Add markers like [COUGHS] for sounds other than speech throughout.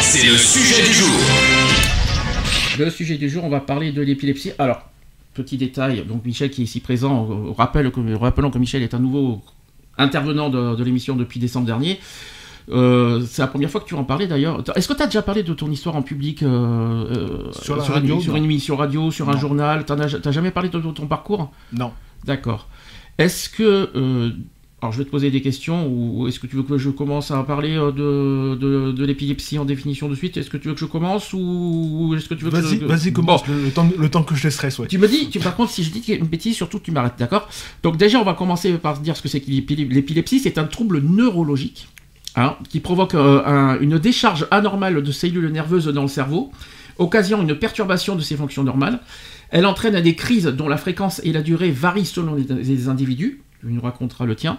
C'est le sujet du jour. Le sujet du jour, on va parler de l'épilepsie. Alors, petit détail, donc Michel qui est ici présent, euh, rappelle que, rappelons que Michel est un nouveau intervenant de, de l'émission depuis décembre dernier. Euh, c'est la première fois que tu en parlais d'ailleurs. Est-ce que tu as déjà parlé de ton histoire en public euh, Sur la une- radio, sur une émission radio, sur un journal? T'as jamais parlé de, de ton parcours? Non. D'accord. Est-ce que. euh, alors je vais te poser des questions, ou est-ce que tu veux que je commence à parler euh, de, de, de l'épilepsie en définition de suite? Est-ce que tu veux que je commence ou est-ce que tu veux que Vas-y, je... vas-y, Bon. commence le, le temps, le temps que je laisserai, ouais. Tu me dis, tu, par contre, si je dis une bêtise, surtout tu m'arrêtes, d'accord? Donc déjà, on va commencer par dire ce que c'est que l'épile- l'épilepsie. C'est un trouble neurologique hein, qui provoque euh, un- une décharge anormale de cellules nerveuses dans le cerveau, occasionnant une perturbation de ses fonctions normales. Elle entraîne des crises dont la fréquence et la durée varient selon les, les individus. Tu nous raconteras le tien.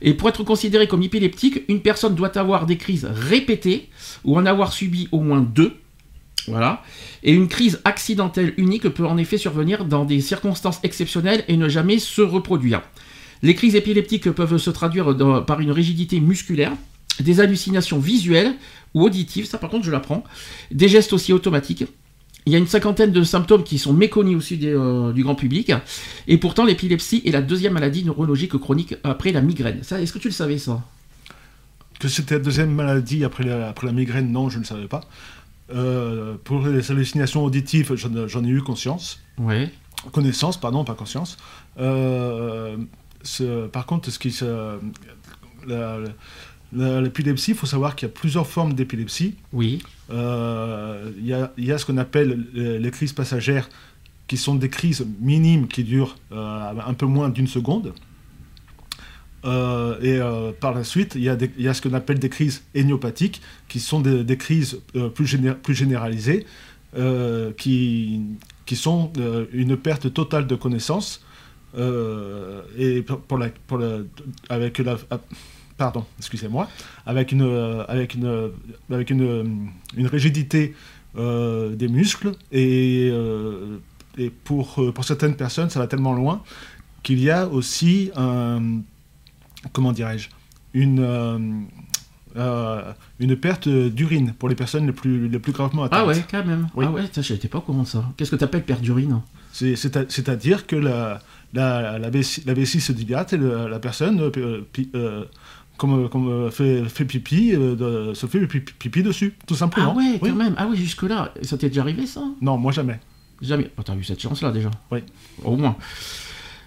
Et pour être considéré comme épileptique, une personne doit avoir des crises répétées ou en avoir subi au moins deux. Voilà. Et une crise accidentelle unique peut en effet survenir dans des circonstances exceptionnelles et ne jamais se reproduire. Les crises épileptiques peuvent se traduire par une rigidité musculaire, des hallucinations visuelles ou auditives, ça par contre je l'apprends, des gestes aussi automatiques. Il y a une cinquantaine de symptômes qui sont méconnus aussi des, euh, du grand public. Et pourtant, l'épilepsie est la deuxième maladie neurologique chronique après la migraine. Ça, est-ce que tu le savais ça? Que c'était la deuxième maladie après la, après la migraine, non, je ne savais pas. Euh, pour les hallucinations auditives, j'en ai eu conscience. Ouais. Connaissance, pardon, pas conscience. Euh, ce- par contre, ce qui l'épilepsie, il faut savoir qu'il y a plusieurs formes d'épilepsie. Oui. Euh, Il y, a, y a ce qu'on appelle les, crises passagères, qui sont des crises minimes qui durent euh, un peu moins d'une seconde. Euh, et par la suite, il y, a y a ce qu'on appelle des crises héniopathiques, qui sont des, crises plus, géné- plus généralisées, qui, qui sont une perte totale de connaissance. euh, et pour, la, pour la- avec la, pardon, excusez-moi, avec une, euh, avec une, euh, avec une, euh, une rigidité euh, des muscles et, euh, et pour, pour certaines personnes, ça va tellement loin qu'il y a aussi un, comment dirais-je, une, euh, une perte d'urine pour les personnes les plus, les plus gravement atteintes. Ah ouais, quand même. Oui. Ah ouais, n'étais pas au courant de ça. Qu'est-ce que tu appelles perte d'urine C'est- c'est à- C'est-à-dire que la, la, la, vessie, la vessie se dilate et le- la personne, euh, euh, comme, comme euh, fait, fait pipi, euh, de- se fait pipi, pipi dessus, tout simplement. Ah ouais, Oui. quand même. Ah oui, jusque-là. Ça t'est déjà arrivé, ça? Non, moi jamais. Jamais. Oh, T'as eu cette chance-là, déjà Oui. Au moins.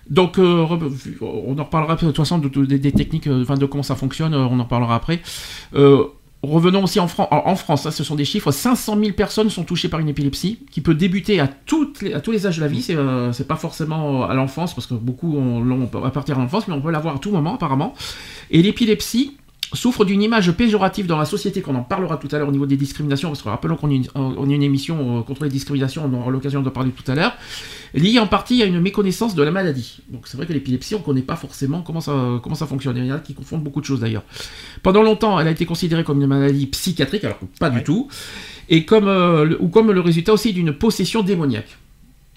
Donc, euh, on en reparlera de toute façon de, de- des, techniques, enfin de comment ça fonctionne, on en reparlera après. Euh, revenons aussi en, Fran- en en France, hein, ce sont des chiffres, 500 000 personnes sont touchées par une épilepsie, qui peut débuter à, toutes les- tous les âges de la vie, c'est euh, pas forcément à l'enfance, parce que beaucoup ont- l'ont à partir de l'enfance, mais on peut l'avoir à tout moment apparemment. Et l'épilepsie souffre d'une image péjorative dans la société, qu'on en parlera tout à l'heure au niveau des discriminations, parce que rappelons qu'on est une, une émission euh, contre les discriminations, on aura l'occasion de parler tout à l'heure, liée en partie à une méconnaissance de la maladie. Donc c'est vrai que l'épilepsie, on ne connaît pas forcément comment ça, comment ça fonctionne. Il y en a qui confondent beaucoup de choses d'ailleurs. Pendant longtemps, elle a été considérée comme une maladie psychiatrique, alors que pas du tout, et comme, euh, le- ou comme le résultat aussi d'une possession démoniaque.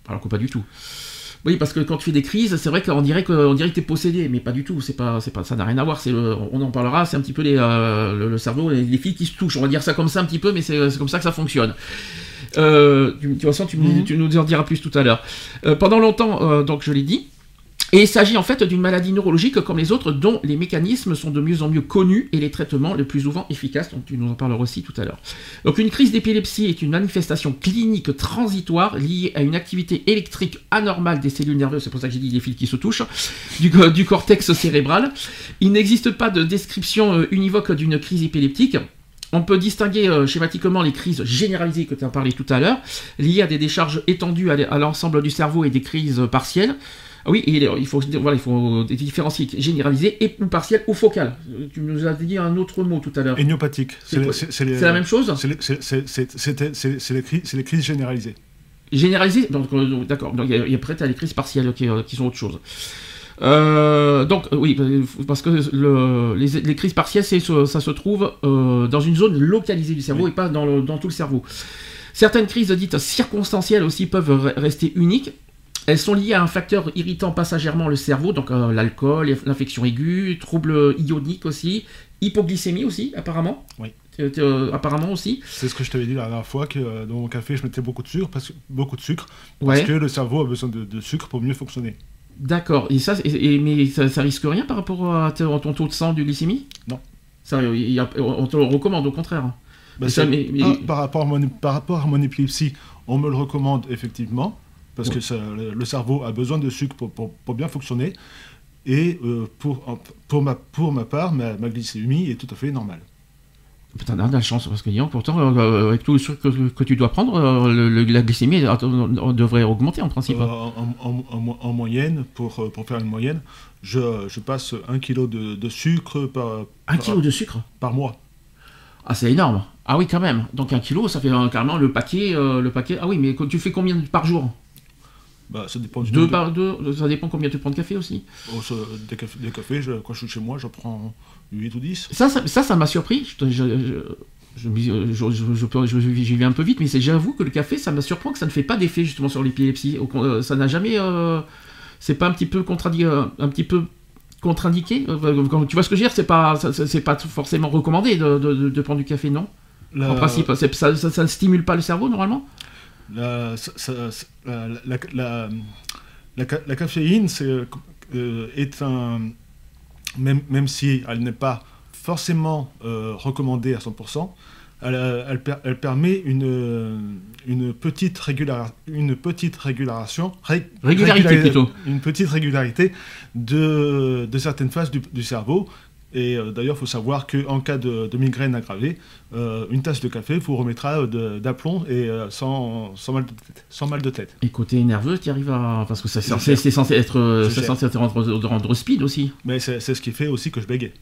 Alors que pas du tout. Oui, parce que quand tu fais des crises, c'est vrai qu'on dirait que, on dirait que t'es possédé, mais pas du tout. C'est pas, c'est pas, ça n'a rien à voir. C'est le- on en parlera. C'est un petit peu les, euh, le, le cerveau, les, les filles qui se touchent. On va dire ça comme ça un petit peu, mais c'est c'est comme ça que ça fonctionne. Euh, tu, tu, me- Mhm. tu nous en diras plus tout à l'heure. Euh, pendant longtemps, donc je l'ai dit. Et il s'agit en fait d'une maladie neurologique comme les autres, dont les mécanismes sont de mieux en mieux connus et les traitements le plus souvent efficaces. Donc tu nous en parleras aussi tout à l'heure. Donc une crise d'épilepsie est une manifestation clinique transitoire liée à une activité électrique anormale des cellules nerveuses, c'est pour ça que j'ai dit les fils qui se touchent, du, co- du cortex cérébral. Il n'existe pas de description euh, univoque d'une crise épileptique. On peut distinguer euh, schématiquement les crises généralisées que tu as parlé tout à l'heure, liées à des décharges étendues à l'ensemble du cerveau et des crises euh, partielles. Ah oui, et il faut, voilà, il faut différencier généralisé et ou partiel ou focal. Tu nous as dit un autre mot tout à l'heure. Héniopathique. C'est la même chose C'est les, crises généralisées. Généralisé Donc, euh, d'accord. Donc, il y a- a peut-être les crises partielles qui, euh, qui sont autre chose. Euh, donc, oui, parce que le- les, les crises partielles, ça se trouve euh, dans une zone localisée du cerveau Oui. et pas dans, le- dans tout le cerveau. Certaines crises dites circonstancielles aussi peuvent re- rester uniques. Elles sont liées à un facteur irritant passagèrement le cerveau, donc euh, l'alcool, l'infection aiguë, troubles ioniques aussi, hypoglycémie aussi, apparemment. Oui. Euh, euh, apparemment aussi. C'est ce que je t'avais dit la dernière fois, que euh, dans mon café, je mettais beaucoup de sucre, parce que, beaucoup de sucre, parce Ouais. que le cerveau a besoin de, de sucre pour mieux fonctionner. D'accord. Et ça, et- et- mais ça, ça risque rien par rapport à ton ton taux de sang, du glycémie? Non. Y a- on te le recommande au contraire. Bah, Mais ça, c'est- mais- mais- ah, par, rapport à mon, par rapport à mon épilepsie, on me le recommande effectivement, parce que ça- le, cerveau a besoin de sucre pour, pour- pour bien fonctionner. Et euh, pour, pour, ma, pour ma part, ma, ma glycémie est tout à fait normale. Putain, on a de la chance parce que dis donc, pourtant, euh, avec tout le sucre que, que tu dois prendre, euh, le- la glycémie euh, devrait augmenter en principe. Euh, en, en- en mo- en moyenne, pour, euh, pour faire une moyenne, je, je passe 1 kg de, de sucre par, un par, kilo de sucre? par mois. Ah, c'est énorme. Ah oui, quand même. Donc un kilo, ça fait euh, carrément le paquet, euh, le paquet. Ah oui, mais tu fais combien par jour? Bah, ça dépend du Deux nombre de- par deux. Ça dépend combien tu prends de café aussi. Oh, ça- des, cafés, des cafés, je- quand je suis chez moi, je prends 8 ou 10. Ça, ça, ça, ça m'a surpris. Je, je, je, je, me dis, euh, vais un peu vite, mais j'avoue que le café, ça m'a surpris que ça ne fait pas d'effet justement sur l'épilepsie. Euh, Ça n'a jamais. euh, c'est pas un petit peu contradi- un petit peu contre-indiqué. Quand- Tu vois ce que je veux dire C'est pas, ça- ça- c'est pas forcément recommandé de, de- de- de prendre du café, non? La- En principe, ça, ça, ça ne stimule pas le cerveau normalement? La, caféine euh, est un. Même, même si elle n'est pas forcément euh, recommandée à 100%, elle, elle, per- elle permet une, une, petite régular, une petite régulation. ré- Régularité, régulari- plutôt. Une petite régularité de, de certaines phases du, du cerveau. Et euh, d'ailleurs, il faut savoir qu'en cas de, de migraine aggravée, euh, une tasse de café vous remettra de- d'aplomb et euh, sans, sans, mal de tête, sans mal de tête. Et côté nerveux, tu arrives à. Parce que c'est c'est censé être, euh, censé être rendre, rendre speed aussi. Mais c'est c'est ce qui fait aussi que je bégaye.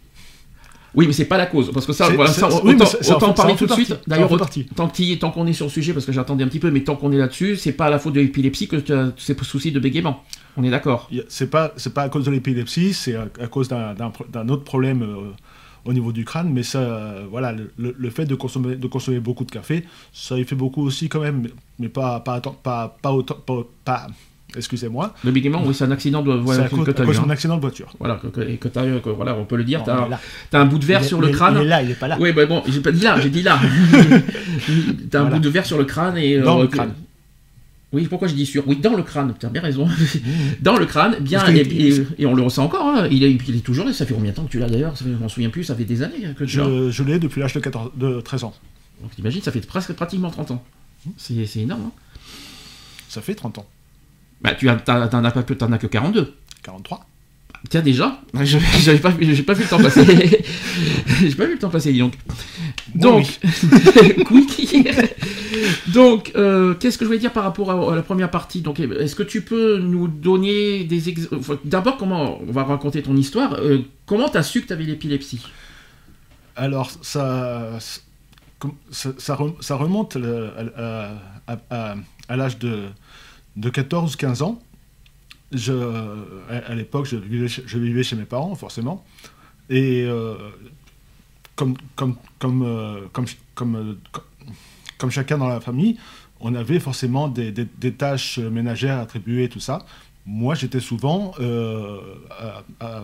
Oui, mais c'est pas la cause, parce que ça, voilà, ça, oui, autant, ça parler tout de suite. D'ailleurs, tant qu'il- tant qu'on est sur le sujet, parce que j'attendais un petit peu, mais tant qu'on est là-dessus, c'est pas à la faute de l'épilepsie que tu as ces soucis de bégaiement. On est d'accord. C'est pas, c'est pas à cause de l'épilepsie, c'est à, à cause d'un- autre problème euh, au niveau du crâne. Mais ça, euh, voilà, le, fait de consommer, de consommer beaucoup de café, ça y fait beaucoup aussi quand même, mais- pas, pas, autant- pas, pas autant, pas, pas- excusez-moi, Le bégaiement, oui, c'est un accident de c'est voilà, à cause, d'un hein. accident de voiture. Voilà, que, que- que t'as voilà, on peut le dire, t'as t'as un bout de verre Il sur le il crâne. Il est là, il est pas là. Oui, bah bon, j'ai pas dit là, j'ai dit là. [LAUGHS] t'as un Voilà. bout de verre sur le crâne et. Dans euh, le que- crâne. Oui, pourquoi je dis sur Oui, dans le crâne, tu as bien raison. [LAUGHS] dans le crâne, bien, et, et- et on le ressent encore. hein. Il, est, il est toujours là. Ça fait combien de temps que tu l'as d'ailleurs? Je m'en souviens plus, ça fait des années que tu l'as. Je, je l'ai depuis l'âge de, 14 de 13 ans. Donc t'imagines, ça fait presque pratiquement 30 ans. C'est c'est énorme. Hein Ça fait 30 ans. Bah, tu as, t'en as, pas que- t'en as que 42. 43. Tiens, déjà [LAUGHS] J'avais pas, pas vu le temps passer. j'ai pas vu le temps passer, [LAUGHS] donc. Donc, oui. [LAUGHS] donc, euh, qu'est-ce que je voulais dire par rapport à, à la première partie? Donc, est-ce que tu peux nous donner des exemples D'abord, comment on va raconter ton histoire? Euh, Comment t'as su que t'avais l'épilepsie? Alors, ça, ça, ça rem- ça remonte euh, à- à l'âge de, de 14-15 ans. Je, à, à l'époque, je vivais, chez- je vivais chez mes parents, forcément. Et euh, comme, comme, comme, euh, comme, comme, euh, comme, chacun dans la famille, on avait forcément des, des- des tâches ménagères attribuées, tout ça. Moi, j'étais souvent euh, à, à-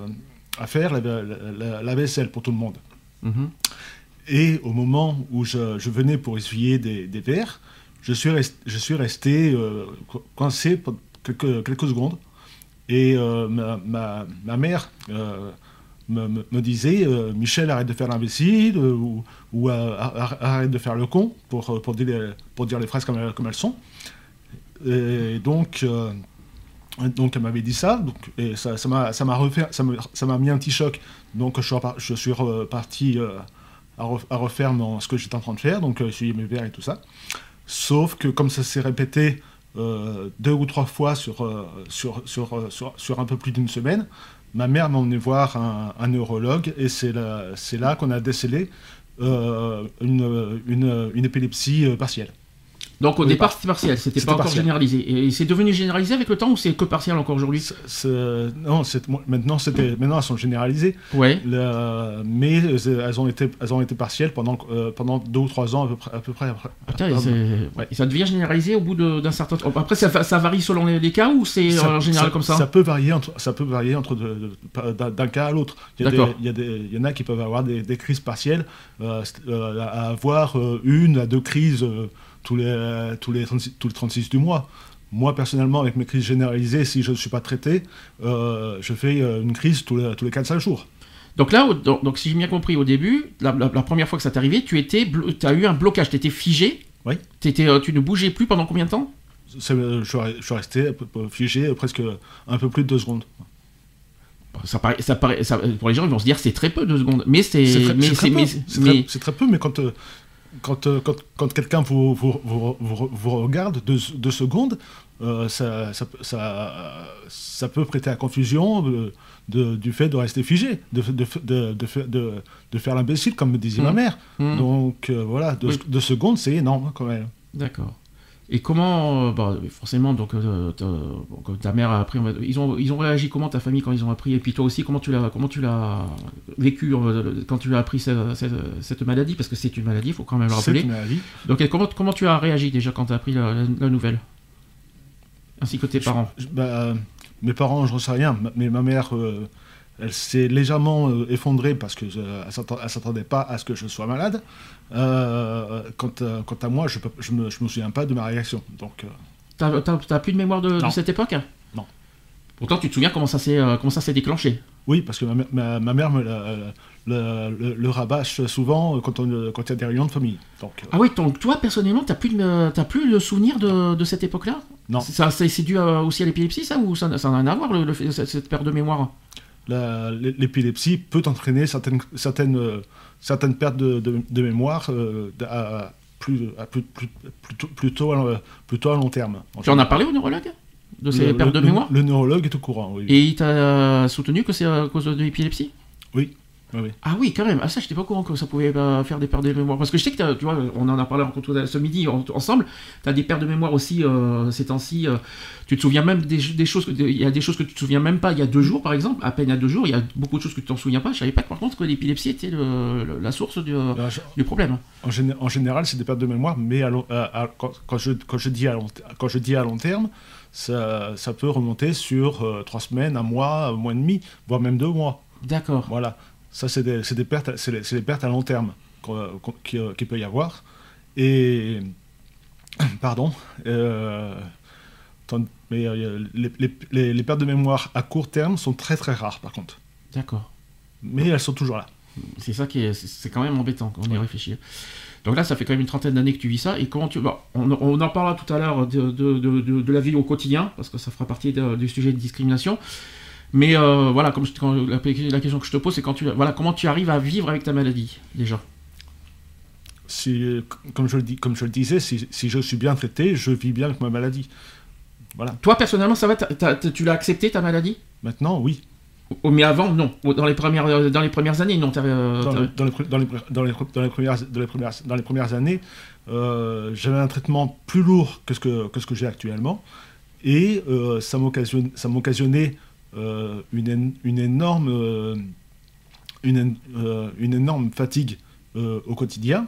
à faire la, la- la- la vaisselle pour tout le monde. Mhm. Et au moment où je, je venais pour essuyer des, des verres, je suis, resté euh, co- coincé pour quelques, secondes. Et euh, ma, mère euh, me, disait Michel, arrête de faire l'imbécile, ou, ou, ar- ar- arrête de faire le con, pour, dire, les, phrases comme, elles- sont. Et donc, elle m'avait dit ça, et ça m'a mis un petit choc. Donc je suis, reparti à, ref- à refaire ce que j'étais en train de faire, donc euh, essuyer mes verres et tout ça. Sauf que comme ça s'est répété euh, deux ou trois fois sur, euh, euh, sur, un peu plus d'une semaine. Ma mère m'a emmené voir un, neurologue et c'est là, qu'on a décelé une, une, une épilepsie partielle. Donc au Oui, départ par- c'était partiel, c'était pas encore partiel. généralisé. Et c'est devenu généralisé avec le temps ou c'est que partiel encore aujourd'hui non, maintenant, c'était, maintenant elles sont généralisées, Ouais. Le- mais euh, elles ont été, elles ont été partielles pendant, euh, pendant deux ou trois ans à peu près. À peu près après. Putain, Ah, et c'est- ouais, et ça devient généralisé au bout de- d'un certain temps. Après, ça, va- ça varie selon les, les cas ou c'est en général comme ça, Ça peut varier entre, ça peut varier entre d'un cas à l'autre. Il il, y il en a qui peuvent avoir des, des crises partielles, euh, euh, à avoir une à deux crises tous, les, tous, les 36, tous les 36 du mois. Moi, personnellement, avec mes crises généralisées, si je ne suis pas traité, euh, je fais euh, une crise tous les, tous les 4-5 jours. Donc là, donc, donc, si j'ai bien compris au début, la, la- la première fois que ça t'est arrivé, tu étais, as eu un blocage, tu étais figé. Oui. T'étais, euh, tu ne bougeais plus pendant combien de temps? Je, suis- je suis resté figé presque un peu plus de deux secondes. ça paraît, ça paraît, ça- Pour les gens, ils vont se dire c'est très peu de secondes. Mais c'est, très, très peu, mais, très- très peu, mais quand, euh, quand, euh, quand, quand quelqu'un vous, vous, vous, vous- regarde deux, deux secondes, euh, ça, ça, ça, ça peut prêter à confusion euh, de- du fait de rester figé, de, de, de, de, faire- de, de faire l'imbécile, comme me disait ma Mhm. mère. Hmm. Donc euh, voilà, deux, Oui. deux secondes, c'est énorme quand même. D'accord. Et comment, euh, bah, forcément, donc euh, bon, quand ta mère a appris, va- ils ont, ils ont réagi comment ta famille quand ils ont appris, et puis toi aussi, comment tu l'as, comment tu l'as vécu euh, quand tu as appris cette, cette- cette maladie, parce que c'est une maladie, il faut quand même le C'est rappeler. une maladie. Donc comment, comment tu as réagi déjà quand tu as appris la, la- la nouvelle, ainsi que tes parents. Je- bah, mes parents, je ne sais rien, ma- mais ma mère, euh, elle s'est légèrement euh, effondrée parce qu'elle ne s'attendait pas à ce que je sois malade. Euh, quant, à, quant à moi, je ne je me, je me souviens pas de ma réaction. Donc, euh, T'as, plus de mémoire de, cette époque? Non. Pourtant, tu te souviens comment ça s'est, euh, comment ça s'est déclenché oui, parce que ma, mère- ma, ma mère me la- le, le- le rabâche souvent quand on- quand il y a des réunions de famille. Donc, euh, Ah oui, donc toi personnellement, t'as plus, de, plus le souvenir de, de cette époque-là? Non. Ça, c'est, c'est dû euh, aussi à l'épilepsie, ça, ou ça, ça n'a rien à voir, le, cette, perte de mémoire? L'épilepsie peut entraîner certaines, certaines, euh, certaines pertes de, de- de mémoire euh, à, plus, à plus- plus- plutôt, plutôt, à, plutôt à long terme. Tu en as parlé au neurologue De ces Le- pertes de mémoire? Le neurologue est au courant, oui. Et il t'a soutenu que c'est à cause de l'épilepsie? Oui, oui, oui. Ah oui, quand même. Ah ça, j'étais pas au courant que ça pouvait euh, faire des pertes de mémoire. Parce que je sais que tu vois, on en a parlé à- ce midi en- ensemble. Tu as des pertes de mémoire aussi euh, ces temps-ci. euh, tu te souviens même des, des choses. que- Il y a des choses que tu te souviens même pas il y a deux jours, par exemple. À peine il y a deux jours, il y a beaucoup de choses que tu t'en souviens pas. Je savais pas par contre que l'épilepsie était le- le- la source du, je- du problème. En, gén- en général, c'est des pertes de mémoire, mais à long- à- à- quand, quand je, quand, je dis à long, quand je dis à long terme, ça, ça peut remonter sur trois semaines, un mois, un mois et demi, voire même deux mois. D'accord. Voilà. Ça, c'est des, des pertes, à- c'est les- c'est des pertes à long terme qu'on- qu'on- qui, euh, qu'il peut y avoir. Et [CLEARS THROAT] pardon. euh, mais euh, les, les- les- les pertes de mémoire à court terme sont très très rares, par contre. D'accord. Mais elles sont toujours là. C'est ça qui est, c'est- quand même embêtant quand on y réfléchit. Donc là, ça fait quand même une trentaine d'années que tu vis ça. Et comment tu, bon, on, on en parlera tout à l'heure de, de, de, de- de la vie au quotidien, parce que ça fera partie du sujet de discrimination. Mais euh, voilà, comme je- quand- la, la question que je te pose, c'est quand tu, voilà, comment tu arrives à vivre avec ta maladie déjà? Si, comme, je le dis, comme je le disais, si, si je suis bien traité, je vis bien avec ma maladie. Voilà. Toi personnellement, ça va, tu l'as accepté ta maladie? Maintenant, oui. Oh, Mais avant, non. Dans les premières, euh, dans les premières années, non. Dans, les, premières, années, euh, j'avais un traitement plus lourd que ce que, que, ce que j'ai actuellement. Et euh, ça m'occasionnait une, én- une, énorme, euh, une, euh, une énorme fatigue euh, au quotidien.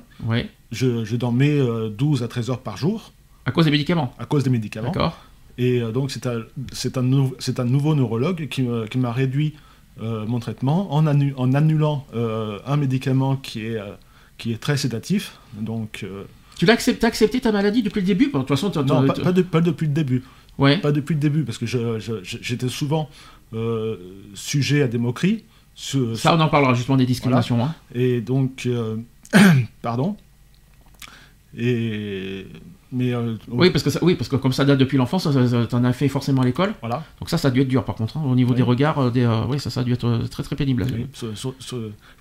Je, je dormais euh, 12 à 13 heures par jour À cause des médicaments. à cause des médicaments. D'accord. Et euh, donc, c'est un, un, nou- un nouveau neurologue qui, qui m'a réduit euh, mon traitement en, annu- en annulant euh, un médicament qui est, euh, qui est très sédatif. Donc, euh, Tu l'as accepté, accepté ta maladie depuis le début? Bon, De toute façon, non, pas, pas de- pas depuis le début. ouais. Pas depuis le début, parce que j'étais souvent euh, sujet à des moqueries. Ça, on en parlera justement des discriminations. hein. Et donc, euh, [COUGHS] pardon. Et, mais, euh, Oui, parce que ça, oui, parce que comme ça date depuis l'enfance, t'en as fait forcément à l'école. voilà. Donc ça, ça a dû être dur par contre. hein, au niveau Oui. des regards, euh, des, euh, oui, ça, ça a dû être euh, très très pénible. Oui, je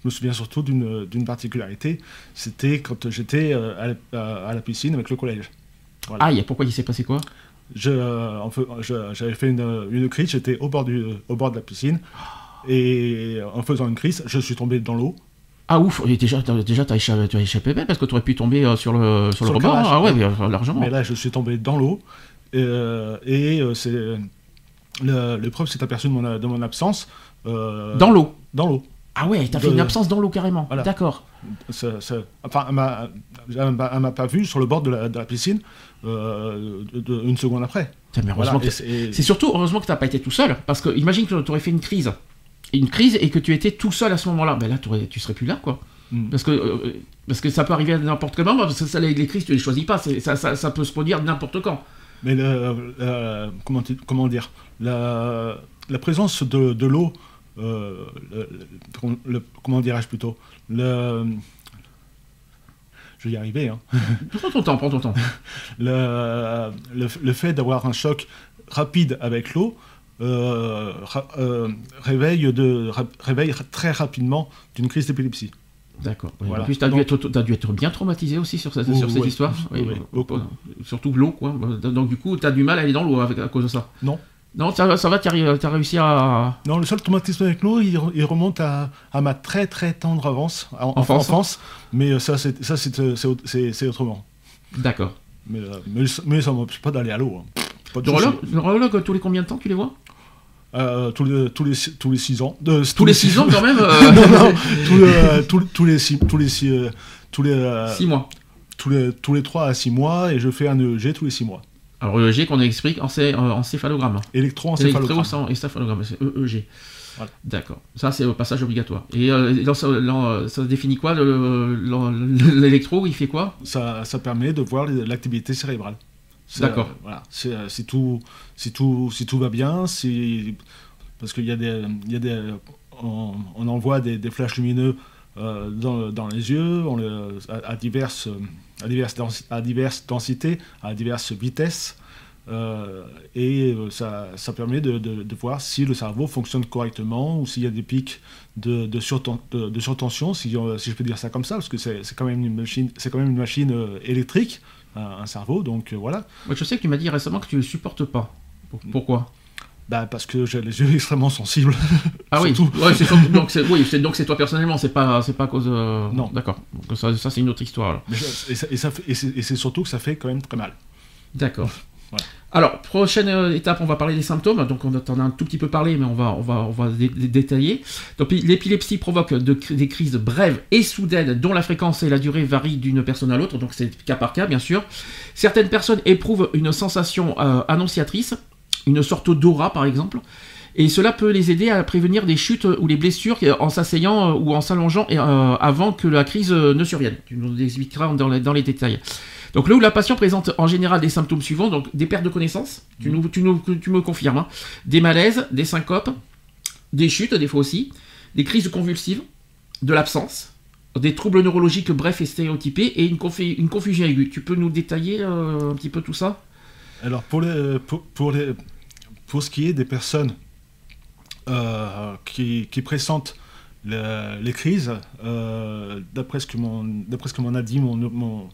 me souviens surtout d'une particularité, c'était quand j'étais euh, à, la- à- à la piscine avec le collège. Ah, et pourquoi il s'est passé quoi? J'avais fait une, une crise, j'étais au bord, du, au bord de la piscine, et en faisant une crise, je suis tombé dans l'eau. Ah ouf, et déjà, déjà échappé, t'as échappé belle parce que tu aurais pu tomber euh, sur le, sur le Sur le rebord. Ah ouais, mais, largement. Mais là, je suis tombé dans l'eau, euh, et euh, c'est, le- l'épreuve s'est aperçue de mon, de mon absence. euh, Dans l'eau. Dans l'eau. Ah ouais, t'as fait une absence dans l'eau carrément. Voilà. D'accord. Enfin, elle m'a, elle pas vu sur le bord de la, de la piscine euh, de- une seconde après. Mais heureusement Voilà, c'est- surtout heureusement que t'as pas été tout seul, parce que imagine que tu aurais fait une crise, une crise et que tu étais tout seul à ce moment-là, ben là t'aurais- tu serais plus là quoi. Mm. Parce que euh, parce que ça peut arriver à n'importe quel moment, parce que ça, les, les crises tu les choisis pas, ça, ça, ça peut se produire n'importe quand. Mais le, le- comment, dire la, la présence de, de l'eau, euh, le- le- le- comment dirais-je plutôt le, Je vais y arriver. Hein. [LAUGHS] Prends ton temps, prends ton temps. [LAUGHS] Le, le, le fait d'avoir un choc rapide avec l'eau euh, ra- euh, réveille, de, ra- réveille très rapidement d'une crise d'épilepsie. D'accord. Voilà. En plus, t'as dû, Donc- être, t'as dû être bien traumatisé aussi sur cette, sur cette oui. histoire. Oui, oui. Surtout l'eau, quoi. Donc, du coup, t'as du mal à aller dans l'eau avec, à cause de ça. Non. Non, ça, va- ça va, t'as arri- t'as réussi à. Non, le seul traumatisme avec l'eau, il, re- il remonte à, à ma très très tendre avance, en, en- Enfance. enfance, mais euh, ça, c'est, ça c'est, c'est, autre- c'est- c'est autrement. D'accord. Mais, euh, mais, mais ça ne m'empêche pas d'aller à l'eau. hein. Pas de Neurologue, tous les combien de temps tu les vois? Euh, tous, les, tous, les, six- tous les 6 ans. Tous les 6 ans quand même euh, non, non, tous, les, tous, tous les 6 tous les six, tous les, 6 mois. tous les, tous les 3 à 6 mois, et je fais un EEG tous les 6 mois. Alors EEG qu'on explique en, cé- en céphalogramme. Électroencéphalogramme. Électroencéphalogramme, c'est EEG. Voilà. D'accord. Ça, c'est au passage obligatoire. Et euh, dans ça, dans- ça définit quoi le- le- L'électro, il fait quoi? Ça, ça permet de voir l'activité cérébrale. D'accord. euh, voilà. C'est, euh, si, tout, tout, si tout va bien, parce qu'il y a des. y a des on, on envoie des, des flashs lumineux euh, dans, dans les yeux à, diverses, à, diverses à diverses densités, à diverses vitesses. euh, et euh, ça, ça permet de, de- voir si le cerveau fonctionne correctement ou s'il y a des pics de, de, surten- de- de surtension, si, je peux dire ça comme ça, parce que c'est quand même une machine, quand même une machine électrique, un, cerveau, donc voilà. Je sais que tu m'as dit récemment que tu le supportes pas. Pour- Pourquoi? Bah, parce que j'ai les yeux [LAUGHS] extrêmement sensibles. Ah oui, ouais, c'est donc c'est oui, c'est donc c'est toi personnellement, c'est pas c'est pas à cause. Non. D'accord. Donc ça, ça, c'est une autre histoire. alors. Mais je- et ça- et ça et c'est surtout que ça fait quand même très mal. D'accord. [LAUGHS] Voilà. Alors, prochaine euh, étape, on va parler des symptômes. Donc, on en a un tout petit peu parlé, mais on va, on va, on va dé- dé- détailler. Donc, l'épilepsie provoque de- des crises brèves et soudaines, dont la fréquence et la durée varient d'une personne à l'autre. Donc, c'est cas par cas, bien sûr. Certaines personnes éprouvent une sensation euh, annonciatrice, une sorte d'aura, par exemple. Et cela peut les aider à prévenir des chutes ou les blessures en s'asseyant euh, ou en s'allongeant euh, avant que la crise euh, ne survienne. Tu nous expliqueras dans les, détails. Donc là où la patient présente en général des symptômes suivants, donc des pertes de connaissance, tu, nous, tu, nous- tu me confirmes, hein, des malaises, des syncopes, des chutes des fois aussi, des crises convulsives, de l'absence, des troubles neurologiques brefs et stéréotypés et une, une confusion aiguë. Tu peux nous détailler un petit peu tout ça? Alors, pour, les, pour, les, pour ce qui est des personnes euh, qui, qui pressentent le- les crises, euh, d'après ce que m'en a dit mon, mon,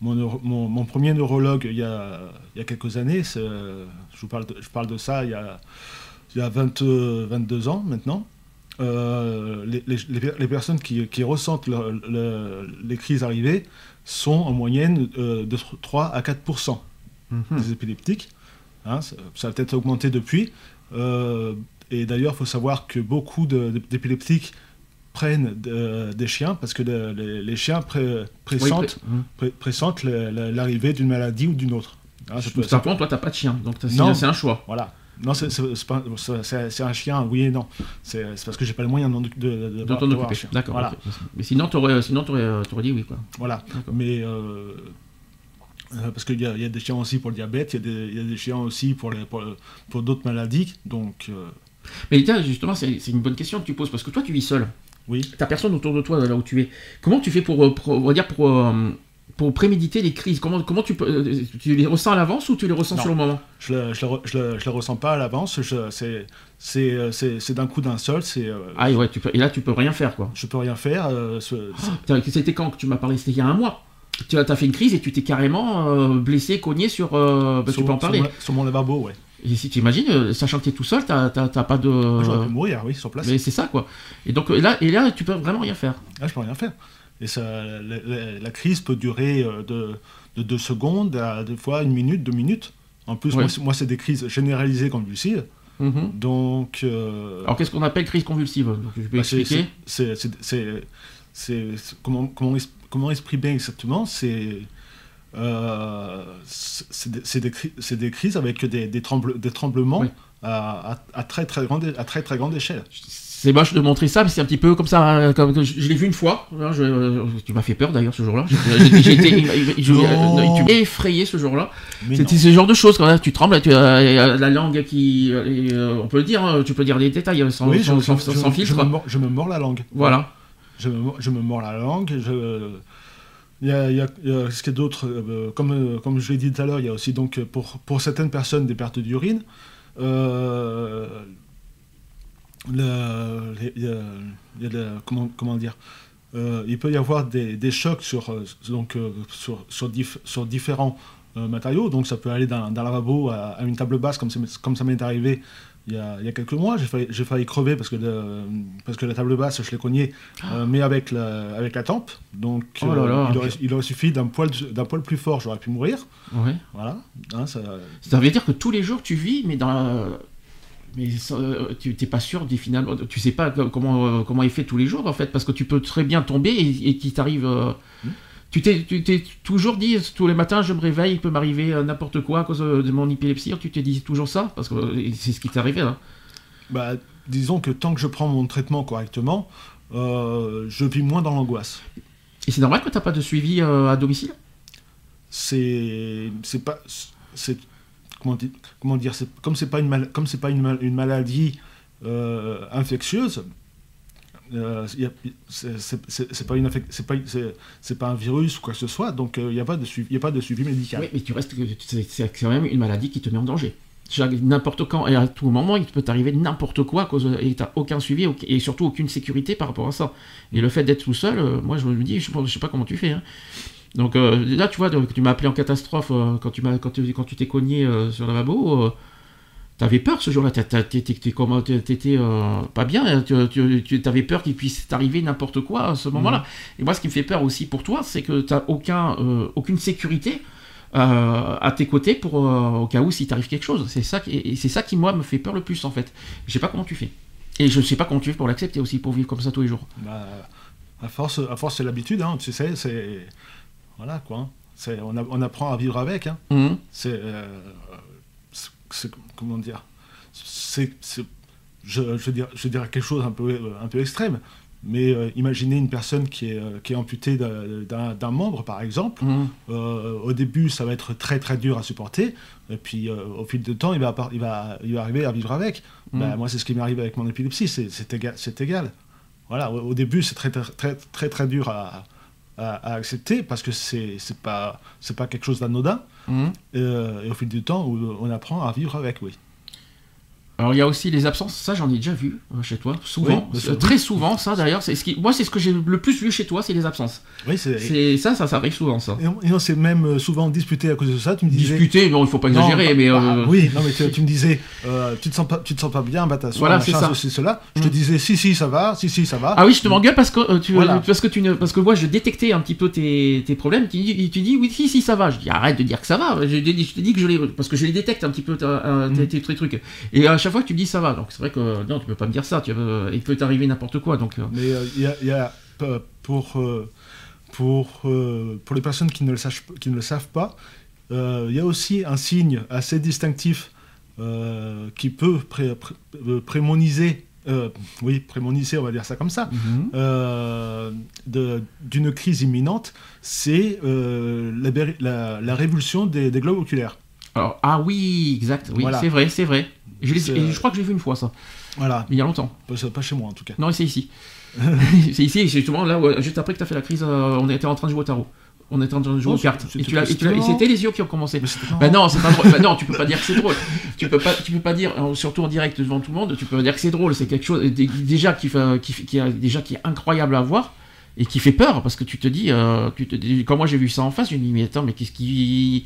mon, mon- premier neurologue il y a, il y a quelques années, je, vous parle de, je parle de ça il y a, il y a 20, euh, 22 ans maintenant, euh, les, les- les per- les personnes qui, qui ressentent le- le- les crises arriver sont en moyenne euh, de 3 à 4% des épileptiques. Hein, ça, a peut-être augmenté depuis. Euh, et d'ailleurs, il faut savoir que beaucoup d'épileptiques prennent de- des chiens parce que le- les, les chiens pré- pressentent, Oui, pré- pressentent le- le- l'arrivée d'une maladie ou d'une autre. Hein, ça peut- ça simplement, toi, t'as pas de chien, donc c'est un choix. voilà. Non, c'est un chien, oui et non. C'est parce que j'ai pas les moyens de, de, de, De d'avoir- t'en d'avoir un occuper. D'accord. Voilà. Mais sinon, t'aurais, sinon t'aurais, t'aurais dit oui, quoi. Voilà. Mais euh, euh, parce qu'il y, a- il y a des chiens aussi pour le diabète, il y a des, il y a des chiens aussi pour, les- pour, pour d'autres maladies. Donc, euh, Mais tiens, justement, c'est une bonne question que tu poses parce que toi, tu vis seul. oui. T'as personne autour de toi là où tu es. Comment tu fais pour, euh, pour- on va dire pour, euh, pour préméditer les crises? Comment, comment tu euh, les ressens à l'avance ou tu les ressens Non. sur le moment? Je ne le, je je le- je le ressens pas à l'avance. C'est euh, d'un coup d'un seul. C'est euh, Ah et ouais, tu peux, et là tu peux rien faire quoi. je peux rien faire. euh, Putain, C'était quand que tu m'as parlé? C'était il y a un mois. Tu as, fait une crise et tu t'es carrément euh, blessé, cogné sur. Euh, bah, sur, tu peux en parler. Sur mon, sur mon lavabo, ouais. Et si tu imagines, euh, sachant que tu es tout seul, t'as pas de. Ah, J'aurais pu mourir, oui, sur place. mais c'est ça quoi. Et donc euh, là, et là, tu peux vraiment rien faire. Ah, je peux rien faire. Et ça, la, la- la crise peut durer de, de deux secondes à des fois une minute, deux minutes. En plus, Ouais. moi, c'est- des crises généralisées convulsives. Mhm. Donc, euh, Alors qu'est-ce qu'on appelle crise convulsive? Donc, Je peux bah, c'est- expliquer. c'est- comment, comment, comment exprimer exactement C'est euh, des, crises avec des, des, tremble- des tremblements Oui. à, à- à très, très grande, à très, très grande échelle. C'est moche de montrer ça, mais c'est un petit peu comme ça. hein, comme, je je l'ai vu une fois. hein, je- tu m'as fait peur d'ailleurs ce jour-là. M'as effrayé ce jour-là. C'était ce genre de choses quand même. Tu trembles, tu as euh, la langue qui. euh, on peut le dire, hein, tu peux dire des détails euh, sans, Oui, sans, je, sans- sans filtre. Me, mords, je me mords la langue. Voilà. Je me, je me mords la langue. Il y a, il y a- ce qu'il y a d'autre, euh, comme, euh, comme je l'ai dit tout à l'heure, il y a aussi donc euh, pour, pour certaines personnes des pertes d'urine. Il comment, comment dire Il peut y avoir des, des chocs sur, donc, sur, sur, dif- sur différents matériaux. Donc ça peut aller d'un lavabo à, à une table basse, comme, comme ça m'est arrivé il y, a, il y a quelques mois. J'ai failli, j'ai failli crever parce que, le- parce que la table basse, je l'ai cognée, euh, mais avec la, avec la tempe. Donc Oh là là, il, aurait, il aurait suffi d'un poil, plus fort, j'aurais pu mourir. Ouais. Voilà. Hein, ça, Ça veut dire que tous les jours tu vis, mais dans. la- Mais euh, tu t'es pas sûr des finalement, tu sais pas co- comment euh, comment il fait tous les jours en fait, parce que tu peux très bien tomber et, et qu'il t'arrive. euh, Hmm. Tu t'es toujours dit tous les matins je me réveille, il peut m'arriver euh, n'importe quoi à cause euh, de mon épilepsie. Tu t'es dit toujours ça? Parce que euh, c'est ce qui t'est arrivé là. bah, disons que tant que je prends mon traitement correctement, euh, je vis moins dans l'angoisse. Et c'est normal que t'as pas de suivi euh, à domicile? c'est c'est pas c'est comment dire, comment dire c'est comme c'est pas une mal- comme c'est pas une, mal- une maladie euh, infectieuse euh, c'est pas une c'est pas c'est pas un virus ou quoi que ce soit donc il n'y a pas de suivi y a pas de suivi médical Oui, mais tu restes, c'est quand même une maladie qui te met en danger. N'importe quand et à tout moment, il peut t'arriver n'importe quoi cause et t'as aucun suivi et surtout aucune sécurité par rapport à ça. Et le fait d'être tout seul, euh, moi je me dis, je, je sais pas comment tu fais. hein. Donc euh, là, tu vois, tu m'as appelé en catastrophe euh, quand tu m'as quand tu quand tu t'es cogné euh, sur le lavabo. T'avais peur ce jour-là, t'étais euh, pas bien, hein, tu, t'avais peur qu'il puisse t'arriver n'importe quoi à ce moment-là. Et moi, ce qui me fait peur aussi pour toi, c'est que t'as aucun, euh, aucune sécurité euh, à tes côtés pour au cas où s'il t'arrive quelque chose. C'est ça et c'est ça qui moi me fait peur le plus en fait. Je sais pas comment tu fais. Et je sais pas comment tu fais pour l'accepter aussi, pour vivre comme ça tous les jours. Bah, à force à force c'est l'habitude hein, tu sais c'est voilà quoi c'est on, a- on apprend à vivre avec hein. Mhm. c'est- comment dire c'est je, je, dirais, je dirais quelque chose un peu un peu extrême mais euh, imaginez une personne qui est euh, qui est amputée d'un- membre par exemple Mhm. Euh, au début ça va être très très dur à supporter et puis euh, au fil du temps il va par- il va il va arriver à vivre avec Mhm. Ben, moi c'est ce qui m'est arrivé avec mon épilepsie c'est égal voilà au, au début c'est très très très très très dur à, à, à accepter parce que c'est pas c'est pas quelque chose d'anodin Mhm. euh, et au fil du temps, on apprend à vivre avec, oui. Alors il y a aussi les absences, ça j'en ai déjà vu euh, chez toi, souvent, Oui, Euh, très souvent ça d'ailleurs. C'est ce qui, moi c'est ce que j'ai le plus vu chez toi, c'est les absences. Oui, c'est. Ça, ça, ça arrive souvent ça. Et on, on s'est même euh, souvent disputé à cause de ça. Tu me disais. Discuter, non, il faut pas exagérer, mais bah, euh, oui, non, mais tu, tu me disais, tu te sens pas, tu te sens pas bien, bah t'assois, Voilà, ceci, cela. Je te Mm. disais, si, si, ça va, si, si, ça va. Ah oui, je te m'engueule parce que tu Voilà. parce que tu ne parce que moi je détectais un petit peu tes, tes problèmes. Tu dis, tu dis oui si si ça va. Je dis arrête de dire que ça va. Je, je te dis que je les parce que je les détecte un petit peu tes, Mm. tes- tes trucs. Et chaque fois tu me dis ça va. Donc c'est vrai que non tu peux pas me dire ça. Tu veux- il peut t'arriver n'importe quoi. Donc euh, Mais euh, il y a, il y a, euh, pour, euh, pour, euh, pour les personnes qui ne le, sachent, qui ne le savent pas, euh, il y a aussi un signe assez distinctif euh, qui peut pré- pré- euh, prémoniser, euh, oui, prémoniser, on va dire ça comme ça, euh, de- d'une crise imminente, c'est euh, la, la- la révulsion des, des globes oculaires. alors ah oui exact. Oui Voilà. c'est vrai c'est vrai. Je, l'ai- euh, je crois que j'ai vu une fois ça. Voilà, Mais il y a longtemps. pas, pas chez moi en tout cas. Non c'est ici. [LAUGHS] [LAUGHS] c'est ici c'est justement là où- juste après que tu as fait la crise. euh, on était en train de jouer au tarot. On était en train de jouer Oh, aux cartes. c'était- Et tu c'était- les yeux qui ont commencé. Bah non, c'est pas drôle. Bah non, tu peux pas dire que c'est drôle. [LAUGHS] Tu peux pas, tu peux pas dire, euh, surtout en direct devant tout le monde, tu peux pas dire que c'est drôle. C'est quelque chose dé- déjà qui, est déjà qui est incroyable à voir. et qui fait peur parce que tu te dis, euh, tu te dis quand moi j'ai vu ça en face, je me dis mais attends mais qu'est-ce qui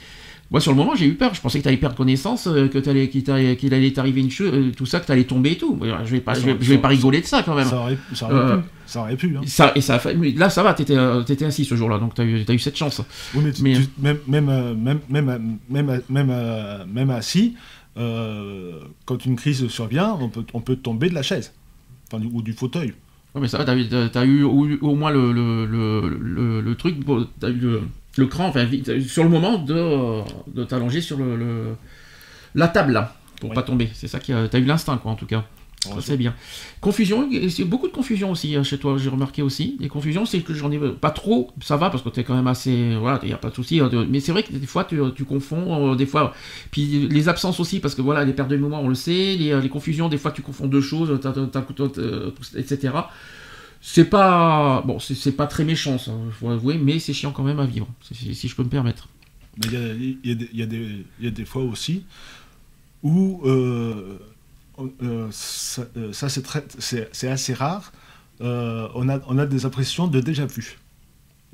moi sur le moment j'ai eu peur, je pensais que tu allais perdre connaissance, euh, que t'allais- qu'il allait t'arriver une chose, euh, tout ça, que tu allais tomber et tout. Je vais pas, je vais, je vais pas rigoler de ça quand même. Ça aurait, ça aurait Euh, pu. Ça aurait pu. hein. Ça, et ça a fait- mais là ça va, t'étais t'étais assis ce jour-là, donc t'as eu, t'as eu cette chance. Oui, mais, tu- Mais- tu- même, même, même, même, même, même, même assis, euh, quand une crise survient, on peut, on peut tomber de la chaise. Enfin, ou du fauteuil. Ouais, mais ça va, t'as, eu- t'as- eu au, au moins le, le, le, truc, t'as eu le, cran, enfin, vite, sur le moment de, euh, de t'allonger sur le, le- la table là, pour Oui. pas tomber. C'est ça qui a, t'as eu l'instinct quoi en tout cas. Ça, c'est bien. Confusion, beaucoup de confusion aussi hein, chez toi, j'ai remarqué aussi. Les confusions, c'est que j'en ai pas trop, ça va parce que t'es quand même assez. Voilà, il n'y a pas de souci. hein, mais c'est vrai que des fois, tu, tu confonds, euh, des fois. Puis les absences aussi, parce que voilà, les pertes de mémoire, on le sait. Les, euh, les confusions, des fois, tu confonds deux choses, t'as- t'as- t'as- t'as- etc. C'est pas. Bon, c'est pas très méchant, ça, faut avouer, mais c'est chiant quand même à vivre, si- je peux me permettre. Il y y y y a des fois aussi où euh, euh, ça, euh, ça, c'est très- c'est c'est assez rare. on, a, on a des impressions de déjà vu.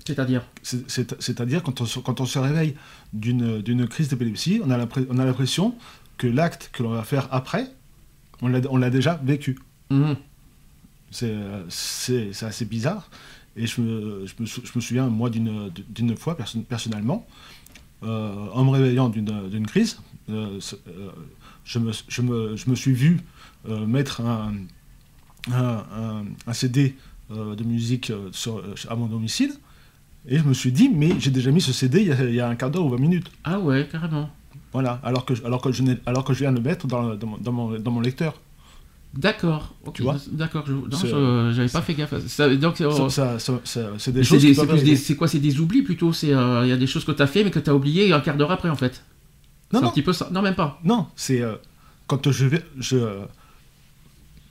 C'est-à-dire. C'est- c'est- C'est-à-dire quand on, se- quand on se réveille d'une crise d'épilepsie, on a l'impre- on a l'impression que l'acte que l'on va faire après, on l'a déjà vécu. Mhm. C'est euh, c'est- assez bizarre. Et je me, je me, sou- je me souviens, moi, d'une fois, perso- personnellement, euh, en me réveillant d'une crise, euh, euh, je, me, je, me, je me suis vu mettre un, un, un- un CD de musique sur, à mon domicile. Et je me suis dit, mais j'ai déjà mis ce CD il y a, il y a un quart d'heure ou 20 minutes. Ah ouais, carrément. Voilà, alors que, je- alors que, je, alors que je viens de le mettre dans, dans, mon, dans, mon, dans mon lecteur. D'accord. ok, Tu vois D'accord, j'avais pas fait gaffe. Ça, donc, Ça- ça- ça- ça- c'est des choses c'est quoi C'est des oublis plutôt? C'est euh, il y a des choses que tu as fait mais que tu as oublié un quart d'heure après en fait. Non, un petit peu ça. Non même pas. Non, c'est euh, quand je vais, je,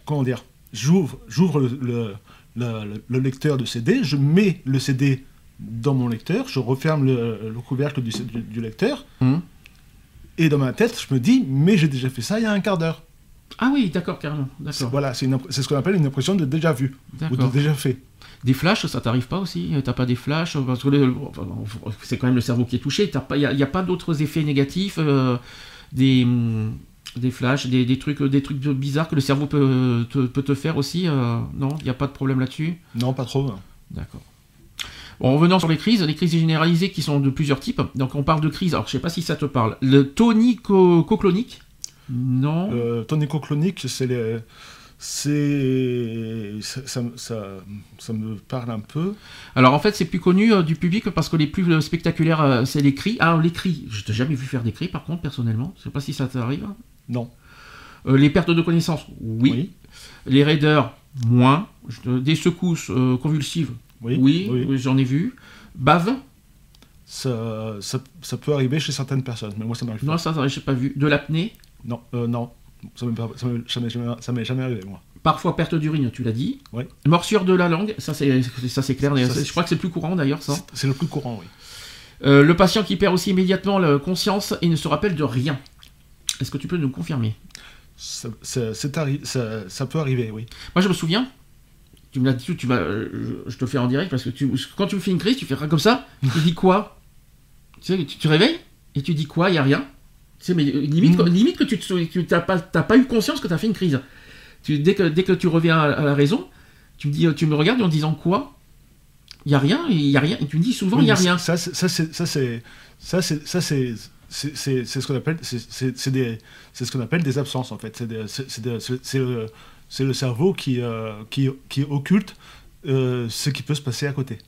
comment dire, j'ouvre, j'ouvre le, le- le- le lecteur de CD, je mets le CD dans mon lecteur, je referme le, le couvercle du, du- du lecteur, Mhm. et dans ma tête, je me dis, mais j'ai déjà fait ça il y a un quart d'heure. Ah oui, d'accord, carrément. D'accord. Voilà, c'est, une impr- c'est ce qu'on appelle une impression de déjà vu ou de déjà fait. Des flashs, ça t'arrive pas aussi? T'as pas des flashs parce que le- c'est quand même le cerveau qui est touché. Il y, a- pas d'autres effets négatifs, euh, des hum, des flashs, des, des trucs, des trucs bizarres que le cerveau peut te, peut te faire aussi. euh, non, il y a pas de problème là-dessus? Non, pas trop. D'accord. Bon, revenons sur les crises, les crises généralisées qui sont de plusieurs types. Donc on parle de crise, alors je sais pas si ça te parle. Le tonico-clonique Non. Euh, tonico-clonique, c'est les- c'est ça, ça, me- ça, ça me parle un peu. Alors en fait c'est plus connu euh, du public parce que les plus euh, spectaculaires euh, c'est les cris. Alors les cris, je t'ai jamais vu faire des cris par contre personnellement, je sais pas si ça t'arrive. Non. Euh, les pertes de connaissance, oui. Les raideurs, moins. Des secousses convulsives, Oui. oui, j'en ai vu. Bave, Ça, peut arriver chez certaines personnes, mais moi ça m'arrive non pas. ça, ça j'ai pas vu. De l'apnée, Non, euh, non. Ça m'est pas- ça m'est jamais, jamais- ça m'est jamais arrivé, moi. parfois perte d'urine, tu l'as dit. Oui. Morsure de la langue, ça c'est ça c'est clair. Ça, c'est- je crois que c'est le plus courant d'ailleurs ça. C'est- C'est le plus courant, oui. Euh, le patient qui perd aussi immédiatement la conscience et ne se rappelle de rien. Est-ce que tu peux nous confirmer? Ça, ça- c'est arri- ça- ça peut arriver, oui. Moi, je me souviens. Tu me l'as dit, tu vas, euh, je je te fais en direct parce que tu, quand tu me fais une crise, tu fais comme ça. Tu dis quoi? Tu sais, tu réveilles et tu dis quoi? Il y a rien. Sais, mais euh, limite, Mhm. limite que tu t'as pas, eu conscience que tu as fait une crise. Tu, dès que dès que tu reviens à, à la raison, tu me dis, tu me regardes en disant quoi? Il y a rien. Il y a rien. Et tu me dis souvent il Oui, y a rien. Ça, c'est- ça, c'est- ça, c'est ce qu'on appelle c'est- ce qu'on appelle des absences en fait. C'est le, le cerveau qui euh, qui qui occulte euh, ce qui peut se passer à côté.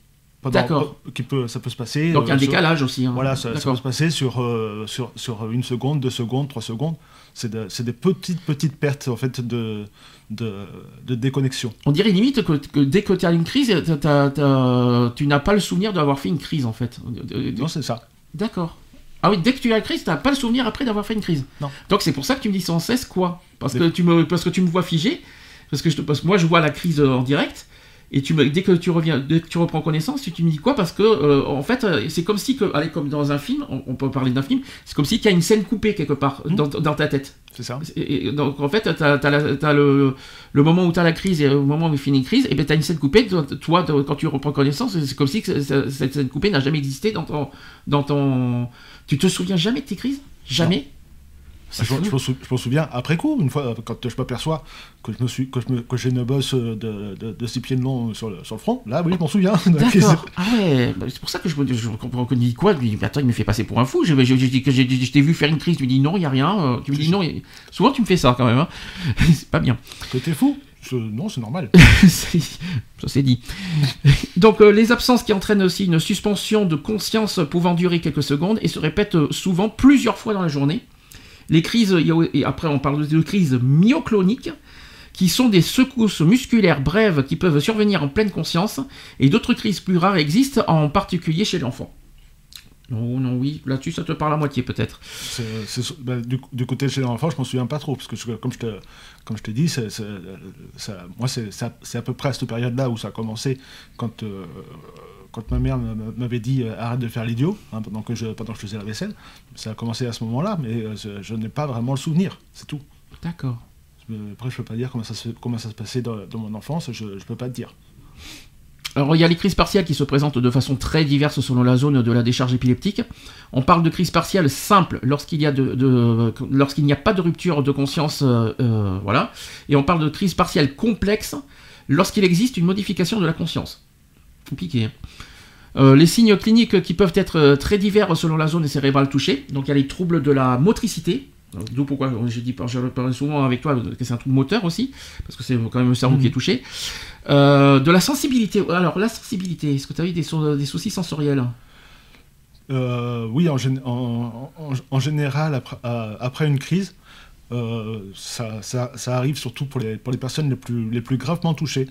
D'accord. Qui peut ça peut se passer. Donc il y a un euh, sur- décalage aussi. hein. Voilà, ça, ça peut se passer sur, euh, sur, sur une seconde, deux secondes, trois secondes. C'est de- des petites, petites pertes en fait, de, de, de déconnexion. On dirait limite que, que dès que tu as une crise, tu n'as pas le souvenir d'avoir fait une crise en fait. Non, c'est ça. D'accord. Ah oui, dès que tu as la crise, tu n'as pas le souvenir après d'avoir fait une crise. Non. Donc c'est pour ça que tu me dis sans cesse quoi Parce Des- que tu me, parce que tu me vois figé. Parce que, je te, parce que moi je vois la crise euh, en direct. Et tu me, dès que tu reviens, dès que tu reprends connaissance, tu, tu me dis quoi? Parce que euh, en fait, euh, c'est comme si que, allez, comme dans un film, on, on peut parler d'un film, c'est comme si qu'il y a une scène coupée quelque part Mhm. dans, dans ta tête. C'est ça. Et, et donc en fait, tu as, le, le moment où tu as la crise et le moment où il finit une crise, et bien tu as une scène coupée. Toi, quand tu reprends connaissance, c'est comme si que ce- cette scène coupée n'a jamais existé dans ton, dans ton. Tu te souviens jamais de tes crises? Jamais? Je me souviens après coup, une fois, quand je m'aperçois que je me suis, que je me- que j'ai une bosse de, de, de six pieds de long sur le, sur le front. Là, oui, je m'en souviens. [LAUGHS] D'accord. Ah ouais, bah, c'est pour ça que je, me- je comprends que dit quoi. Je lui dis, attends, il me fait passer pour un fou. Je, je, je, t'ai vu faire une crise. Tu me dis non, il n'y a rien. Euh, Tu me dis non. y- Souvent, tu me fais ça quand même. hein. [LAUGHS] c'est pas bien. Que t'es fou? Non, c'est normal. [LAUGHS] Ça c'est dit. Donc euh, les absences qui entraînent aussi une suspension de conscience pouvant durer quelques secondes et se répètent euh, souvent plusieurs fois dans la journée. Les crises, et après on parle de crises myocloniques, qui sont des secousses musculaires brèves qui peuvent survenir en pleine conscience, et d'autres crises plus rares existent, en particulier chez l'enfant. Non, non, oui, là-dessus ça te parle à moitié peut-être. Bah, du, du côté chez l'enfant, je m'en souviens pas trop, parce que je- comme je te, comme je t'ai dit, c'est- moi c'est à- peu près à cette période-là où ça a commencé, quand, euh, quand ma mère m'avait dit euh, arrête de faire l'idiot, hein, pendant, que je, pendant que je faisais la vaisselle. Ça a commencé à ce moment-là, mais euh, je, je n'ai pas vraiment le souvenir, c'est tout. D'accord. Après, je peux pas dire comment ça se, comment ça se passait dans, dans mon enfance, je, je peux pas te dire. Alors, il y a les crises partielles qui se présentent de façon très diverse selon la zone de la décharge épileptique. On parle de crise partielle simple lorsqu'il n'y a pas de rupture de conscience, euh, euh, voilà. Et on parle de crise partielle complexe lorsqu'il existe une modification de la conscience. Compliqué. hein. Euh, les signes cliniques qui peuvent être euh, très divers selon la zone cérébrale touchée. Donc il y a les troubles de la motricité. Donc, D'où pourquoi j'ai dit, je parle souvent avec toi que c'est un trouble moteur aussi, parce que c'est quand même le cerveau qui est touché. Euh, de la sensibilité. Alors la sensibilité, est-ce que tu as eu des, sou- des soucis sensoriels? Euh, oui, en, gén- en- en- en général, après, euh, après une crise, euh, ça, ça- ça arrive surtout pour les, pour les personnes les plus, les plus gravement touchées.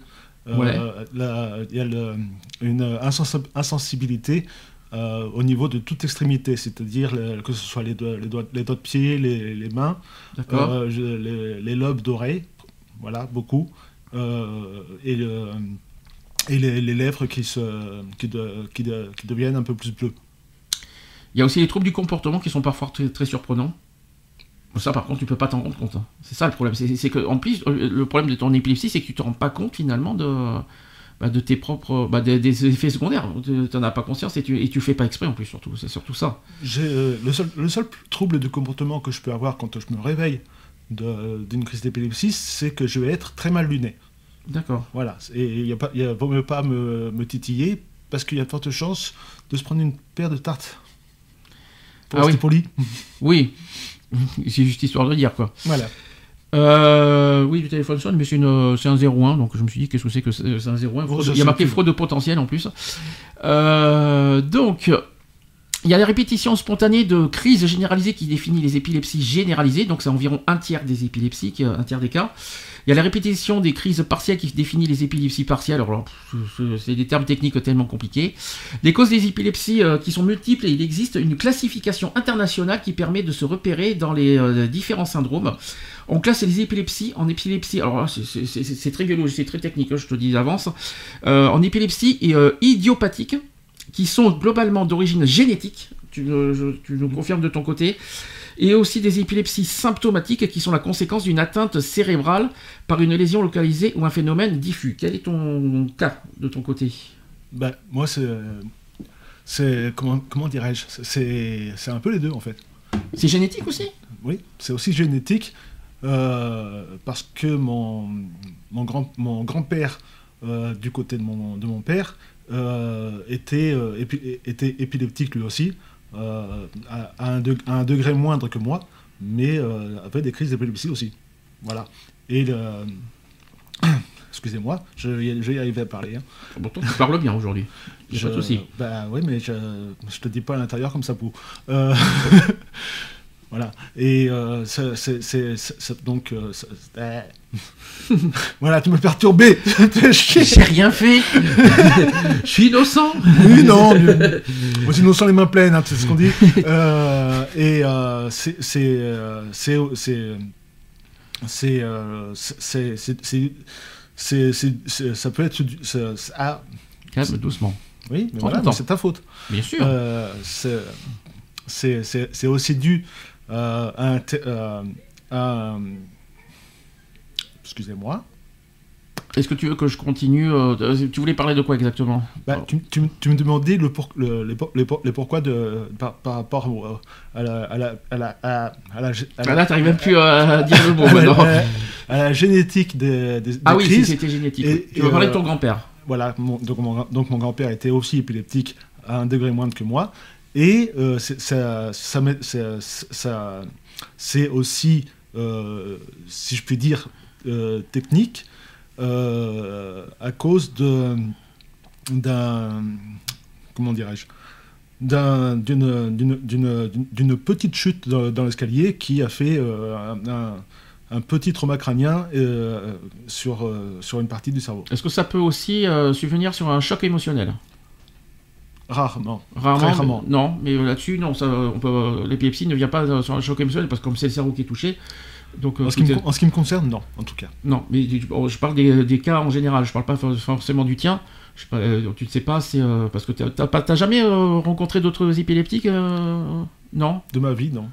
Euh, Ouais. Il y a le- une insens- insensibilité euh, au niveau de toute extrémité, c'est-à-dire que ce soit les doigts, les doigts, les doigts de pied, les, les mains, euh, les, les lobes d'oreilles, voilà, beaucoup, euh, et, le- et les, lèvres qui, se, qui, de- qui, de- qui deviennent un peu plus bleues. Il y a aussi les troubles du comportement qui sont parfois très, très surprenants. Ça, par contre, tu peux pas t'en rendre compte. hein. C'est ça le problème. C'est que, en plus, le problème de ton épilepsie, c'est que tu te rends pas compte finalement de, bah, de tes propres, bah, des, des effets secondaires. Tu n'en as pas conscience et tu, et tu fais pas exprès en plus, surtout. C'est surtout ça. Euh, le, seul, le seul trouble de comportement que je peux avoir quand je me réveille de- d'une crise d'épilepsie, c'est que je vais être très mal luné. D'accord. Voilà. Et il pas, y a- vaut mieux pas me, me titiller parce qu'il y a de fortes chances de se prendre une paire de tartes. Pour Ah oui. poli. Oui. [LAUGHS] c'est juste histoire de dire quoi. Voilà. Euh, oui, du téléphone sonne, mais c'est une- c'est un 01, donc je me suis dit qu'est-ce que c'est que c'est c'est un 01. Oh, Fraude- il y a marqué fraude potentielle en plus. Euh, donc, il y a la répétition spontanée de crise généralisée qui définit les épilepsies généralisées, donc c'est environ un tiers des épilepsies, qui- un tiers des cas. Il y a la répétition des crises partielles qui définit les épilepsies partielles. Alors, c'est- des termes techniques tellement compliqués. Les causes des épilepsies euh, qui sont multiples et il existe une classification internationale qui permet de se repérer dans les euh, différents syndromes. On classe les épilepsies en épilepsie. Alors c'est- très biologique, c'est très technique, hein, je te dis d'avance. Euh, en épilepsie et idiopathique, qui sont globalement d'origine génétique. Tu nous confirmes de ton côté. Et aussi des épilepsies symptomatiques qui sont la conséquence d'une atteinte cérébrale par une lésion localisée ou un phénomène diffus. Quel est ton cas de ton côté? Ben, moi, c'est. C'est. Comment, comment dirais-je? C'est c'est un peu les deux, en fait. C'est génétique aussi? Oui, c'est aussi génétique euh, parce que mon, mon, grand, mon grand-père, euh, du côté de mon, de mon père, euh, était, épi- était épileptique lui aussi, euh, à, à un deg- à un degré moindre que moi, mais euh, avait des crises d'épilepsie aussi. Voilà. Et le... [COUGHS] Excusez-moi, je, vais- je vais y arriver à parler. hein. Pourtant, tu parles bien aujourd'hui. Pas de souci. Bah oui, mais je, je te dis pas à l'intérieur comme ça pour. [LAUGHS] Euh, voilà. Et euh, c'est- donc. euh, c'est- euh, voilà, tu me perturbé. J'ai rien fait Je suis innocent Oui, non. mais- Moi, sans les mains pleines, hein, c'est ce qu'on dit. Euh, et euh, c'est. C'est. euh, C'est. C'est. C'est. euh, c'est- c'est- c'est- c'est, c'est- c'est- ça peut être. c'est- ah, Calme, doucement. oui, mais voilà, c'est ta faute. Bien sûr. Euh, c'est, c'est, c'est- c'est aussi dû euh, un. te- euh, un- Excusez-moi. Est-ce que tu veux que je continue euh, euh, Tu voulais parler de quoi exactement? Bah, tu, tu me- tu me demandais le pour- le- les, pour- les pour- les pourquoi de, par, par rapport au- à la. À la, à la, la, Ah, Là, t'arrives même plus à [LAUGHS] dire le mot à la- maintenant. à la- à la génétique des, des, Ah des oui, si, crises. c'était génétique. Et- oui. Tu veux parler euh, de ton grand-père? Voilà, mon- donc mon, grand- donc mon grand-père était aussi épileptique à un degré moindre que moi. Et euh, c'est- aussi, euh, si je puis dire, euh, technique à cause de d'un comment dirais-je d'un- d'une petite chute dans, l'escalier qui a fait un, petit trauma crânien sur, une partie du cerveau. Est-ce que ça peut aussi subvenir sur un choc émotionnel? Rarement. Rarement. Mais- rarement. non, mais là-dessus, non, ça, on peut, l'épilepsie ne vient pas euh, sur un choc émotionnel parce que comme c'est le cerveau qui est touché. Donc, euh, En ce, qui me, tout est- con- en ce qui me concerne, non, en tout cas. Non, mais bon, je parle des, des cas en général, je parle pas for- forcément du tien. Je sais pas, euh, tu ne sais pas, c'est euh, parce que pas- t'as jamais euh, rencontré d'autres épileptiques euh, Non? De ma vie, non.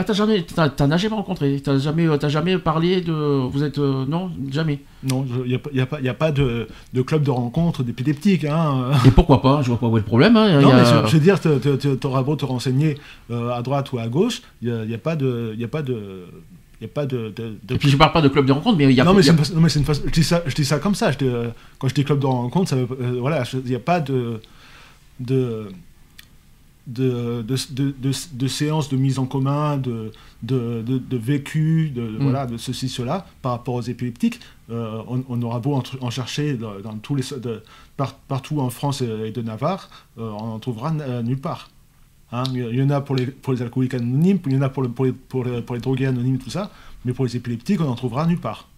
Ah, t'as jamais, t'as- t'en as jamais rencontré T'as jamais, euh, t'as jamais parlé de, vous êtes, euh, non, jamais. Non, il n'y a, pas- y a pas, y a pas de, de club de rencontre d'épileptiques. Hein. Et pourquoi pas Je vois pas où est le problème. hein, il Non, a- mais je, je veux dire, tu auras beau te renseigner euh, à droite ou à gauche, il n'y a, a pas de. Y a pas de y a pas de, de- de- Et puis je parle pas de club de rencontre, mais il y a. non, mais il y c'est a- une, non, mais c'est une façon- je dis ça, je dis ça comme ça. je dis, euh, quand je dis club de rencontre, ça veut- euh, voilà, il n'y a pas de de de, de, de, de- de séances de mise en commun, de, de, vécu, de, Mm. voilà, de ceci, cela, par rapport aux épileptiques. Euh, on, on aura beau en, chercher dans, dans tous les, par- partout en France et de Navarre, euh, on en trouvera euh, nulle part. Hein, il y en a pour les, pour les alcooliques anonymes, il y en a pour, le- pour, les, pour, les, pour les drogués anonymes, tout ça, mais pour les épileptiques, on en trouvera nulle part.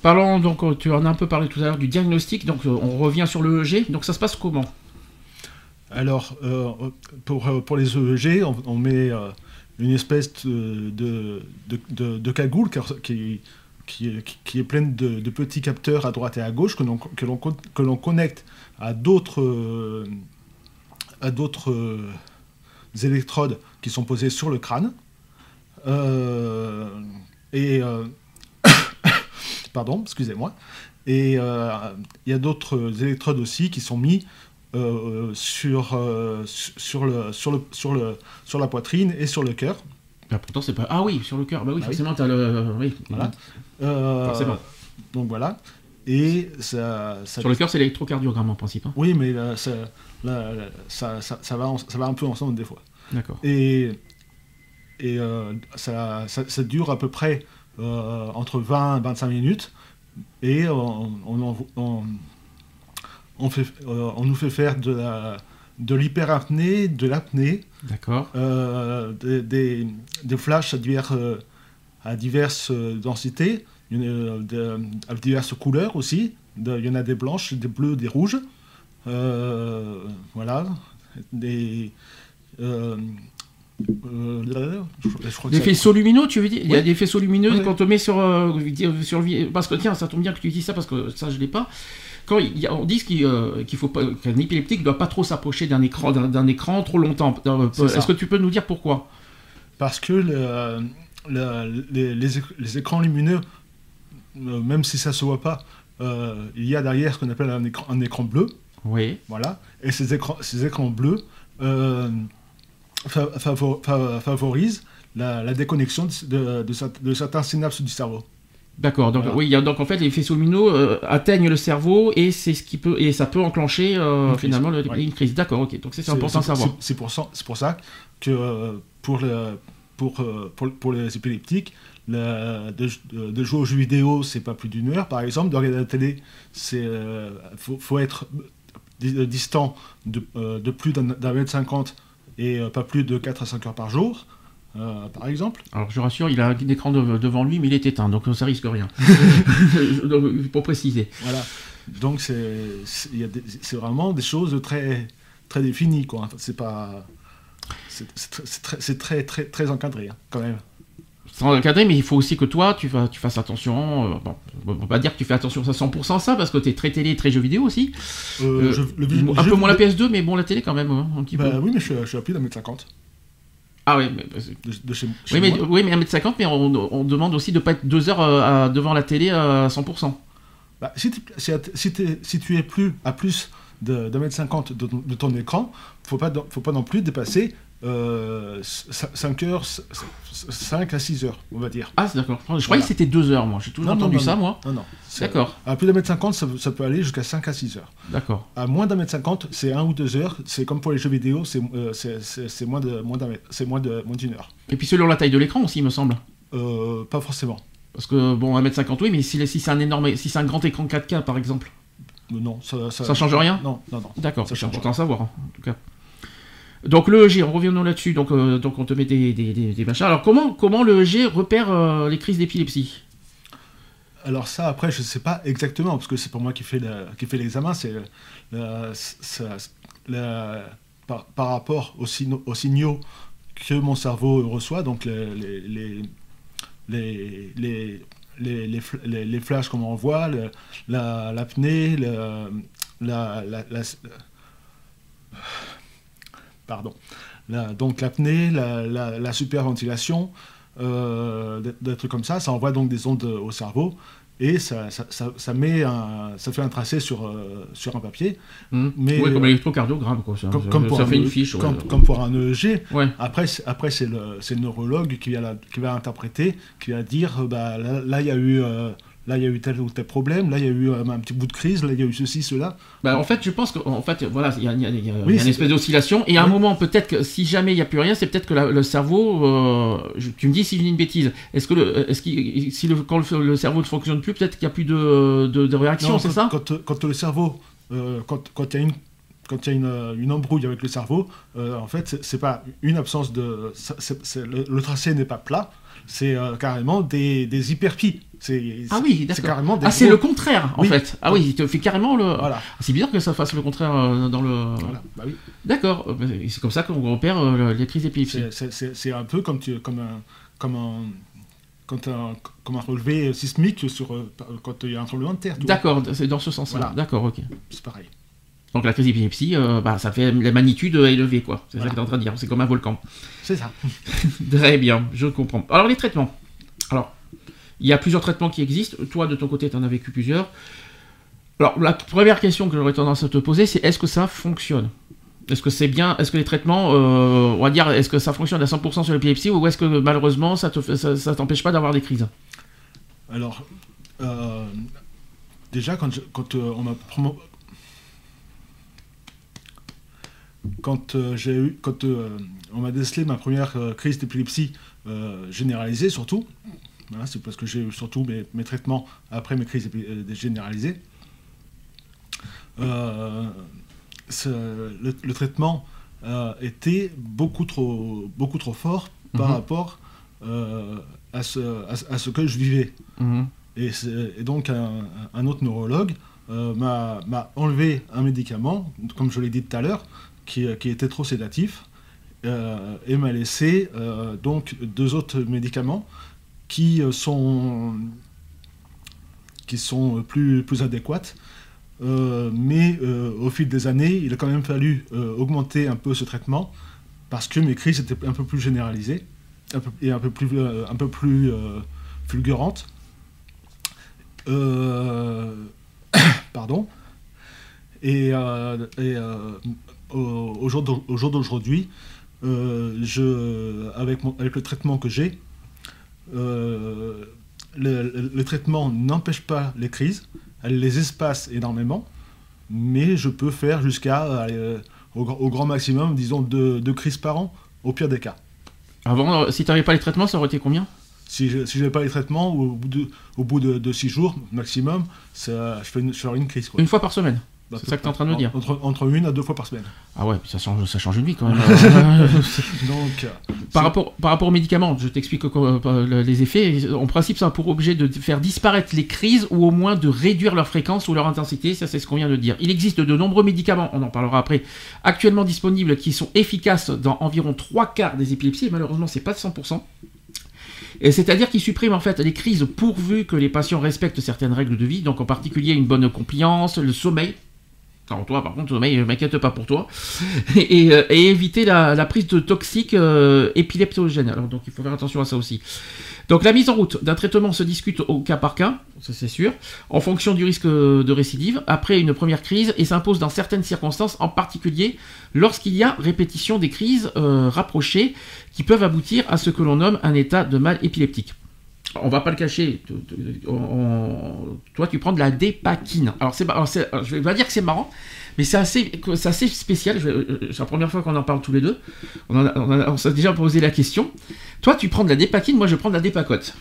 Parlons donc, tu en as un peu parlé tout à l'heure du diagnostic, donc on revient sur le EEG. Donc ça se passe comment? Alors, euh, pour, euh, pour les EEG, on, met euh, une espèce de, de, de, cagoule qui, qui, est- pleine de, petits capteurs à droite et à gauche que l'on connecte à d'autres à d'autres électrodes qui sont posées sur le crâne. Et [COUGHS] pardon, excusez-moi. Et il y a d'autres électrodes aussi qui sont mis euh, sur, euh, su- sur, le, sur, le, sur, le, sur la poitrine et sur le cœur. Ah, pourtant c'est pas. Ah oui, sur le cœur. Bah oui, Ah oui. forcément t'as le. Oui. Voilà. Euh, Forcément. Donc voilà. Et ça, ça- Sur le cœur, c'est l'électrocardiogramme en principe. hein. Oui, mais là, ça, là, ça, ça, ça va, en- ça va un peu ensemble des fois. D'accord. Et, et ça, ça, dure à peu près entre 20 et 25 minutes. Et on, on, en- on, on fait, euh, on nous fait faire de la de l'hyperapnée, de l'apnée, D'accord. euh, des, des, des flashs à, divers, euh, à diverses densités, de- à diverses couleurs aussi. Il y en a des blanches, des bleues, des rouges. Voilà. Des. euh, je, je crois que Des ça- faisceaux lumineux, tu veux dire? Il y a des faisceaux lumineux qu'on te met sur, euh, sur le- parce que tiens, ça tombe bien que tu dis ça parce que ça je l'ai pas. Quand il on dit qu'il euh, faut pas qu'un épileptique ne doit pas trop s'approcher d'un écran d'un écran trop longtemps. Euh. Est-ce que tu peux nous dire pourquoi? Parce que le- le- les, les éc- les écrans lumineux, euh, même si ça ne se voit pas, euh, il y a derrière ce qu'on appelle un écran, un écran bleu. Oui. Voilà. Et ces écrans, ces écrans bleus euh, fa- favo- fa- favorisent la, la déconnexion de, de- de certains synapses du cerveau. D'accord. Donc Voilà. oui, il y a, donc en fait les faisceaux lumineux euh, atteignent le cerveau et c'est ce qui peut et ça peut enclencher euh, Une crise, finalement le- ouais. une crise. D'accord. Ok. Donc c'est important de savoir. c'est- pour, ça- c'est pour ça que euh, pour, le- pour, pour, pour les épileptiques, de, jouer aux jeux vidéo, c'est pas plus d'une heure, par exemple. De regarder la télé, c'est faut, faut être di- distant de, de plus d'un mètre cinquante et pas plus de 4 à 5 heures par jour, euh, par exemple. Alors je rassure, il a un écran de- devant lui, mais il est éteint, donc ça risque rien. [LAUGHS] [LAUGHS] Donc, pour préciser. Voilà. Donc c'est c'est- il y a des- c'est vraiment des choses très très définies quoi. C'est pas c'est c'est tr- c'est très c'est très très très encadré hein, quand même. sans encadrer, mais il faut aussi que toi, tu, vas, tu fasses attention. euh, bon, on va pas dire que tu fais attention à 100% à ça, parce que tu es très télé, très jeu vidéo aussi. Euh, je- le- un peu moins la PS2, mais bon, la télé quand même, hein, un petit peu. Bah oui, mais je, suis- je suis à plus d'un mètre cinquante Ah oui, mais, de, de chez, oui, chez mais, moi. oui, mais 1m50, mais on, on demande aussi de pas être deux heures euh, à- devant la télé à 100%. Bah, si, tu- si, si t'es- si tu es plus à plus de, d'un mètre cinquante de, ton- de ton écran, faut pas, faut pas non plus dépasser euh, 5 heures, 5 à 6 heures, on va dire. Ah, c'est d'accord. Je croyais que c'était deux heures, moi. J'ai toujours Non, entendu non, ça, moi. Non, non. c'est- D'accord, À plus d'un mètre cinquante, ça, ça peut aller jusqu'à 5 à 6 heures. d'accord. À moins d'un mètre cinquante, c'est 1 ou 2 heures. C'est comme pour les jeux vidéo, c'est euh, moins de moins de d'une heure. Et puis selon la taille de l'écran aussi, il me semble. Euh, pas forcément. Parce que, bon, 1m50, oui, mais si, si c'est un énorme, si c'est un grand écran 4K, par exemple, Euh, Non, ça, ça change rien Non, non, non. D'accord, à savoir, en tout cas. Donc le EG, revenons là-dessus. Donc, euh, donc on te met des, machins. Alors comment, comment le EG repère euh, les crises d'épilepsie? Alors ça, après, je sais pas exactement, parce que c'est pas moi qui fait l'examen, c'est la- par, rapport aux, signo- aux signaux que mon cerveau reçoit, donc les, les, les, les, les, les, les fl- les- les flashs qu'on m'envoie, le- la- l'apnée, la, la- pardon, La- donc l'apnée, la, la, la superventilation, euh, des, des trucs comme ça, ça envoie donc des ondes au cerveau et ça, ça, ça, ça met un, ça fait un tracé sur, euh, sur un papier. Mais, Ouais, comme euh, l'électrocardiogramme, quoi. Ça, Comme, ça- comme pour ça un, fait une fiche. ouais. comme, pour un EEG. Ouais. Après, c'est- après c'est le, le neurologue qui va, la- qui va interpréter, qui va dire, bah, là, là, il y a eu... euh, Là, il y a eu tel ou tel problème, là, il y a eu un petit bout de crise, là, il y a eu ceci, cela. Bah, en fait, je pense que, en fait, voilà, il y a, il y a- il y a- Oui, il y a une espèce d'oscillation, et à un moment, peut-être que si jamais il n'y a plus rien, c'est peut-être que la- le cerveau, euh, je- tu me dis si je dis une bêtise, est-ce que le, est-ce qu'il, si le, quand le, le cerveau ne fonctionne plus, peut-être qu'il n'y a plus de, de, de réaction, c'est ça? quand, quand le cerveau, euh, quand quand il y a une quand il y a une, une embrouille avec le cerveau, euh, en fait, c'est- pas une absence de. le, le tracé n'est pas plat, c'est euh, carrément des, des hyperpies. Ah oui, c'est d'accord. carrément des. Ah, c'est gros- le contraire, en Oui. fait. Ah oui, il te fait carrément le. Voilà. C'est bizarre que ça fasse le contraire euh, dans le. voilà. Bah oui. D'accord. C'est comme ça qu'on repère les crises d'épilepsie. C'est- un peu comme, tu, comme un. Comme un quand un, comme un relevé sismique sur, quand il y a un tremblement de terre. D'accord, c'est dans ce sens-là. Voilà. D'accord, ok. C'est pareil. Donc la crise d'épilepsie, euh, bah, ça fait la magnitude élevée, quoi. C'est ça que tu es en train de dire. C'est comme un volcan. C'est ça. [LAUGHS] Très bien, je comprends. Alors les traitements. Alors, il y a plusieurs traitements qui existent. Toi, de ton côté, tu en as vécu plusieurs. Alors, la première question que j'aurais tendance à te poser, c'est est-ce que ça fonctionne? Est-ce que c'est bien? Est-ce que les traitements, euh, on va dire, est-ce que ça fonctionne à 100% sur l'épilepsie ou est-ce que malheureusement, ça te fait- ça, ça t'empêche pas d'avoir des crises? Alors, euh, déjà, quand, je- quand euh, on m'a quand euh, j'ai eu, quand euh, on m'a décelé ma première euh, crise d'épilepsie généralisée, surtout, c'est parce que j'ai eu surtout mes, mes traitements après mes crises généralisées. Le, le traitement était beaucoup trop, beaucoup trop fort par Mhm. rapport à, ce, à, à ce que je vivais. Et, c'est- et donc un, un autre neurologue m'a m'a enlevé un médicament, comme je l'ai dit tout à l'heure, qui, qui était trop sédatif, euh, et m'a laissé euh, donc deux autres médicaments qui euh, sont, qui sont plus, plus adéquates. Euh, mais euh, au fil des années, il a quand même fallu euh, augmenter un peu ce traitement parce que mes crises étaient un peu plus généralisées et un peu plus, euh, un peu plus euh, fulgurantes. Euh, [COUGHS] pardon. Et, euh, euh, au, au jour d'au- au jour d'aujourd'hui, euh, je, avec, mon- avec le traitement que j'ai, euh, le, le- le traitement n'empêche pas les crises, elle les espace énormément, mais je peux faire jusqu'à, euh, au, au grand maximum, disons, deux, deux crises par an, au pire des cas. Avant, euh, si tu n'avais pas les traitements, ça aurait été combien? Si je si n'avais pas les traitements, au bout de, au bout de, de six jours maximum, ça, je, fais une, je fais une crise. quoi. Une fois par semaine? C'est ça que t'es en train de me dire. Entre, entre une à deux fois par semaine. Ah ouais, ça change, ça change une vie quand même. [LAUGHS] Donc, euh, Par rapport, par rapport aux médicaments, je t'explique euh, euh, les effets. En principe, ça a pour objet de faire disparaître les crises ou au moins de réduire leur fréquence ou leur intensité. Ça, c'est ce qu'on vient de dire. Il existe de nombreux médicaments, on en parlera après, actuellement disponibles qui sont efficaces dans environ trois quarts des épilepsies. Malheureusement, c'est pas 100%. Et c'est-à-dire qu'il supprime en fait les crises pourvu que les patients respectent certaines règles de vie, donc en particulier une bonne compliance, le sommeil. Alors toi, par contre, je m'inquiète pas pour toi. [LAUGHS] Et, euh, et éviter la, la prise de toxiques euh, épileptogènes. Alors donc il faut faire attention à ça aussi. Donc la mise en route d'un traitement se discute au cas par cas, ça c'est sûr, en fonction du risque de récidive, après une première crise, et s'impose dans certaines circonstances, en particulier lorsqu'il y a répétition des crises euh, rapprochées qui peuvent aboutir à ce que l'on nomme un état de mal épileptique. On va pas le cacher. on- toi, tu prends de la dépakine. Alors, c'est, je vais pas dire que c'est marrant, mais c'est assez, c'est assez spécial. Euh, C'est la première fois qu'on en parle tous les deux. On, en a- on a- on s'est déjà posé la question. Toi, tu prends de la dépakine, moi, je prends de la dépacote.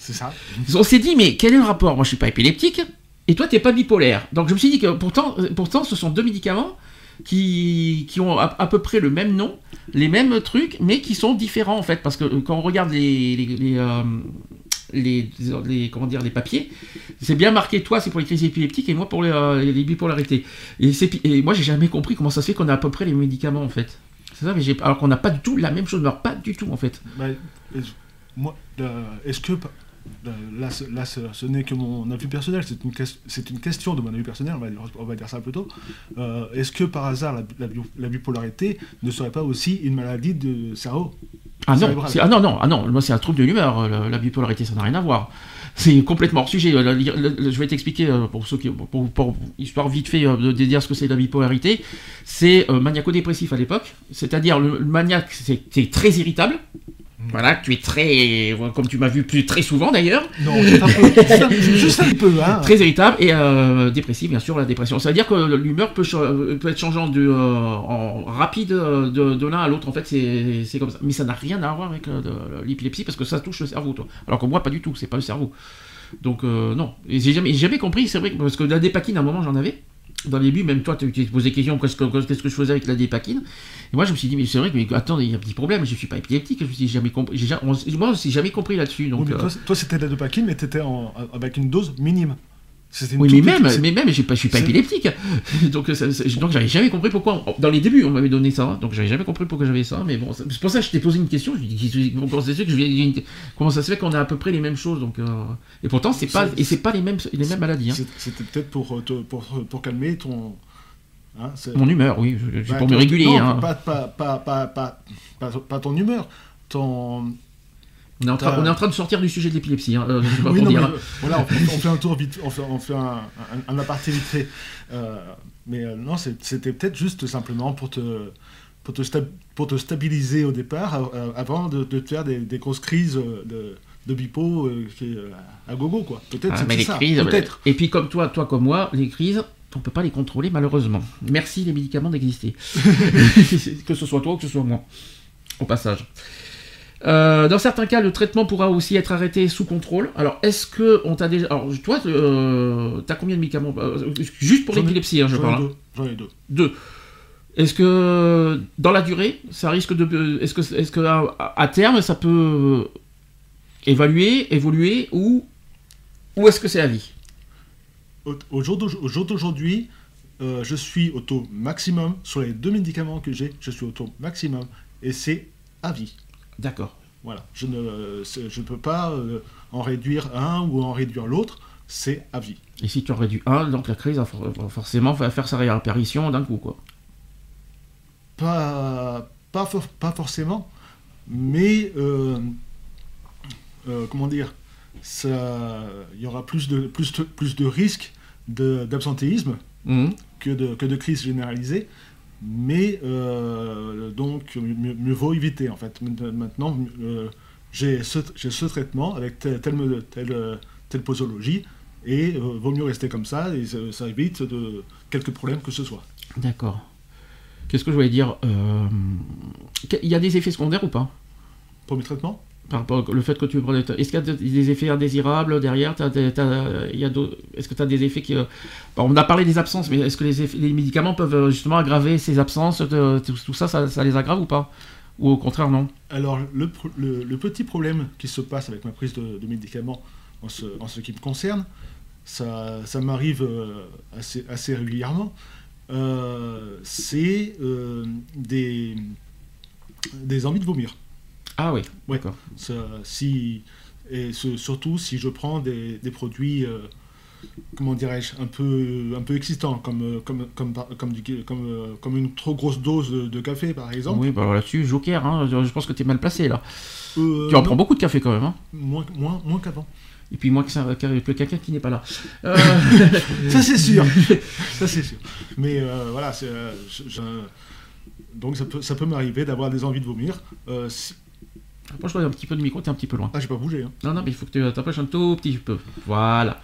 C'est ça. On s'est dit, mais quel est le rapport? Moi, je suis pas épileptique, et toi, t'es pas bipolaire. Donc, je me suis dit que pourtant, pourtant ce sont deux médicaments qui, qui ont à, à peu près le même nom, les mêmes trucs, mais qui sont différents en fait, parce que euh, quand on regarde les, les, les, euh, les- comment dire les papiers, c'est bien marqué toi c'est pour les crises épileptiques et moi pour les, euh, les bipolarités. Et, et moi j'ai jamais compris comment ça se fait qu'on a à peu près les médicaments en fait. Alors qu'on n'a pas du tout la même chose, alors pas du tout en fait. Bah, moi, euh, que là, ce, là, ce, ce n'est que mon avis personnel, c'est une, ques- c'est une question de mon avis personnel, on va, dire- on va dire ça plutôt. Euh, est-ce que par hasard la, la bi- la bipolarité ne serait pas aussi une maladie de cerveau? Ah non, c'est- ah non, non, ah non, moi c'est un trouble de l'humeur, euh, la, la bipolarité, ça n'a rien à voir. C'est complètement hors sujet. Euh, je vais t'expliquer euh, pour ceux qui, pour, pour- histoire vite fait euh, de, dire ce que c'est la bipolarité. C'est euh, maniaco-dépressif à l'époque, c'est-à-dire le, le maniaque, c'est c'est très irritable. Voilà, tu es très, comme tu m'as vu plus très souvent d'ailleurs, Non, juste un peu, juste un, juste un peu, hein. très irritable et euh, dépressif, bien sûr, la dépression. C'est-à-dire que l'humeur peut, euh, peut être changeante de, euh, en rapide euh, de, de l'un à l'autre. En fait, c'est comme ça. Mais ça n'a rien à voir avec euh, le- l'épilepsie parce que ça touche le cerveau, toi. Alors que moi, pas du tout. C'est pas le cerveau. Donc euh, non. Et j'ai jamais, compris. C'est vrai parce que la dépakine, à un moment, j'en avais. Dans les début, même toi, tu tu te posais des questions, qu'est-ce que, qu'est-ce que je faisais avec la dépakine Et moi, je me suis dit, mais c'est vrai que, mais attends, il y a un petit problème, je suis pas épileptique, je me suis jamais compris, j'ai jamais- on- moi, j'ai jamais compris là-dessus. Oui, Donc, euh, toi, c'était de la dopakine, mais t'étais en, avec une dose minime. Oui, mais même, mais même, j'ai pas, je suis pas épileptique. [LAUGHS] donc, ça- ça- donc, j'avais jamais compris pourquoi. Dans les débuts, on m'avait donné ça, hein, donc j'avais jamais compris pourquoi j'avais ça. Mais bon, c'est pour ça que je t'ai posé une question. Je dis, comment ça se fait que je viens- comment ça se fait qu'on a à peu près les mêmes choses. Donc, euh, et pourtant, c'est pas, C'est- et c'est pas les mêmes, les mêmes maladies. hein. C'était peut-être pour, euh, pour, pour calmer ton. hein, Mon humeur, oui, je- je- Bah, pour me réguler. non, hein. pas, pas, pas, pas ton humeur. Ton. On, est en train, t'as- on est en train de sortir du sujet de l'épilepsie. Hein, euh, Oui, voilà, on, fait- on fait un tour vite, on fait, on fait un, un, un aparté vite fait. Euh, mais euh, non, c'était peut-être juste simplement pour te, pour te, pour te stabiliser au départ, euh, avant de, de te faire des, des grosses crises de, de bipo à gogo, quoi. Peut-être Ah, ça. crises. Et puis comme toi, toi comme moi, les crises, on peut pas les contrôler malheureusement. Merci les médicaments d'exister. [LAUGHS] que ce soit toi ou que ce soit moi. Au passage. Euh, dans certains cas, le traitement pourra aussi être arrêté sous contrôle. Alors, est-ce que on t'a déjà, alors toi, euh, t'as combien de médicaments Euh, Juste pour l'épilepsie, hein, je parle. hein. J'en ai deux. Deux. Est-ce que dans la durée, ça risque de, est-ce que, est-ce que à, à terme, ça peut évaluer, évoluer ou, ou est-ce que c'est à vie? Au, jour d'aujourd'hui- au jour d'aujourd'hui, euh, je suis au taux maximum sur les deux médicaments que j'ai. Je suis au taux maximum et c'est à vie. D'accord. Voilà, je ne euh, je peux pas euh, en réduire un ou en réduire l'autre, c'est à vie. Et si tu en réduis un, donc la crise va for- va forcément va faire sa réapparition d'un coup, quoi. Pas, pas, for- pas forcément, mais euh, euh, comment dire, il y aura plus de, plus de, plus de risques de- d'absentéisme Mhm. que de, que de crise généralisée. Mais euh, donc, mieux, mieux vaut éviter en fait. Maintenant, euh, j'ai ce, traitement avec telle, telle, telle, telle posologie et euh, vaut mieux rester comme ça et ça, évite de, quelques problèmes que ce soit. D'accord. Qu'est-ce que je voulais dire Il y a des effets secondaires ou pas? Premier traitement? Est-ce qu'il y a de- des effets indésirables derrière? Est-ce que tu as des effets qui. euh, on a parlé des absences, mais est-ce que les, effets- les médicaments peuvent euh, justement aggraver ces absences tout, ça, ça, les aggrave ou pas? Ou au contraire, non? Alors, le, petit problème qui se passe avec ma prise de, médicaments en ce, qui me concerne, ça, m'arrive euh, assez, régulièrement, c'est des envies de vomir. Ah oui, Ouais. d'accord. Si, et ce- surtout si je prends des, des produits, euh, comment dirais-je, un peu, un peu excitants, comme, euh, comme, comme, par- comme, du- comme, euh, comme une trop grosse dose de, de café, par exemple. Oui, bah là-dessus, Joker, hein, je pense que tu es mal placé là. Euh, tu en non, prends beaucoup de café quand même. Hein. Moins, moins, moins qu'avant. Et puis moi, que ça- que que quelqu'un qui n'est pas là. Euh, [LAUGHS] Ça, c'est sûr. [LAUGHS] ça, c'est sûr. Mais euh, voilà, c'est, je- je- donc ça peut, ça peut m'arriver d'avoir des envies de vomir. Euh, si- Approche-toi un petit peu du micro, t'es un petit peu loin. Ah, j'ai pas bougé. hein. Non, non, mais il faut que tu t'approches un tout petit peu. Voilà.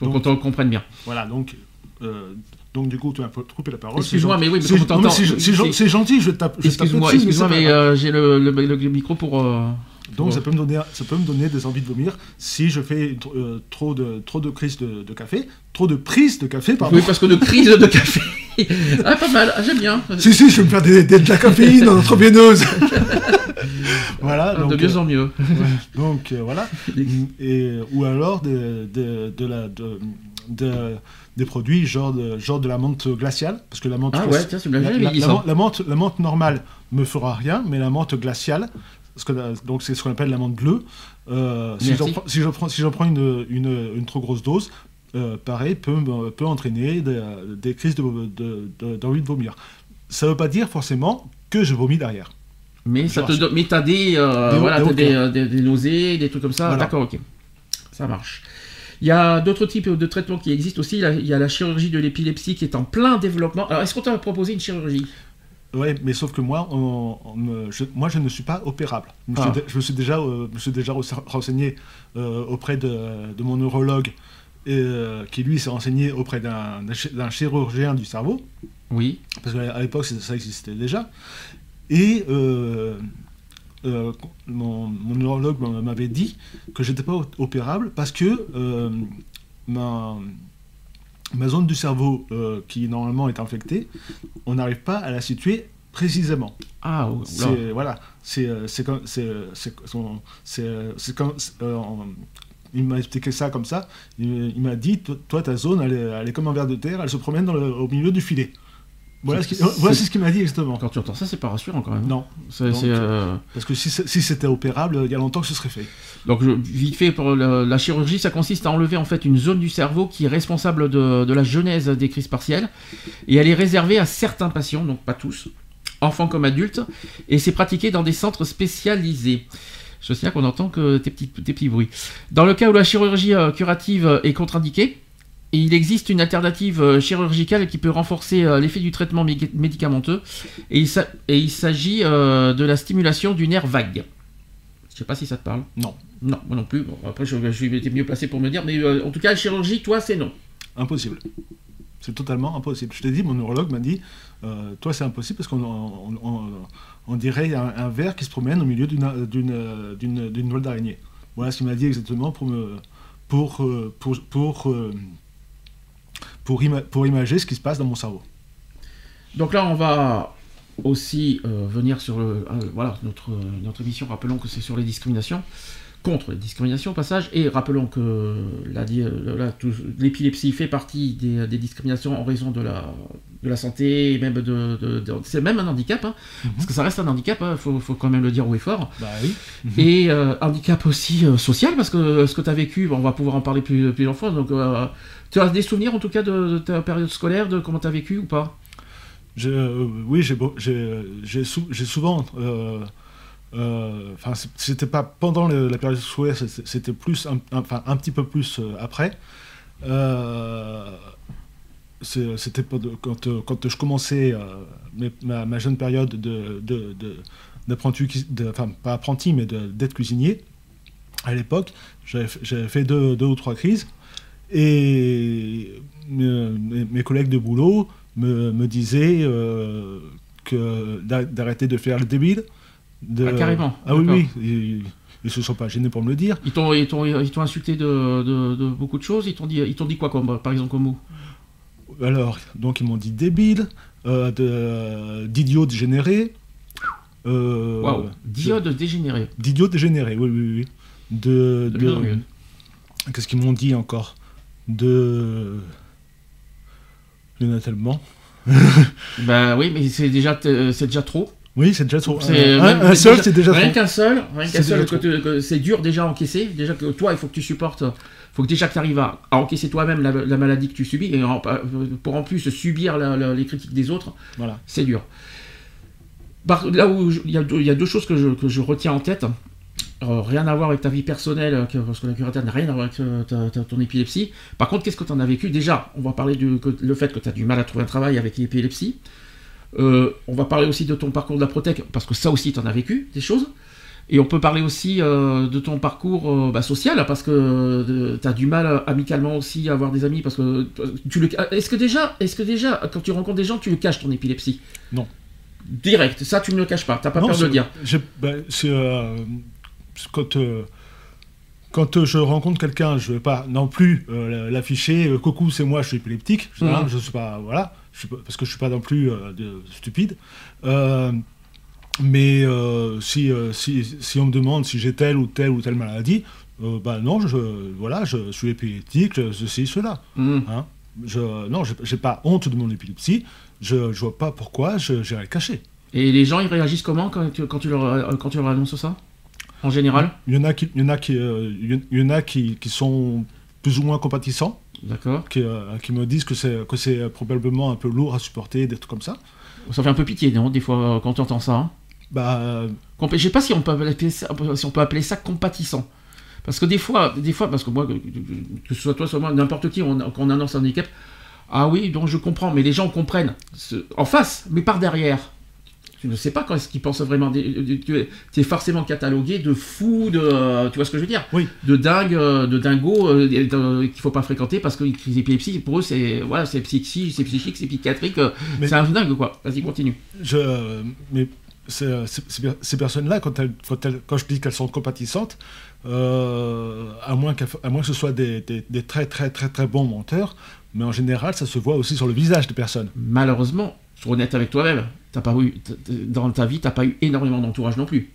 Donc- qu'on comprenne bien. Voilà, donc, euh, donc du coup, tu m'as coupé la parole. Excuse-moi, mais oui, mais on t'entend- c'est- c'est gen- c'est- c'est gentil, je tape. Excuse-moi, excuse-moi, mais euh, j'ai le, le- le micro pour. euh, Donc pour- ça peut, me donner, ça peut me donner des envies de vomir si je fais trop, de, trop de crises de, de café, trop de prises de café, pardon. Oui, parce que de crise de café. [LAUGHS] ah, pas mal, ah, j'aime bien. Si, si, je vais me faire des, des- de la caféine dans notre veineuse. [LAUGHS] voilà, Ah, donc, de mieux euh, en mieux. donc euh, voilà. [LAUGHS] Et, ou alors de, de, de la, de, de- des produits genre de, genre de la menthe glaciale, parce que la menthe, Ah ouais, tiens, la, menthe- la menthe, la menthe normale me fera rien, mais la menthe glaciale, ce que- donc c'est ce qu'on appelle la menthe bleue. euh, si j'en prends, si j'en prends, si j'en prends une, une, une trop grosse dose, euh, pareil, peut, me- peut entraîner des, des crises de, de- de- d'envie de vomir. Ça ne veut pas dire forcément que je vomis derrière. Mais ça Genre, te donne- mais t'as des, euh, Des- voilà, des des, euh, des- nausées, des trucs comme ça. Voilà. D'accord, ok. Ça marche. Il y a d'autres types de traitements qui existent aussi. Il y a- la chirurgie de l'épilepsie qui est en plein développement. Alors, est-ce qu'on t'a proposé une chirurgie? Ouais, mais sauf que moi, on- on me- je, moi, je ne suis pas opérable. Je me suis, Ah. dé- je me suis déjà, euh, je me suis déjà re- renseigné euh, auprès de, de mon neurologue, et, euh, qui lui s'est renseigné auprès d'un d'un chi- d'un chirurgien du cerveau, Oui. parce qu'à l'époque ça existait déjà. Et euh, euh, mon, mon neurologue m'a- m'avait dit que j'étais pas opérable parce que ma, ma zone du cerveau qui normalement est infectée, on n'arrive pas à la situer précisément. Ah, oula. C'est voilà, c'est c'est comme c'est c'est il m'a expliqué ça comme ça. Il, il m'a dit toi, ta zone elle est, elle est comme un ver de terre, elle se promène dans le- au milieu du filet. Voilà ce voilà qu'il m'a dit exactement. Quand tu entends ça, c'est pas rassurant quand même. Non, Donc, euh, parce que si, c'était opérable, il y a longtemps que ce serait fait. Donc, je- vite fait, pour la, la chirurgie, ça consiste à enlever en fait une zone du cerveau qui est responsable de, de la genèse des crises partielles. Et elle est réservée à certains patients, donc pas tous, enfants comme adultes. Et c'est pratiqué dans des centres spécialisés. Je signale qu'on entend que tes petits, tes petits bruits. Dans le cas où la chirurgie euh, curative euh, est contre-indiquée, il existe une alternative euh, chirurgicale qui peut renforcer l'effet du traitement mé- médicamenteux. Et il s'agit de la stimulation du nerf vague. Je sais pas si ça te parle. Non, Non, moi non plus. Bon, après, je, je été mieux placé pour me dire, mais euh, en tout cas, la chirurgie, toi, c'est non. impossible. C'est totalement impossible. Je t'ai dit, mon neurologue m'a dit, euh, toi c'est impossible parce qu'on on, dirait un, un ver qui se promène au milieu d'une toile d'araignée. Voilà ce qu'il m'a dit exactement pour me pour euh, euh, pour, ima- pour imager ce qui se passe dans mon cerveau. Donc là, on va aussi euh, venir sur le, voilà, notre, notre émission. Rappelons que c'est sur les discriminations, contre les discriminations au passage, et rappelons que l'épilepsie fait partie des, des discriminations en raison de la, de la santé, et même de, de- de- c'est même un handicap, hein, parce que ça reste un handicap, il faut, faut quand même le dire haut et fort. Bah oui. Et euh, handicap aussi euh, social, parce que ce que tu as vécu, on va pouvoir en parler plus, plusieurs fois. Donc, euh, tu as des souvenirs en tout cas de, de ta période scolaire, de comment tu as vécu ou pas? Je- oui, j'ai souvent. Euh, Enfin, c'était pas pendant la période scolaire, c'était plus, enfin, un petit peu plus euh, après. Euh, c'était quand, je commençais ma, jeune période de, de, enfin pas apprenti, mais d'être cuisinier. À l'époque, j'avais fait deux, ou trois crises et mes, collègues de boulot me, disaient d'arrêter de faire le débile. De... Ah, carrément, Ah oui, oui. Ils, ils se sont pas gênés pour me le dire. Ils t'ont, ils t'ont, ils t'ont insulté de, de- de beaucoup de choses. Ils t'ont dit, ils t'ont dit quoi, comme, par exemple, comme mot? Alors, donc ils m'ont dit débile, euh, de- d'idiot dégénéré. euh, Diode dégénéré. D'idiot dégénéré, oui, oui, oui. De. De. Qu'est-ce qu'ils m'ont dit encore? De. Il y en a tellement. Bah oui, mais c'est déjà, t- c'est déjà trop. Oui, c'est déjà trop. C'est- Un, seul, déjà- c'est déjà Rien trop. qu'un seul, rien qu'un seul, que c'est dur déjà à encaisser. Déjà que toi, il faut que tu supportes. faut que déjà que tu arrives à, encaisser toi-même la, la maladie que tu subis et en- pour en plus subir la- la- les critiques des autres, Voilà. c'est dur. Par- là où il y, a deux- il y a deux choses que je, que je retiens en tête. Euh, rien à voir avec ta vie personnelle, euh, que- parce que la curatère n'a rien à voir avec euh, ta- ta- ton épilepsie. Par contre, qu'est-ce que tu en as vécu? Déjà, on va parler du que- le fait que tu as du mal à trouver un travail avec l'épilepsie. Euh, on va parler aussi de ton parcours de la Protec, parce que ça aussi, tu en as vécu des choses. Et on peut parler aussi euh, de ton parcours euh, bah, social, parce que tu as du mal amicalement aussi à avoir des amis, parce que tu le. Est-ce que déjà, est-ce que déjà, quand tu rencontres des gens, tu le caches ton épilepsie? Non. Direct, ça tu ne le caches pas, t'as pas Non, peur de le dire. ben, c'est, quand, quand euh, je rencontre quelqu'un, je ne vais pas non plus euh, l'afficher. euh, Coucou, c'est moi, je suis épileptique. Je, je suis pas, voilà, je suis pas- parce que je suis pas non plus euh, de- stupide. Mais si, si, si on me demande si j'ai telle ou telle ou telle maladie, ben non, je, voilà, je suis épileptique, ceci, cela. Hein. Je, non, j'ai- pas honte de mon épilepsie. Je, je vois pas pourquoi je j'irais le cacher. Et les gens, ils réagissent comment quand tu, quand tu, leur, quand tu leur annonces ça? En général Il y en a qui, il y en a qui, euh, il y en a qui, qui sont plus ou moins compatissants, D'accord. qui, euh, qui me disent que c'est que c'est probablement un peu lourd à supporter, d'être comme ça. Ça fait un peu pitié, non Des fois, euh, quand tu entends ça. hein. Bah, Je sais pas si on peut appeler ça, si on peut appeler ça compatissant. Parce que des fois, des fois, parce que moi, que, ce soit toi, soit moi, n'importe qui, on, qu'on annonce un handicap, ah oui, donc je comprends, mais les gens comprennent ce- en face, mais par derrière. Tu ne sais pas quand est-ce qu'ils pensent vraiment. des- des- Tu es, forcément catalogué de fou, de, euh, tu vois ce que je veux dire? Oui. De dingue, euh, de dingo euh, de- qu'il faut pas fréquenter parce que les crises d'épilepsie, pour eux, c'est voilà, c'est psychique, c'est psychique, c'est psychiatrique, euh, Mais- c'est un dingue quoi. Vas-y, continue. je, mais ces personnes-là, quand, elles- quand, elles- quand je dis qu'elles sont compatissantes, euh, à, moins à moins que ce soit des, des- des très très très très bons menteurs, mais en général, ça se voit aussi sur le visage des personnes. malheureusement, sois honnête avec toi-même, t'as pas eu, dans ta vie, t'as pas eu énormément d'entourage non plus.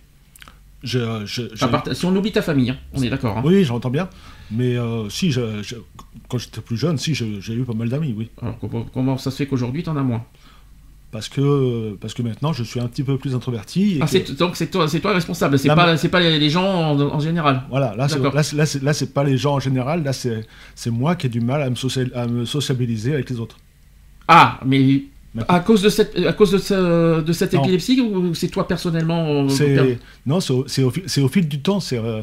Je, je- je- À part ta- si on oublie ta famille, hein, on est d'accord. hein. oui, j'entends bien, mais euh, si, quand j'étais plus jeune, si, j'ai eu pas mal d'amis, oui. Alors comment, ça se fait qu'aujourd'hui t'en as moins? Parce que, parce que maintenant, je suis un petit peu plus introverti. et ah, que- Donc c'est toi, responsable, c'est pas, pas les, les gens en, en général. Voilà, là, c'est, là, c'est, pas les gens en général, là, c'est, moi qui ai du mal à me, à me sociabiliser avec les autres. Ah, mais Maintenant. à cause de cette, à cause de, ce- de cette Non. épilepsie ou c'est toi personnellement euh, non, c'est au, fil, c'est au fil du temps, c'est euh,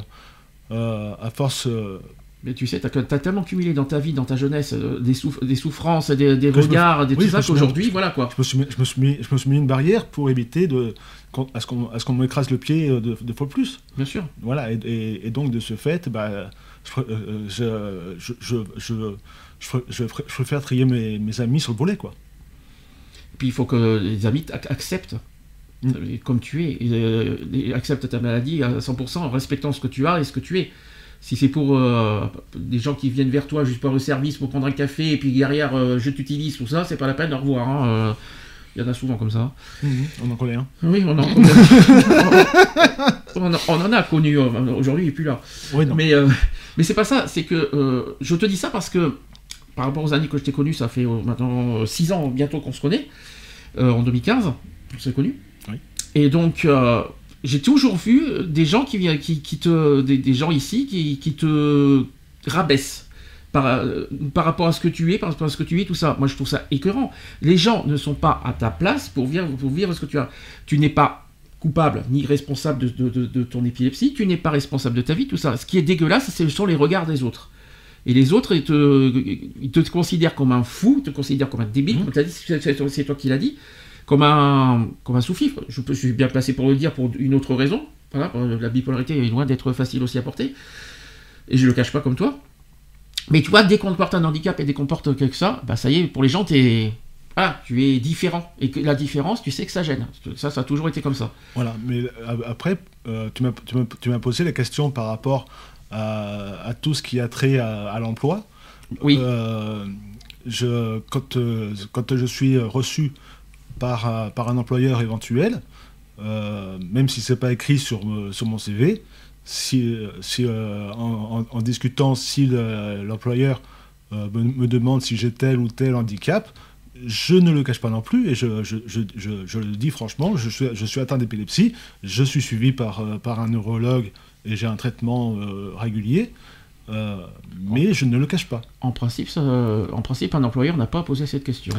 euh, à force. euh, Mais tu sais, t'as as tellement cumulé dans ta vie, dans ta jeunesse, des, souff- des souffrances, des, me- regards, des oui, tout ça qu'aujourd'hui, voilà quoi. je, me suis mis, je, me suis mis, je me suis mis une barrière pour éviter de, à, ce qu'on, à ce qu'on m'écrase le pied deux, deux fois plus. Bien sûr. Voilà, et, et- et donc de ce fait, bah, je, je, je, je, je, je pr- je pr- je préfère trier mes, mes amis sur le volet, quoi. Puis il faut que les amis ac- acceptent Mm. comme tu es, et, euh, et acceptent ta maladie à 100% en respectant ce que tu as et ce que tu es. Si c'est pour euh, des gens qui viennent vers toi juste pour le service, pour prendre un café, et puis derrière euh, je t'utilise, tout ça, c'est pas la peine de revoir. hein, Il y en a souvent comme ça. On en connaît un. Oui, on en, [LAUGHS] on en- on en a connu. Aujourd'hui, il n'est plus là. Oui, non. Mais, euh, mais c'est pas ça, c'est que euh, je te dis ça parce que par rapport aux années que je t'ai connu, ça fait euh, maintenant 6 ans bientôt qu'on se connaît, euh, en 2015, on s'est connus. Oui. Et donc, euh, j'ai toujours vu des gens qui, qui, qui te, des, des gens ici qui, qui te rabaissent. Par, euh, par rapport à ce que tu es, par rapport à ce que tu es, tout ça. Moi, je trouve ça écœurant. Les gens ne sont pas à ta place pour vivre, pour vivre ce que tu as. Tu n'es pas coupable ni responsable de, de- de- de ton épilepsie, tu n'es pas responsable de ta vie, tout ça. Ce qui est dégueulasse, ce sont les regards des autres. Et les autres, ils te, ils te considèrent comme un fou, ils te considèrent comme un débile, comme tu as dit, c'est toi qui l'as dit, comme un, comme un sous-fifre. Je, suis bien placé pour le dire pour une autre raison. Voilà, euh, la bipolarité est loin d'être facile aussi à porter. Et je le cache pas comme toi. Mais tu vois, dès qu'on te porte un handicap et dès qu'on porte quelque ça, bah ça y est, pour les gens, t'es, ah, tu es différent. Et que la différence, tu sais que ça gêne. Ça, ça a toujours été comme ça. Voilà, mais euh, après, euh, tu m'as posé la question par rapport à, à tout ce qui a trait à, à l'emploi. Oui. Euh, je, quand, euh, quand je suis reçu par, un- par un employeur éventuel, euh, même si c'est pas écrit sur, mon CV, si, si, euh, en, en- en discutant, si le- l'employeur me, me demande si j'ai tel ou tel handicap, je ne le cache pas non plus, et je, je, je, je le dis franchement, je suis, atteint d'épilepsie, je suis suivi par, par un neurologue et j'ai un traitement euh, régulier, euh, mais je ne le cache pas. En principe, ça, en principe un employeur n'a pas à poser cette question.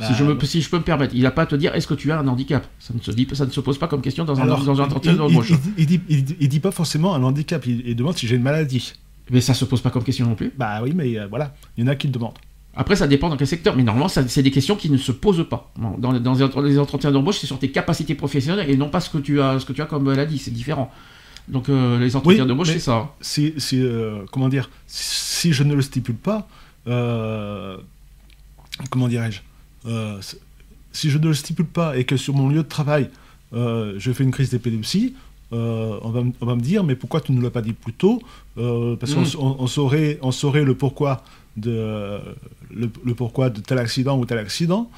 si, je Bah, me, si je peux me permettre, il n'a pas à te dire est-ce que tu as un handicap? Ça ne, se dit, ça ne se pose pas comme question dans un, Alors, dans un entretien d'embauche. il, il dit, il, dit- il dit pas forcément un handicap, il, demande si j'ai une maladie. Mais ça se pose pas comme question non plus. Bah oui, mais euh, voilà, il y en a qui le demandent. Après, ça dépend dans quel secteur. Mais normalement, c'est des questions qui ne se posent pas. Dans, dans les- les entretiens d'embauche, c'est sur tes capacités professionnelles et non pas ce que tu as, ce que tu as comme maladie. C'est différent. Donc, euh, les entretiens Oui, d'embauche, c'est ça. euh, comment dire, si je ne le stipule pas, euh, comment dirais-je, si je ne le stipule pas et que sur mon lieu de travail, je fais une crise d'épilepsie, euh, on, va, m- on va me dire, mais pourquoi tu ne l'as pas dit plus tôt Euh, Parce qu'on on, saurait, on saurait le pourquoi de, le, le pourquoi de tel accident ou tel accident.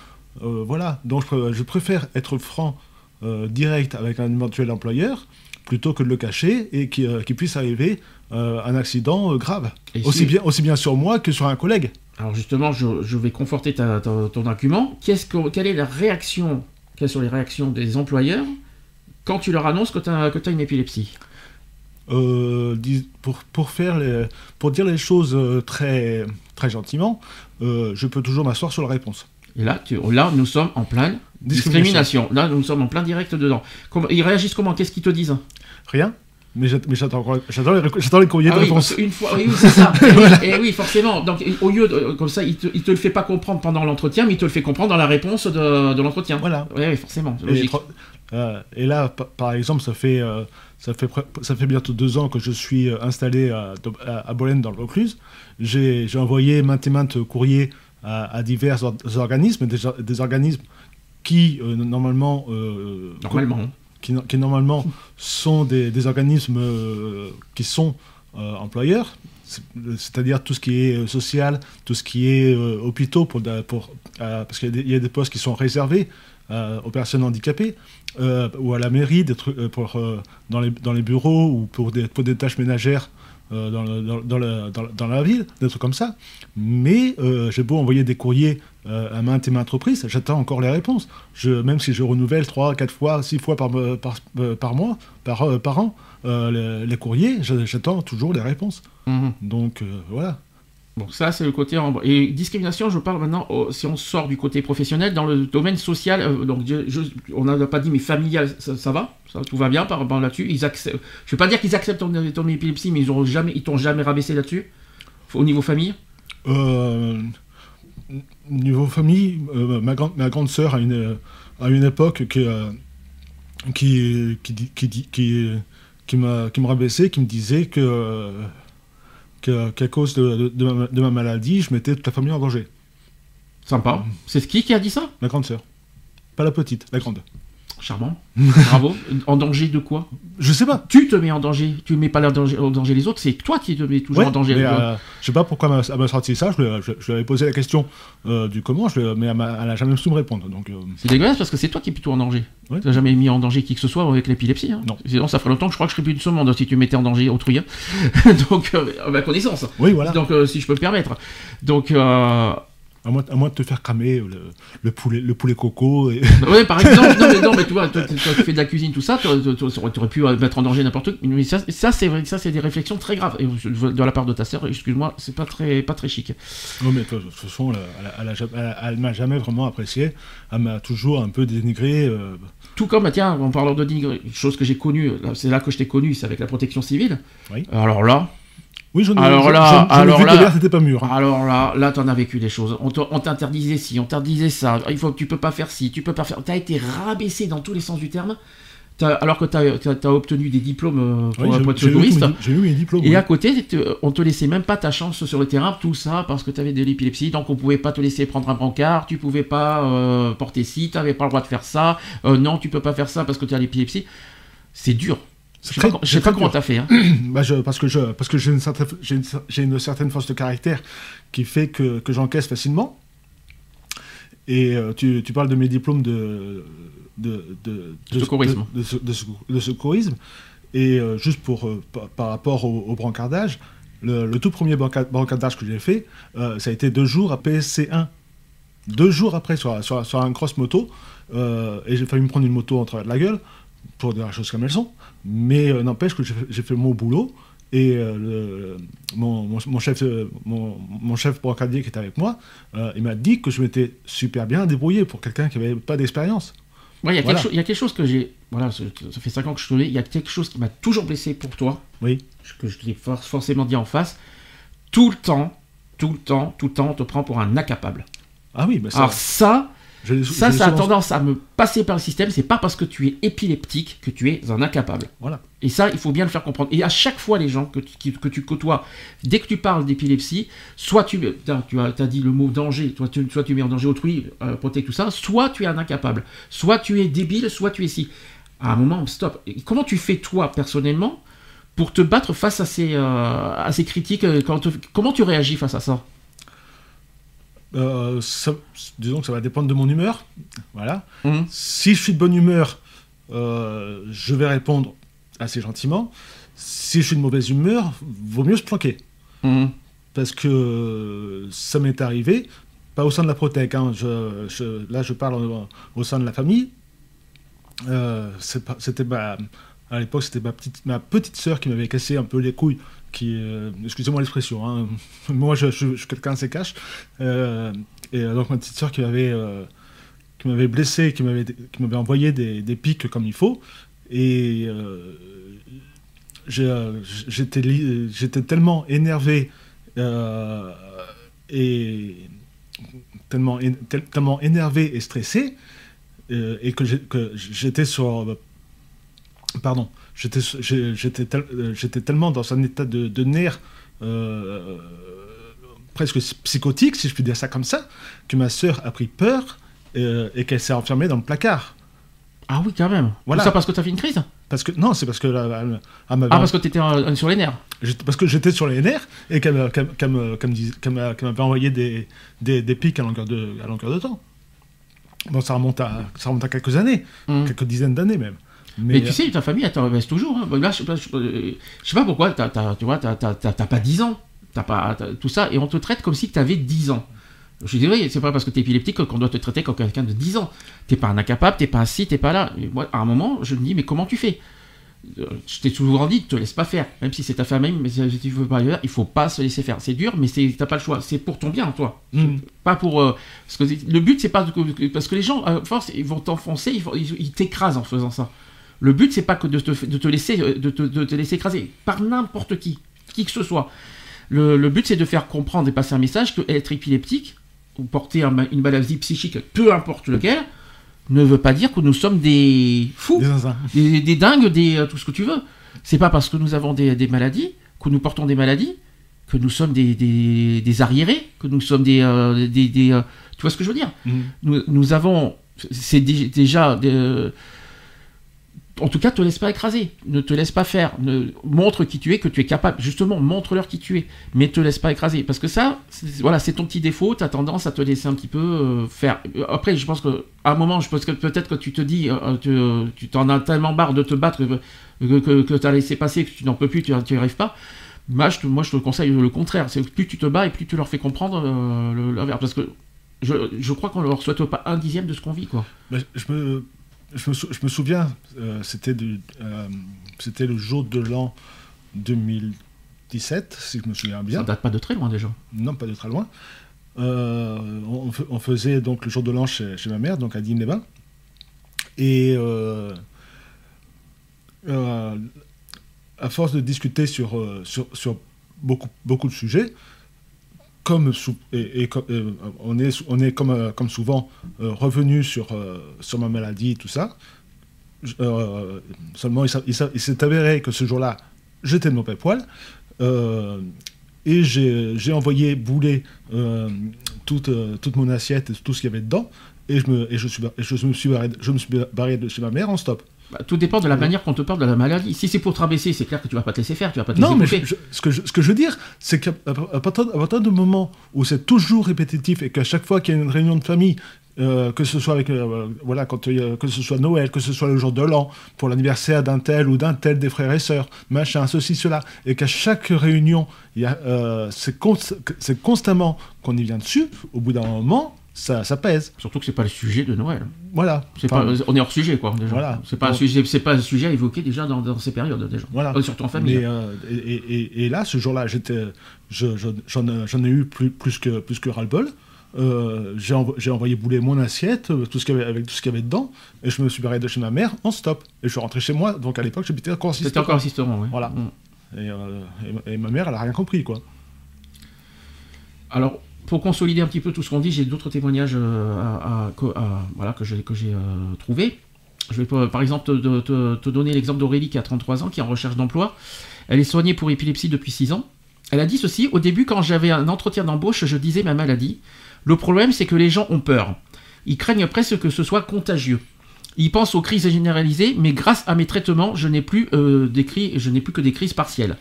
Euh, voilà, donc je, pr- je préfère être franc, direct avec un éventuel employeur, plutôt que de le cacher et qu'il euh, puisse arriver euh, un accident euh, grave. Et Aussi si- bien, aussi bien sur moi que sur un collègue. Alors justement, je, je vais conforter ta- ta- ton argument. Que, quelle est la réaction Quelles sont les réactions des employeurs quand tu leur annonces que tu as, une épilepsie? Euh, pour, pour, faire les- pour dire les choses très, très gentiment, euh, je peux toujours m'asseoir sur la réponse. Et là, tu- là, nous sommes en pleine Discrimination. discrimination. Là, nous sommes en plein direct dedans. Comment- ils réagissent comment? Qu'est-ce qu'ils te disent? Rien mais j'att- mais j'attends les, courriers Ah de oui, réponse. qu'une fois, oui, oui, c'est ça. [LAUGHS] Et oui, et oui, forcément. Donc, au lieu de, comme ça, il te, il te le fait pas comprendre pendant l'entretien, mais il te le fait comprendre dans la réponse de, de l'entretien. Voilà. Oui, oui, forcément. Et, euh, et là, pa- par exemple, ça fait, euh, ça, fait ça fait bientôt deux ans que je suis euh, installé à, à, à Bolène dans le Vaucluse. J'ai envoyé maintes et maintes courriers à, à divers or- organismes, des, des organismes qui, euh, normalement, euh, Normalement. Qui, no- qui normalement sont des, organismes euh, qui sont euh, employeurs, c'est- c'est-à-dire tout ce qui est euh, social, tout ce qui est hôpitaux, pour, parce qu'il y, a des- postes qui sont réservés aux personnes handicapées, ou à la mairie, des trucs, pour, dans, les, bureaux, ou pour des, tâches ménagères dans, le- dans, la ville, des trucs comme ça. Mais j'ai beau envoyer des courriers euh, à maintes et maintes reprises, j'attends encore les réponses. Je, même si je renouvelle 3, 4 fois, 6 fois par, euh, par, euh, par mois, par, par an, euh, les, les courriers, j'attends toujours les réponses. Mhm. Donc voilà. Bon, ça, c'est le côté. Et discrimination, je parle maintenant, si on sort du côté professionnel, dans le domaine social, euh, donc je- je- on n'a pas dit, mais familial, ça, ça va ça, Tout va bien par rapport là-dessus ils acceptent, Je ne vais pas dire qu'ils acceptent ton, ton épilepsie, mais ils ils t'ont jamais rabaissé là-dessus Au niveau famille? Euh, niveau famille, euh, ma, grande, ma grande sœur, à une, à une époque, qui, euh, qui, qui, dit- qui, dit- qui, qui, m'a- qui me rabaissait, qui me disait que, euh, que- qu'à cause de, de- de ma, de ma maladie, je mettais toute la famille en danger. Sympa. C'est qui qui a dit ça? Ma grande sœur. Pas la petite, la grande. Charmant. [LAUGHS] Bravo. En danger de quoi? Je sais pas. Tu te mets en danger. Tu ne mets pas en danger, en danger les autres, c'est toi qui te mets toujours Ouais, en danger. mais, euh, je sais pas pourquoi elle m'a- sorti ça. Je, lui- je- je lui avais posé la question euh, du comment, je, lui- mais elle m'a- elle a jamais su me répondre. Donc, euh, C'est dégueulasse parce que c'est toi qui es plutôt en danger. Ouais. Tu n'as jamais mis en danger qui que ce soit avec l'épilepsie. hein. Non. Sinon, ça ferait longtemps que je crois que je serais plus de ce monde si tu mettais en danger autrui. hein. [LAUGHS] Donc, euh, à ma connaissance. oui, voilà. Donc, si je peux me permettre. Donc, À moins, à moins de te faire cramer le, le poulet, le poulet coco. Et... [LAUGHS] bah ouais, par exemple, non, mais, non, mais tu vois, toi, toi, tu fais de la cuisine, tout ça, tu aurais pu euh, mettre en danger n'importe quoi. Mais ça, ça c'est vrai, ça, c'est des réflexions très graves. Et de la part de ta sœur, excuse-moi, c'est pas très, pas très chic. Non, mais de toute façon, elle, elle, m'a jamais vraiment apprécié. Elle m'a toujours un peu dénigré. euh, Tout comme, bah, tiens, en parlant de dénigrer, chose que j'ai connue, c'est là que je t'ai connu, c'est avec la protection civile. Oui. Alors là, Oui, j'en ai Alors là, alors là- c'était pas mûr. hein. Alors là, là, t'en as vécu des choses. On te- on t'interdisait ci, on t'interdisait ça. Il faut que tu peux pas faire ci, tu peux pas faire. T'as été rabaissé dans tous les sens du terme. Alors que t'as as, obtenu des diplômes euh, pour, Oui, j'ai- eu mes diplômes. Et oui. à côté, on te laissait même pas ta chance sur le terrain, tout ça parce que tu avais de l'épilepsie, donc on pouvait pas te laisser prendre un brancard, tu pouvais pas euh, porter ci, tu n'avais pas le droit de faire ça, euh, non, tu peux pas faire ça parce que tu as l'épilepsie. C'est dur. Je sais très- pas, sais pas très comment t'as fait. Hein. [COUGHS] Bah, je- parce que je, parce que j'ai une, certaine- j'ai une, j'ai une certaine force de caractère qui fait que, que j'encaisse facilement. Et euh, tu, tu parles de mes diplômes de, de, de, de- Secourisme. de- de-. Et euh, juste pour, euh, par, par rapport au, au brancardage, le, le tout premier branca- brancardage que j'ai fait, ça a été deux jours à PSC 1. deux jours après sur, sur, sur un cross moto, euh, et j'ai failli me prendre une moto en travers de la gueule, pour dire les choses comme elles sont, mais euh, n'empêche que j'ai fait- mon boulot, et euh, le- mon, mon- mon chef, euh, mon, mon chef brocadier qui était avec moi, il m'a dit que je m'étais super bien débrouillé pour quelqu'un qui n'avait pas d'expérience. Ouais, il y a Voilà. quelque chose- il y a quelque chose que j'ai. Voilà, ça, ça fait 5 ans que je te l'ai. Il y a quelque chose qui m'a toujours blessé pour toi, Oui. que je t'ai for- forcément dit en face. Tout le temps, tout le temps, tout le temps, on te prend pour un incapable. Ah oui, mais ça, Alors ça, je ça, ça a tendance à me passer par le système. C'est pas parce que tu es épileptique que tu es un incapable. Voilà. Et ça, il faut bien le faire comprendre. Et à chaque fois, les gens que tu, que tu côtoies, dès que tu parles d'épilepsie, soit tu, tu as, as dit le mot danger, toi, tu, soit tu mets en danger autrui, euh, protège tout ça, soit tu es un incapable, soit tu es débile, soit tu es si. À un moment, stop. Et comment tu fais, toi, personnellement, pour te battre face à ces, euh, à ces critiques euh, quand te- Comment tu réagis face à ça? Euh, ça- disons que ça va dépendre de mon humeur. Voilà. Mhm. Si je suis de bonne humeur, euh, je vais répondre assez gentiment. Si je suis de mauvaise humeur, vaut mieux se planquer. Mhm. Parce que ça m'est arrivé, pas au sein de la Protec, hein, je- je- là je parle au, au sein de la famille. Euh, c'était à l'époque, c'était ma petite, ma petite sœur qui m'avait cassé un peu les couilles. Qui, euh, excusez-moi l'expression, hein, [LAUGHS] moi je, je- je suis quelqu'un assez cash. Euh, et euh, donc ma petite sœur qui m'avait blessé, qui m'avait envoyé des, pics comme il faut. Et j'étais tellement énervé et tellement, tellement énervé et stressé et que j'étais sur pardon j'étais tel- euh, j'étais tellement dans un état de, de nerfs euh, presque psychotique si je puis dire ça comme ça que ma sœur a pris peur euh, et qu'elle s'est enfermée dans le placard Ah oui, quand même. Voilà. Tout ça parce que tu as fait une crise? Parce que non c'est parce que elle- elle Ah, parce que tu étais sur les nerfs. Parce que j'étais sur les nerfs et qu'elle m'avait envoyé des, des, des pics à longueur, de, à longueur de temps. Bon, ça remonte à, ça remonte à quelques années, Mhm. quelques dizaines d'années même. Mais, tu sais, ta famille, elle te rebaisse toujours. hein. Là, je, je, euh, je sais pas pourquoi, t'as, t'as- tu vois, t'as, pas 10 ans. T'as pas tout ça, et on te traite comme si tu avais 10 ans. Je dis oui, c'est pas parce que tu es épileptique qu'on doit te traiter comme quelqu'un de 10 ans. T'es pas un incapable, t'es pas ci, t'es pas là. Et moi, à un moment, je me dis, mais comment tu fais? Euh, Je t'ai souvent dit, te laisse pas faire. Même si c'est ta famille, mais si tu veux pas le faire, il faut pas se laisser faire. C'est dur, mais t'as pas le choix. C'est pour ton bien, toi. Mhm. Pas pour. euh, parce que le but, c'est pas. parce que les gens, à force, ils vont t'enfoncer, ils t'écrasent en faisant ça. Le but, c'est pas que de te, de te laisser, euh, de te, de te laisser écraser par n'importe qui, qui que ce soit. Le, le but, c'est de faire comprendre et passer un message que être épileptique ou porter un une maladie psychique, peu importe lequel, ne veut pas dire que nous sommes des fous, Des zinzins. des, des dingues, des euh, tout ce que tu veux. C'est pas parce que nous avons des, des maladies, que nous portons des maladies, que nous sommes des, arriérés, que nous sommes des, euh, des, euh, tu vois ce que je veux dire? Mhm. nous, nous avons, c'est dé- déjà, en tout cas, te laisse pas écraser, ne te laisse pas faire, montre qui tu es, que tu es capable, justement, montre-leur qui tu es, mais te laisse pas écraser, parce que ça, voilà, c'est ton petit défaut, tu as tendance à te laisser un petit peu euh, faire. Après, je pense que à un moment, je pense que peut-être que tu te dis, euh, tu, euh, tu t'en as tellement marre de te battre que, que, tu as laissé passer, que tu n'en peux plus, tu n'y arrives pas. Moi je, te, conseille le contraire. C'est plus tu te bats et plus tu leur fais comprendre l'inverse. Parce que je, crois qu'on leur souhaite pas un dixième de ce qu'on vit, quoi. Mais je, me, je, me, sou- je me souviens, euh, c'était, euh, c'était le jour de l'an 2017, si je me souviens bien. Ça date pas de très loin déjà. non pas de très loin. Euh, on, faisait donc le jour de l'an chez, chez ma mère, donc à Digne-les-Bains. Et à force de discuter sur, sur, sur beaucoup, beaucoup de sujets, comme et, et euh, on est, on est comme, euh, comme souvent euh, revenu sur, sur ma maladie, tout ça. Seulement, il, s'est avéré que ce jour-là, j'étais de mauvais poil. Et j'ai envoyé bouler toute, toute mon assiette et tout ce qu'il y avait dedans. Et et et je me suis barré de chez ma mère en stop. Bah, tout dépend de la manière qu'on te parle de la maladie. Si c'est pour te rabaisser, c'est clair que tu vas pas te laisser faire, tu vas pas te laisser Non, mais bouffer. je- je- ce, que je, ce que je veux dire, c'est qu'à partir, à partir du moment où c'est toujours répétitif et qu'à chaque fois qu'il y a une réunion de famille, euh, que ce soit avec euh, voilà quand que ce soit Noël, que ce soit le jour de l'an, pour l'anniversaire d'un tel ou d'un tel des frères et sœurs, machin, ceci, cela, et qu'à chaque réunion, euh, c'est const- c'est constamment qu'on y vient dessus. Au bout d'un moment, ça, ça pèse. Surtout que c'est pas le sujet de Noël. Voilà. C'est Enfin, pas, on est hors sujet quoi. Déjà. Voilà. C'est pas un sujet, c'est pas un sujet à évoquer déjà dans, dans ces périodes déjà. Voilà. Euh, surtout en famille. Mais, euh, et, et- et- et là, ce jour-là, j'étais, je- je- j'en, ai- j'en ai eu plus, plus que, plus que ras-le-bol. Euh, j'ai, envo- j'ai envoyé bouler mon assiette, euh, tout ce qu'il y avait, avec tout ce qu'il y avait dedans, et je me suis barré de chez ma mère en stop. Et je suis rentré chez moi, donc à l'époque, j'habitais encore en C'était encore un sisteron, oui. Voilà. Mm. Et, euh, et ma mère, elle a rien compris, quoi. Alors, pour consolider un petit peu tout ce qu'on dit, j'ai d'autres témoignages euh, que- j'ai euh, trouvés. Je vais pas- par exemple te, donner l'exemple d'Aurélie qui a 33 ans, qui est en recherche d'emploi. Elle est soignée pour épilepsie depuis 6 ans. Elle a dit ceci, au début quand j'avais un entretien d'embauche, je disais ma maladie. Le problème c'est que les gens ont peur. Ils craignent presque que ce soit contagieux. Ils pensent aux crises généralisées, mais grâce à mes traitements, je n'ai plus, euh, je n'ai plus que des crises partielles.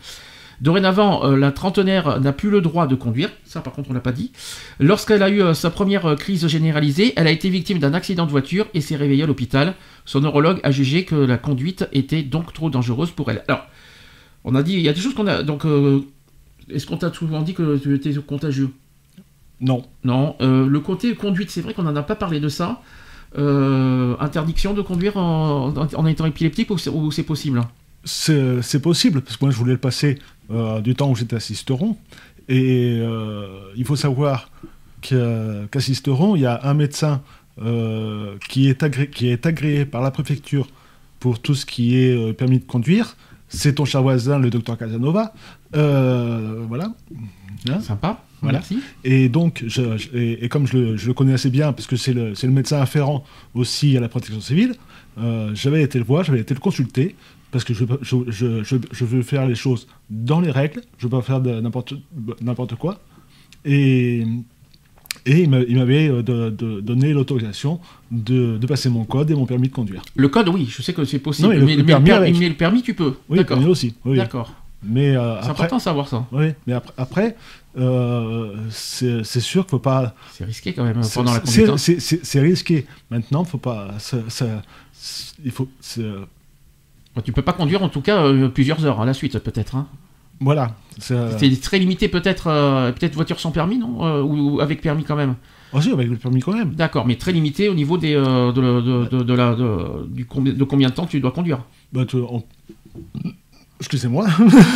Dorénavant, euh, la trentenaire n'a plus le droit de conduire, ça par contre on l'a pas dit. Lorsqu'elle a eu euh, sa première euh, crise généralisée, elle a été victime d'un accident de voiture et s'est réveillée à l'hôpital. Son neurologue a jugé que la conduite était donc trop dangereuse pour elle. Alors, on a dit, il y a des choses qu'on a. Donc, est-ce qu'on t'a souvent dit que tu étais contagieux? Non. Non. Le côté conduite, c'est vrai qu'on n'en a pas parlé de ça. Euh, interdiction de conduire en, en- en étant épileptique ou c'est, possible? C'est, possible, parce que moi, je voulais le passer du temps où j'étais assisteron. Et euh, il faut savoir qu'à Sisteron, il y a un médecin euh, qui, est agré- qui est agréé par la préfecture pour tout ce qui est euh, permis de conduire. C'est ton cher voisin, le docteur Casanova. Euh, voilà. Hein Sympa. Voilà. Merci. Et donc, je, je- et, et comme je le, je le connais assez bien, parce que c'est le, médecin afférent aussi à la protection civile, euh, j'avais été le voir, j'avais été le consulter, parce que je, je, je, je, je veux faire les choses dans les règles, je veux pas faire n'importe quoi. Et, et il m'a- il m'avait euh, de- de- donné l'autorisation de, de passer mon code et mon permis de conduire. Le code, oui, je sais que c'est possible. Non, mais le- mais, le mais permis per- avec. mais le permis, tu peux. Oui, D'accord. permis aussi. oui. D'accord. Mais euh, C'est important de savoir ça. oui, mais après, après euh, c'est sûr qu'il faut pas C'est risqué quand même C'est- pendant la conduite. hein. C'est risqué. Maintenant, faut pas. ça- ça- c'est- il faut. Tu peux pas conduire en tout cas euh, plusieurs heures à la suite peut-être. Hein. Voilà. c'est- très limité peut-être euh, peut-être voiture sans permis non Euh, ou, ou avec permis quand même. Oh, si, avec le permis quand même. D'accord, mais très limité au niveau des euh, de, de, de- de la du combien, de combien de temps tu dois conduire. Bah, tu- on- Excusez-moi.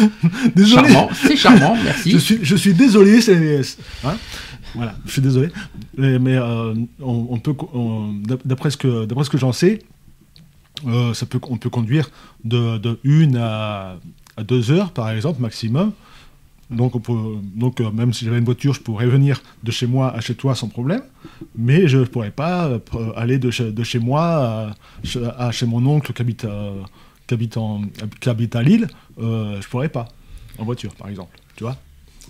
[LAUGHS] désolé. Charmant, c'est charmant, merci. Je suis, je suis désolé. c'est- hein voilà, je suis désolé. Mais, mais, on, on peut, d'après ce que, d'après ce que j'en sais, euh, on peut conduire de, de à, à heures, par exemple, maximum. Donc, euh, même si j'avais une voiture, je pourrais venir de chez moi à chez toi sans problème. Mais je ne pourrais pas euh, aller de chez, moi à, chez- mon oncle qui habite, à- Lille. Je pourrais pas, en voiture, par exemple. Tu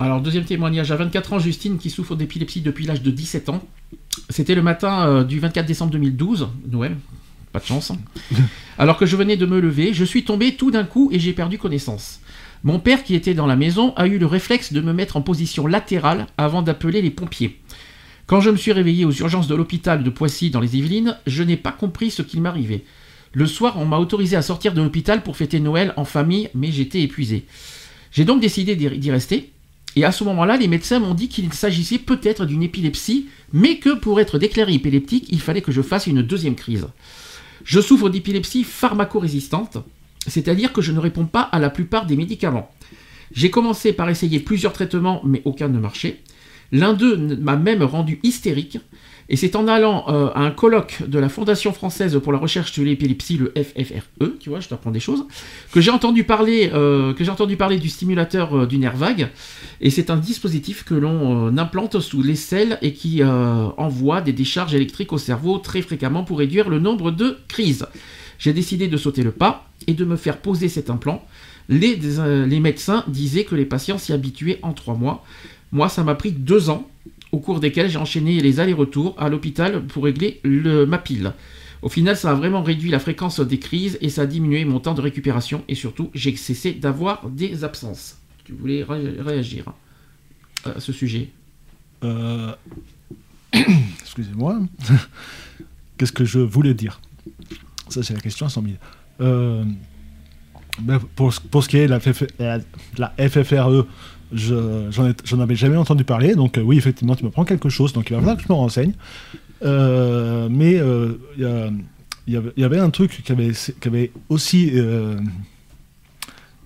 Alors, deuxième témoignage. À 24 ans, Justine, qui souffre d'épilepsie depuis l'âge de 17 ans. C'était le matin du 24 décembre 2012, Noël. Pas de chance. hein. Alors que je venais de me lever, je suis tombé tout d'un coup et j'ai perdu connaissance. Mon père, qui était dans la maison, a eu le réflexe de me mettre en position latérale avant d'appeler les pompiers. Quand je me suis réveillé aux urgences de l'hôpital de Poissy dans les Yvelines, je n'ai pas compris ce qu'il m'arrivait. Le soir, on m'a autorisé à sortir de l'hôpital pour fêter Noël en famille, mais j'étais épuisé. J'ai donc décidé d'y d'y rester. Et à ce moment-là, les médecins m'ont dit qu'il s'agissait peut-être d'une épilepsie, mais que pour être déclaré épileptique, il fallait que je fasse une deuxième crise. Je souffre d'épilepsie pharmacorésistante, c'est-à-dire que je ne réponds pas à la plupart des médicaments. J'ai commencé par essayer plusieurs traitements, mais aucun ne marchait. L'un d'eux m'a même rendu hystérique, et c'est en allant euh, à un colloque de la Fondation française pour la recherche de l'épilepsie, le FFRE, tu vois, je t'apprends des choses, que j'ai entendu parler, euh, du stimulateur euh, du nerf vague, et c'est un dispositif que l'on implante sous l'aisselle et qui envoie des décharges électriques au cerveau très fréquemment pour réduire le nombre de crises. J'ai décidé de sauter le pas et de me faire poser cet implant. Les médecins disaient que les patients s'y habituaient en trois mois. Moi, ça m'a pris deux ans, au cours desquels j'ai enchaîné les allers-retours à l'hôpital pour régler le, ma pile. Au final, ça a vraiment réduit la fréquence des crises et ça a diminué mon temps de récupération et surtout, j'ai cessé d'avoir des absences. Tu voulais ré- réagir à ce sujet? Euh, [COUGHS] Excusez-moi. [LAUGHS] Qu'est-ce que je voulais dire? Ça, c'est la question à 100 000. Euh, Ben, pour, ce qui est de la FFRE, je- j'en ai- j'en avais jamais entendu parler, donc euh, oui, effectivement, tu me prends quelque chose, donc il va falloir que je me renseigne. Euh, mais euh, il y, a- il y avait- un truc qui avait, qui avait aussi, euh,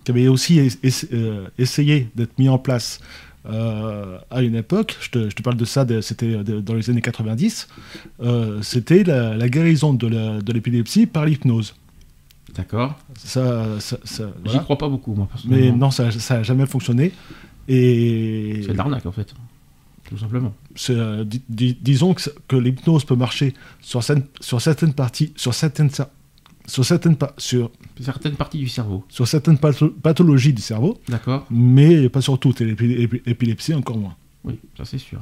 qui avait aussi es- es- euh, essayé d'être mis en place euh, à une époque, je te, je te parle de ça, c'était dans les années 90, euh, c'était la, la guérison de l'épilepsie par l'hypnose. D'accord. Ça, ça, ça- J'y crois pas beaucoup, moi, Mais personnellement. non, ça n'a jamais fonctionné. Et C'est de l'arnaque, en fait. Tout simplement. euh, di- di- disons que, que l'hypnose peut marcher sur, certaines- sur certaines parties, sur certaines, sur certaines, sur, Certaines parties du cerveau. sur certaines patho- pathologies du cerveau, D'accord. mais pas sur toutes. Et l'épi- épi- l'épilepsie encore moins. Oui, ça c'est sûr.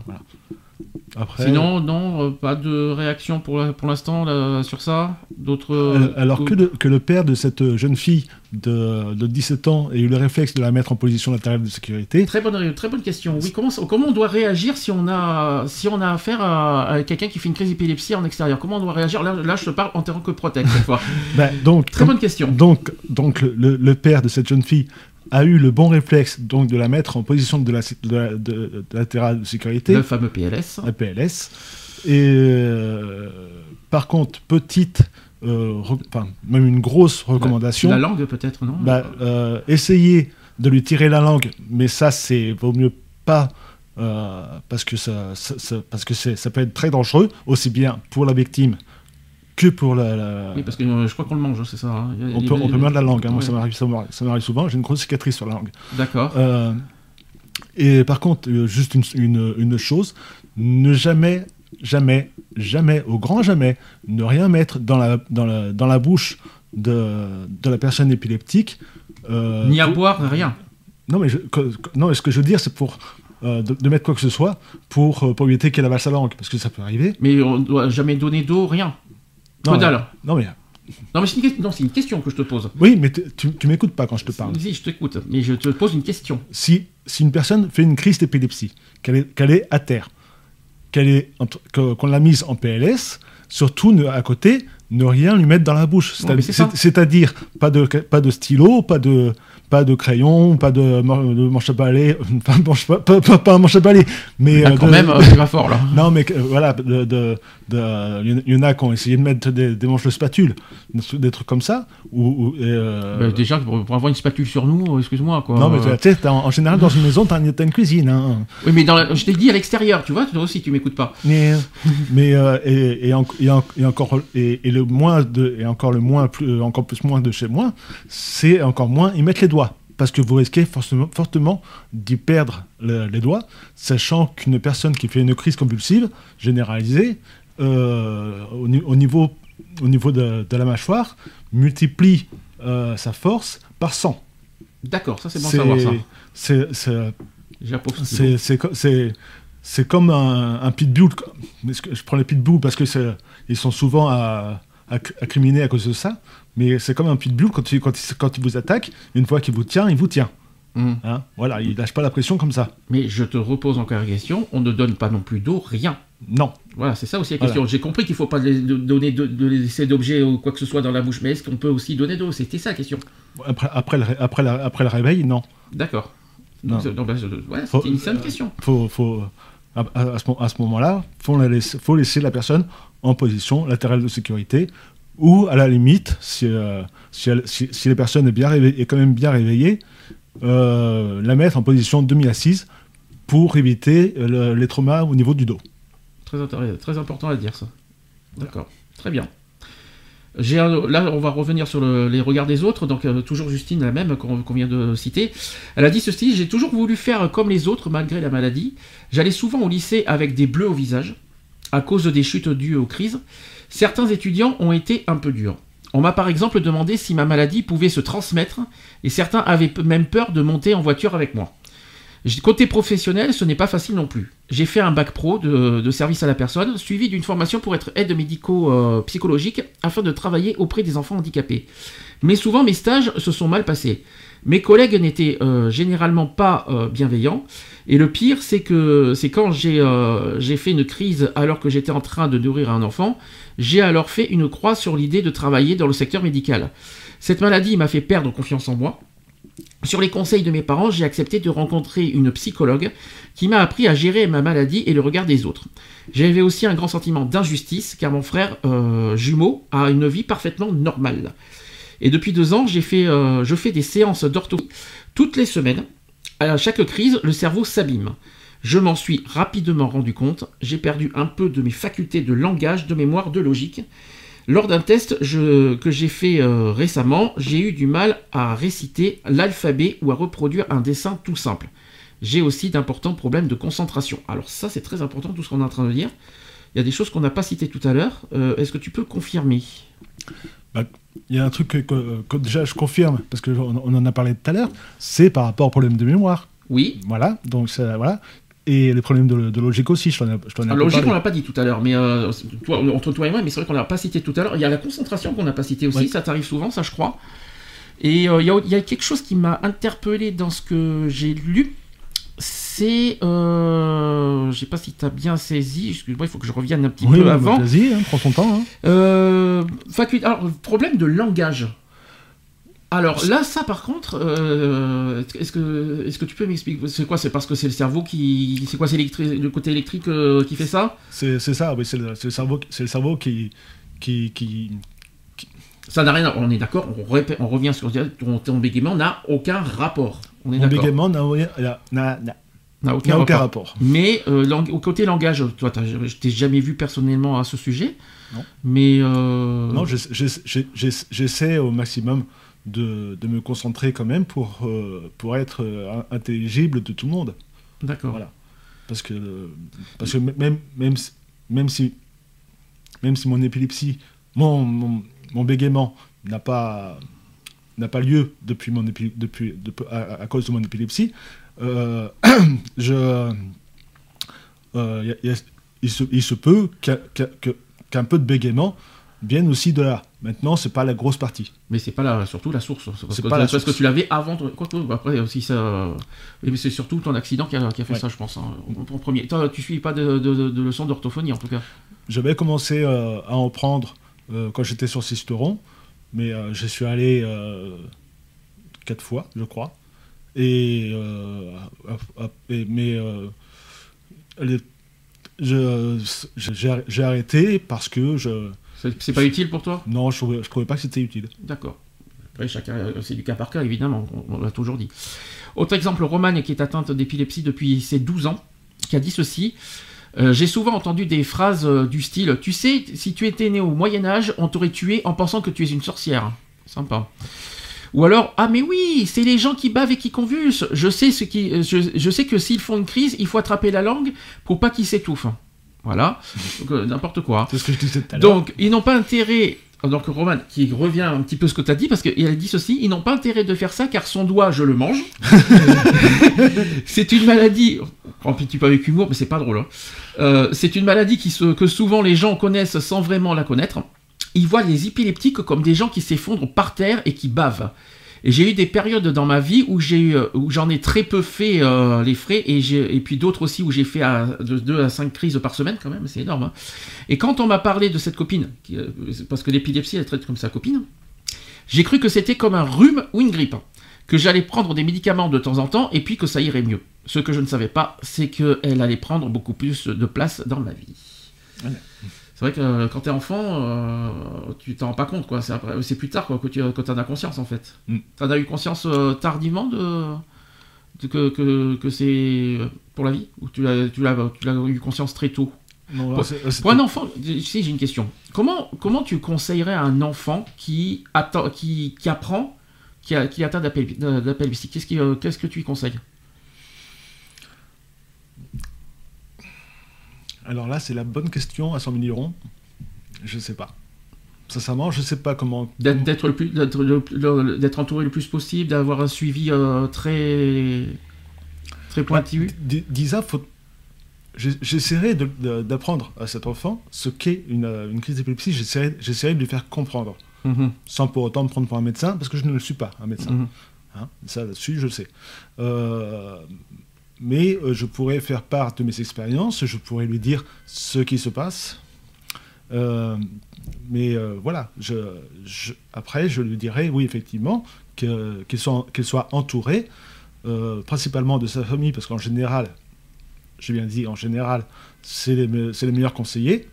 Après, Sinon, non, euh, pas de réaction pour, pour l'instant sur ça D'autres. euh, alors d'autres- que le, que le père de cette jeune fille de, de 17 ans ait eu le réflexe de la mettre en position latérale de sécurité, Très bonne, très bonne question. Oui, comment, comment on doit réagir si on a, si on a affaire à, à quelqu'un qui fait une crise d'épilepsie en extérieur? Comment on doit réagir? Là, là, je te parle en tant que protect cette fois. [LAUGHS] ben, donc, Très bonne question. Donc, donc le, le père de cette jeune fille a eu le bon réflexe donc de la mettre en position de la, de la- de- de sécurité, Le fameux PLS. la PLS. Et euh, par contre, petite, euh, re- enfin, même une grosse recommandation, La langue peut-être, non? Bah, euh, essayez de lui tirer la langue, mais ça, c'est vaut mieux pas. parce que ça, ça- ça- parce que ça peut être très dangereux aussi bien pour la victime que pour la, la- Oui, parce que euh, je crois qu'on le mange, c'est ça. hein. A- on peut, on peut mordre la langue, hein. moi Ouais. ça m'arrive ça m'arrive- ça m'arrive souvent, j'ai une grosse cicatrice sur la langue. D'accord. Euh, et par contre, euh, juste une, une- une chose, ne jamais, jamais, jamais, au grand jamais, ne rien mettre dans la, dans la, dans la bouche de, de la personne épileptique. euh, Ni à pour- boire, rien. Non, mais je, que- que- non, ce que je veux dire, c'est pour euh, de, de mettre quoi que ce soit pour, pour éviter qu'elle avale sa langue, parce que ça peut arriver. Mais on doit jamais donner d'eau, rien. Non, dalle. Non, mais Non, mais c'est une, que- non, c'est une question que je te pose. oui, mais tu, tu m'écoutes pas quand je te parle. Si, je t'écoute, mais je te pose une question. si, si une personne fait une crise d'épilepsie, qu'elle est, qu'elle est à terre, qu'elle est qu'on l'a mise en PLS, surtout ne- à côté, ne rien lui mettre dans la bouche. C'est. C'est- C'est-à-dire pas de, pas de stylo, pas de, pas de crayon, pas de, man- de manche à balai, [LAUGHS] manche- pas, pas, pas- pas un manche à balai, mais Ah, euh, quand de- même, euh, tu vas fort là. non, mais euh, voilà, de, de, il y en- a qui ont essayé de mettre des, des manches de spatule, des trucs comme ça, ou, euh, Bah, déjà, pour, pour avoir une spatule sur nous, euh, excuse-moi quoi. non, mais tu sais, en, en général, dans une [LAUGHS] maison, t'as, t'as une cuisine, hein. Oui, mais dans la- je t'ai dit à l'extérieur, tu vois, toi aussi tu m'écoutes pas. Mais, mais euh, et, et, en- et en- et encore et, le moins de et encore le moins plus euh, encore plus moins de chez moi, c'est encore moins y mettre les doigts parce que vous risquez forcément, fortement d'y perdre le- les doigts, sachant qu'une personne qui fait une crise convulsive généralisée euh, au, ni- au niveau au niveau de, de la mâchoire multiplie euh, sa force par 100. D'accord, ça c'est bon à savoir ça. c'est- c'est- comme un, un pitbull. Je prends les pitbulls parce que ils sont souvent à, à, à à cause de ça. Mais c'est comme un pitbull quand il, quand, il, quand il vous attaque, une fois qu'il vous tient, il vous tient. Hum. Hein voilà, il lâche pas la pression comme ça. Mais je te repose encore la question, on ne donne pas non plus d'eau, rien. Non. Voilà, c'est ça aussi la Voilà. question. J'ai compris qu'il ne faut pas les- donner de, de laisser d'objets ou quoi que ce soit dans la bouche, mais est-ce qu'on peut aussi donner d'eau? C'était ça la question. Après, après, le, après, la- après le réveil, non. D'accord. Non. Donc, bah, ouais, c'était une simple question. Faut, faut, à, ce, mo- à ce moment-là, faut, laisser- faut laisser la personne en position latérale de sécurité ou à la limite, si, euh, si, elle- si- si la personne est, bien réveillée, est quand même bien réveillée, euh, la mettre en position demi-assise pour éviter euh, le- les traumas au niveau du dos. Très, important à dire ça. D'accord. Très bien. Un- là, on va revenir sur le- les regards des autres. Donc, euh, toujours Justine, la même qu'on vient de citer. Elle a dit ceci J'ai toujours voulu faire comme les autres malgré la maladie. J'allais souvent au lycée avec des bleus au visage à cause des chutes dues aux crises. Certains étudiants ont été un peu durs. On m'a par exemple demandé si ma maladie pouvait se transmettre et certains avaient même peur de monter en voiture avec moi. Côté professionnel, ce n'est pas facile non plus. J'ai fait un bac pro de, service à la personne, suivi d'une formation pour être aide médico-psychologique afin de travailler auprès des enfants handicapés. Mais souvent, mes stages se sont mal passés. Mes collègues n'étaient euh, généralement pas euh, bienveillants. Et le pire, c'est que c'est quand j'ai euh, j'ai fait une crise alors que j'étais en train de nourrir un enfant, j'ai alors fait une croix sur l'idée de travailler dans le secteur médical. Cette maladie m'a fait perdre confiance en moi. Sur les conseils de mes parents, j'ai accepté de rencontrer une psychologue qui m'a appris à gérer ma maladie et le regard des autres. J'avais aussi un grand sentiment d'injustice car mon frère euh, jumeau a une vie parfaitement normale. Et depuis deux ans, j'ai fait, euh, je fais des séances d'orthophonie toutes les semaines. À chaque crise, le cerveau s'abîme. Je m'en suis rapidement rendu compte. J'ai perdu un peu de mes facultés de langage, de mémoire, de logique. Lors d'un test je- que j'ai fait euh, récemment, j'ai eu du mal à réciter l'alphabet ou à reproduire un dessin tout simple. J'ai aussi d'importants problèmes de concentration. Alors ça, c'est très important, tout ce qu'on est en train de dire. Il y a des choses qu'on n'a pas citées tout à l'heure. Euh, Est-ce que tu peux confirmer? Il y a un truc que, que- que déjà je confirme, parce qu'on on en a parlé tout à l'heure, c'est par rapport au problème de mémoire. Oui. Voilà, donc ça, voilà. Et les problèmes de, de logique aussi, je t'en logique, on l'a pas dit tout à l'heure, mais euh, toi, entre toi et moi, mais c'est vrai qu'on l'a pas cité tout à l'heure. Il y a la concentration qu'on n'a pas cité aussi, ça t'arrive souvent, ça je crois. Et euh, il y, a, il y a quelque chose qui m'a interpellé dans ce que j'ai lu. C'est, euh, je sais pas si tu as bien saisi. Excuse-moi, il faut que je revienne un petit Oui, peu oui, avant. vas-y, hein, prends ton temps. hein. Euh, Alors, problème de langage. Alors là, ça par contre, euh, est-ce que, est-ce que tu peux m'expliquer C'est quoi C'est parce que c'est le cerveau qui, c'est quoi C'est le côté électrique euh, qui fait ça? C'est ça, oui, c'est le, le cerveau, le cerveau qui, qui, qui, Ça n'a rien. à- On est d'accord. On, répé- on revient sur ton, ton bégaiement n'a aucun rapport. On est d'accord? bégaiement n'a aucun, aucun rapport. Mais euh, lang- au côté langage, toi, je t'ai jamais vu personnellement à ce sujet. Non. Mais Non, j'essa- j'essa- j'ai- j'ai- j'essaie au maximum de, de me concentrer quand même pour, euh, pour être euh, intelligible de tout le monde. d'accord. Voilà. Parce que, parce que même, même, si- même, si, même si mon épilepsie, mon, mon, mon bégaiement n'a pas, n'a pas lieu depuis mon épi- depuis, depuis- à, à cause de mon épilepsie, euh, [COUGHS] je, euh, y a- y a- il, se, il se peut qu'un que- qu'un peu de bégaiement vienne aussi de là. Maintenant, c'est pas la grosse partie. Mais c'est pas la, surtout la source. C'est parce, que, pas la parce que source. tu l'avais avant. ton- Quoi que, après aussi ça. mais c'est surtout ton accident qui a, qui a fait Ouais. ça, je pense. hein, en, en premier. Toi, tu suis pas de, de, leçons d'orthophonie en tout cas. J'avais commencé euh, à en prendre euh, quand j'étais sur Sisteron, mais euh, je suis allé euh, quatre fois, je crois. Et, mais j'ai arrêté parce que je C'est pas utile pour toi? Non, je trouvais, je trouvais pas que c'était utile. D'accord. Après, chacun, c'est du cas par cas, évidemment, on, on l'a toujours dit. Autre exemple, Romane, qui est atteinte d'épilepsie depuis ses 12 ans, qui a dit ceci. Euh, J'ai souvent entendu des phrases euh, du style Tu sais, si tu étais né au Moyen-Âge, on t'aurait tué en pensant que tu es une sorcière. Sympa. Ou alors Ah, mais oui, c'est les gens qui bavent et qui convulsent. Je sais, ce qui, euh, je, je sais que s'ils font une crise, il faut attraper la langue pour pas qu'ils s'étouffent. Voilà. Donc, euh, N'importe quoi. C'est ce que je disais tout à l'heure. Donc, ils n'ont pas intérêt. Donc, Roman, qui revient un petit peu ce que tu as dit, parce qu'il a dit ceci ils n'ont pas intérêt de faire ça car son doigt, je le mange. [LAUGHS] c'est une maladie. Petit peu avec humour, mais c'est pas drôle. hein. Euh, c'est une maladie qui se- que souvent les gens connaissent sans vraiment la connaître. Ils voient les épileptiques comme des gens qui s'effondrent par terre et qui bavent. Et j'ai eu des périodes dans ma vie où j'ai eu- où j'en ai très peu fait euh, les frais et, j'ai- et puis d'autres aussi où j'ai fait à, de 2 à 5 crises par semaine quand même, c'est énorme. hein. Et quand on m'a parlé de cette copine, euh, parce que l'épilepsie elle traite comme sa copine, j'ai cru que c'était comme un rhume ou une grippe, que j'allais prendre des médicaments de temps en temps et puis que ça irait mieux. Ce que je ne savais pas, c'est qu'elle allait prendre beaucoup plus de place dans ma vie. Ouais. C'est vrai que euh, quand t'es enfant, euh, tu t'en rends pas compte, quoi. C'est, plus tard quoi, que tu que t'en as conscience, en fait. Mm. T'en as eu conscience euh, tardivement de, de que, que, que c'est pour la vie? Ou tu l'as, eu conscience très tôt? Non, Pour- un enfant, tu sais, j'ai une question. Comment, comment tu conseillerais à un enfant qui, attend, qui, qui apprend qui, a, qui atteint d'appel- qu'est-ce que tu lui conseilles? Alors là, c'est la bonne question à 100 millions. Je sais pas. Sincèrement, je sais pas comment. D'être, le plus, entouré le plus possible, d'avoir un suivi euh, très, très pointu Disa, faut... j'essaierai d'apprendre à cet enfant ce qu'est une, euh, une crise d'épilepsie. J'essaierai de lui faire comprendre, Mhm, sans pour autant me prendre pour un médecin, parce que je ne le suis pas, un médecin. mhm. Hein. ça, là-dessus, je le sais. Euh, mais euh, je pourrais faire part de mes expériences, je pourrais lui dire ce qui se passe. Euh, mais voilà, je, après, je lui dirais, oui, effectivement, qu'il soit, soit, entouré, principalement de sa famille, parce qu'en général, j'ai bien dit, en général, c'est les, meilleurs conseillers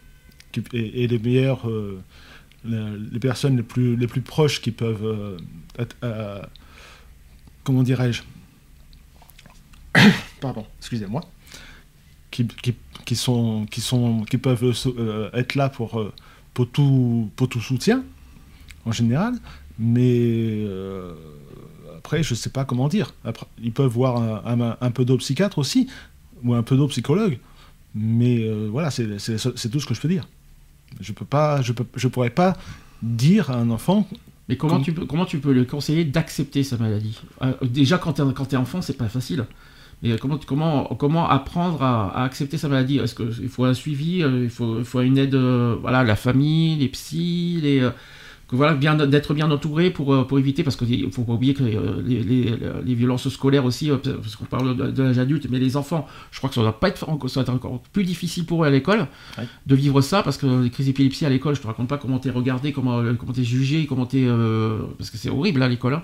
et, les meilleurs, les, personnes les plus, les plus proches qui peuvent comment dirais-je, pardon, excusez-moi, qui, qui, sont, qui, sont, qui peuvent euh, être là pour, euh, pour, tout, pour tout soutien, en général, mais euh, après, je ne sais pas comment dire. Après, ils peuvent voir un, un, peu d'autres psychiatre aussi, ou un peu d'autres psychologues, mais voilà, c'est tout ce que je peux dire. Je peux pas, je, peux, je pourrais pas dire à un enfant mais comment, tu peux, comment tu peux le conseiller d'accepter sa maladie? Euh, Déjà, quand tu es, es, enfant, c'est pas facile. Mais comment, comment, comment apprendre à, accepter sa maladie? Est-ce qu'il faut un suivi euh, il faut, il faut une aide euh, Voilà, la famille, les psys, les voilà, bien d'être bien entouré pour, euh, pour éviter, parce qu'il ne faut pas oublier que euh, les, les, les, violences scolaires aussi, euh, parce qu'on parle de, l'âge adulte, mais les enfants, je crois que ça va pas être, ça va être encore plus difficile pour eux à l'école de vivre ça, parce que les crises d'épilepsie à l'école, je te raconte pas comment t'es regardé, comment comment t'es jugé, comment t'es, parce que c'est horrible à l'école. Hein.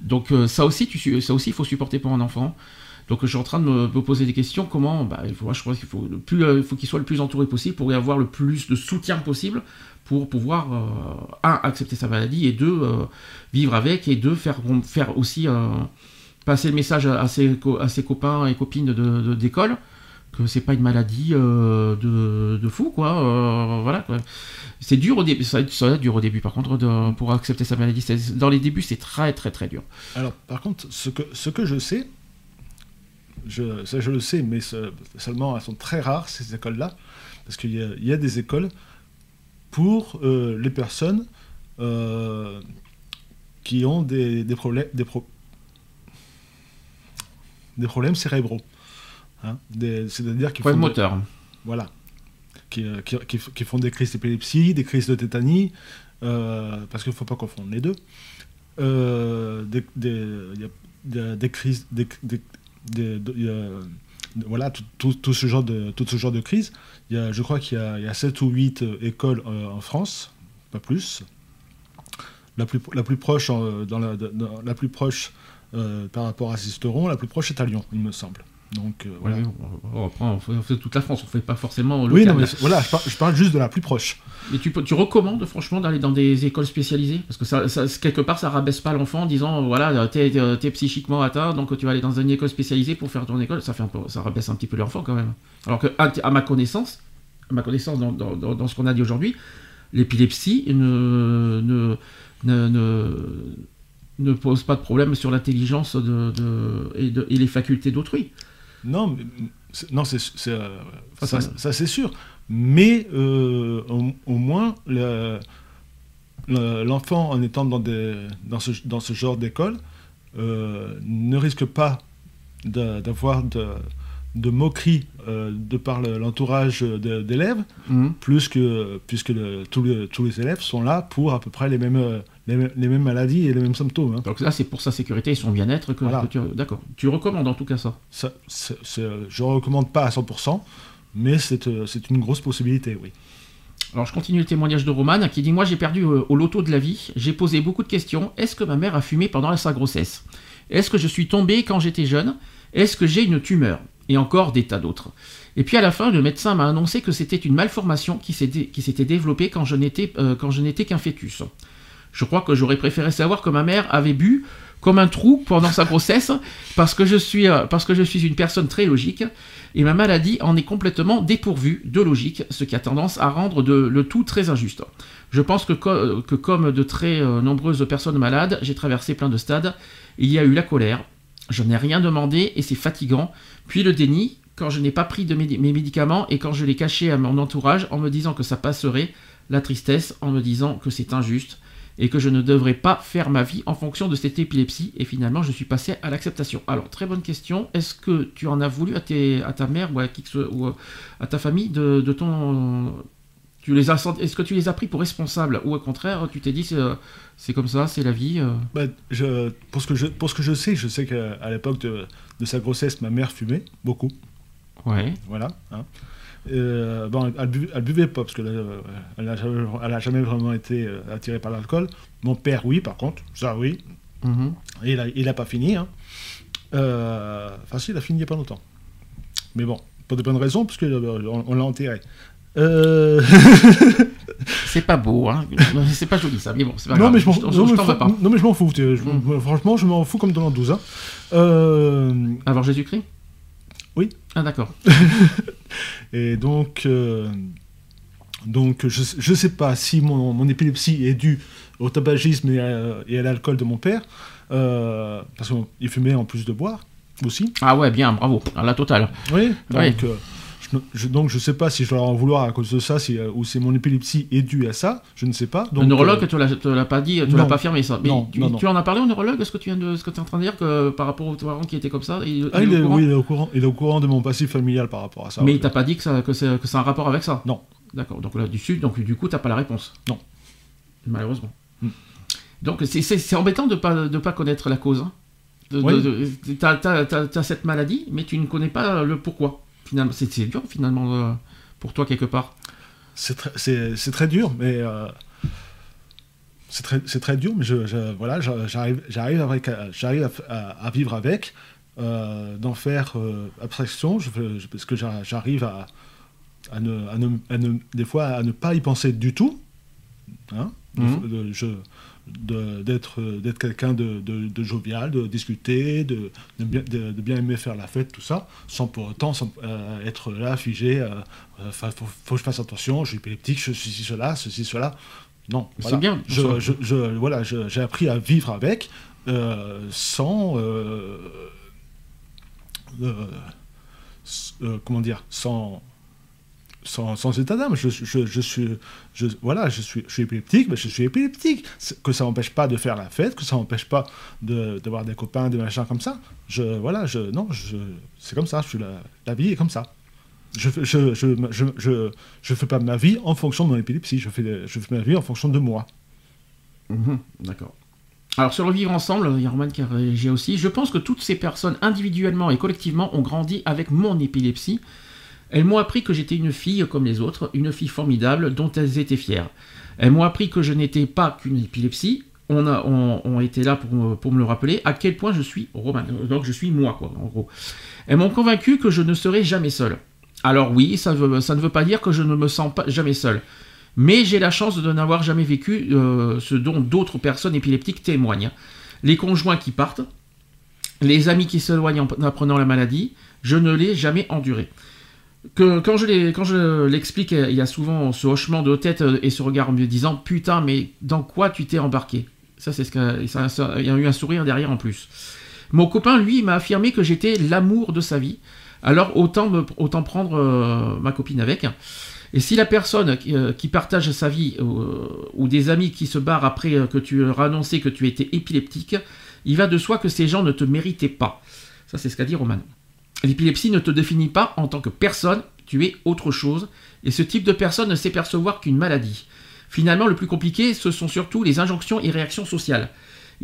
Donc ça aussi, tu, ça aussi, il faut supporter pour un enfant. Donc je suis en train de me, poser des questions. Comment bah, faut, Je crois qu'il faut, il faut qu'il soit le plus entouré possible pour y avoir le plus de soutien possible pour pouvoir, euh, un, accepter sa maladie, et deux, euh, vivre avec, et deux, faire, faire aussi euh, passer le message à ses, copains et copines d'école de, que c'est pas une maladie de, fou, quoi. voilà, C'est dur au début, ça être, dur au début, par contre, pour accepter sa maladie. Dans les débuts, c'est très, très, très dur. Alors, par contre, ce que, ce que je sais, je, ça je le sais, mais seulement elles sont très rares, ces écoles-là, parce qu'il y, y, a des écoles pour euh, les personnes euh, qui ont des, problèmes, des, des, problèmes cérébraux. Hein, C'est-à-dire qui font moteur. voilà. Euh, qui, qui, font des crises d'épilepsie, des crises de tétanie, parce qu'il ne faut pas confondre les deux. des, des, des, crises, des, voilà, tout, ce genre de, tout ce genre de crise. Il y a, je crois qu'il y, a 7 ou 8 euh, écoles euh, en France, pas plus. La plus, la plus proche, dans la, la plus proche euh, par rapport à Sisteron, la plus proche est à Lyon, il me semble. Donc, voilà. on, fait, toute la France, on fait pas forcément. Oui, non, mais voilà, je parle, juste de la plus proche. Et tu, tu recommandes franchement d'aller dans des écoles spécialisées? Parce que ça, quelque part, ça rabaisse pas l'enfant en disant voilà, t'es es psychiquement atteint, donc tu vas aller dans une école spécialisée pour faire ton école. Ça, fait un peu, ça rabaisse un petit peu l'enfant quand même. Alors que, à, ma connaissance, à ma connaissance dans, dans, dans, ce qu'on a dit aujourd'hui, l'épilepsie ne, ne, ne, ne, pose pas de problème sur l'intelligence de, de, et, et les facultés d'autrui. Non, non, c'est, euh, ça, c'est sûr. Mais euh, au, moins, l'enfant, en étant dans, des, dans, ce, dans ce genre d'école, euh, ne risque pas d'avoir de, de, moqueries de par l'entourage d'élèves, plus que, puisque tous les élèves sont là pour à peu près les mêmes les, mêmes maladies et les mêmes symptômes. Hein. Donc là, c'est pour sa sécurité et son bien-être que, tu... D'accord. Tu recommandes en tout cas ça, ça Je ne recommande pas à 100%, mais euh, c'est une grosse possibilité, oui. Alors je continue le témoignage de Romane qui dit Moi j'ai perdu euh, au loto de la vie, j'ai posé beaucoup de questions. Est-ce que ma mère a fumé pendant sa grossesse? Est-ce que je suis tombé quand j'étais jeune? Est-ce que j'ai une tumeur? Et encore des tas d'autres. Et puis à la fin, le médecin m'a annoncé que c'était une malformation qui s'était développée quand je n'étais euh, qu'un fœtus. Je crois que j'aurais préféré savoir que ma mère avait bu comme un trou pendant sa grossesse parce que je suis, euh, parce que je suis une personne très logique et ma maladie en est complètement dépourvue de logique, ce qui a tendance à rendre le tout très injuste. Je pense que, que comme de très euh, nombreuses personnes malades, j'ai traversé plein de stades. Il y a eu la colère, je n'ai rien demandé et c'est fatigant, puis le déni quand je n'ai pas pris mes médicaments et quand je l'ai caché à mon entourage en me disant que ça passerait, la tristesse en me disant que c'est injuste, et que je ne devrais pas faire ma vie en fonction de cette épilepsie. Et finalement, je suis passé à l'acceptation. Alors, très bonne question. Est-ce que tu en as voulu à, tes, à ta mère ou à, qui ou à ta famille de, ton, Tu les as Est-ce que tu les as pris pour responsables ou au contraire tu t'es dit c'est, euh, c'est comme ça, c'est la vie euh, Bah, je, pour, ce que je, pour ce que je sais, je sais qu'à l'époque de, de sa grossesse, ma mère fumait beaucoup. Ouais. Voilà. hein. Euh, bon, elle, bu- elle buvait pas parce qu'elle elle a, jamais- elle jamais vraiment été euh, attirée par l'alcool. Mon père, oui, par contre, ça oui. Et il a, il a pas fini. Hein. Euh, Enfin, si, il a fini il n'y a pas longtemps. Mais bon, pour de bonnes raisons, parce qu'on on, l'a enterré. Euh, [LAUGHS] C'est pas beau, hein. c'est pas joli ça, mais bon, c'est pas non, grave. mais je m'en je, non, je mais pas. non, je m'en fous. je- Mm. Franchement, je m'en fous comme dans l'an 12. Hein. Euh, Avant Jésus-Christ? Oui. Ah d'accord. [LAUGHS] Et donc, euh, donc je ne sais pas si mon, mon épilepsie est due au tabagisme et à, et à l'alcool de mon père, euh, parce qu'il fumait en plus de boire aussi. Ah ouais, bien, bravo, à la totale. Oui, donc, euh, je, donc je sais pas si je dois en vouloir à cause de ça, si, euh, ou si mon épilepsie est due à ça, je ne sais pas. Donc, le neurologue euh, te l'a, te l'a pas dit, te non. l'a pas affirmé ça. Mais Non, tu, non, non. tu en as parlé au neurologue Est-ce que tu viens de, ce que tu es en train de dire que par rapport aux parents qui étaient comme ça, il, ah, il est au courant oui, il est au courant, il est au courant de mon passif familial par rapport à ça. Mais il t'a pas dit que ça, que c'est, un rapport avec ça Non. D'accord. Donc là, du sud, donc du coup, t'as pas la réponse. Non. Malheureusement. Mm. Donc c'est, embêtant de pas de pas connaître la cause. hein. Oui. t'as, t'as cette maladie, mais tu ne connais pas le pourquoi. Finalement, c'est, dur finalement euh, pour toi quelque part. C'est très, dur, mais euh, c'est très, dur, mais je, je- voilà, j'arrive, j'arrive euh, à, à- vivre avec, d'en faire abstraction, je, fais- je- parce que j'a- j'arrive à, à ne, à ne- à ne- des fois à ne pas y penser du tout, hein, Mhm. je- de- d'être, d'être quelqu'un de, de- de jovial, de discuter, de, de bien, de- bien aimer faire la fête, tout ça, sans pour autant sans, euh, être là figé. euh, Enfin, faut, faut que je fasse attention, je suis épileptique, je suis ceci, cela, ceci, cela. Non. C'est voilà. bien, Je, je- je- voilà, j'ai appris à vivre avec euh, sans. euh, euh, euh, comment dire Sans. Sans, état d'âme, je, suis, voilà, je suis, épileptique, mais je suis épileptique. Que ça n'empêche pas de faire la fête, que ça n'empêche pas d'avoir des copains, des machins comme ça. Je, voilà, non, c'est comme ça. Je suis la, vie est comme ça. Je, je, fais pas ma vie en fonction de mon épilepsie. Je fais, ma vie en fonction de moi. Mhm, D'accord. Alors sur le vivre ensemble, il y a Roman qui a réagi aussi. Je pense que toutes ces personnes, individuellement et collectivement, ont grandi avec mon épilepsie. Elles m'ont appris que j'étais une fille comme les autres, une fille formidable dont elles étaient fières. Elles m'ont appris que je n'étais pas qu'une épilepsie. On a, on, été là pour, me- le rappeler à quel point je suis Roman. Donc je suis moi, quoi, en gros. Elles m'ont convaincu que je ne serai jamais seul. Alors oui, ça, veut- ne veut pas dire que je ne me sens pas jamais seul. Mais j'ai la chance de n'avoir jamais vécu euh, ce dont d'autres personnes épileptiques témoignent. Les conjoints qui partent, les amis qui s'éloignent en apprenant la maladie, je ne l'ai jamais enduré. Que, quand je l'explique, il y a souvent ce hochement de tête euh, et ce regard en me disant Putain, mais dans quoi tu t'es embarqué? Ça, c'est ce que. ça- ça- il y a eu un sourire derrière en plus. Mon copain, lui, m'a affirmé que j'étais l'amour de sa vie. Alors autant, autant prendre euh, ma copine avec. Et si la personne qui, euh, partage sa vie ou des amis qui se barrent après que tu leur as annoncé que tu étais épileptique, il va de soi que ces gens ne te méritaient pas. Ça, c'est ce qu'a dit Roman. L'épilepsie ne te définit pas en tant que personne, tu es autre chose, et ce type de personne ne sait percevoir qu'une maladie. Finalement, le plus compliqué, ce sont surtout les injonctions et réactions sociales.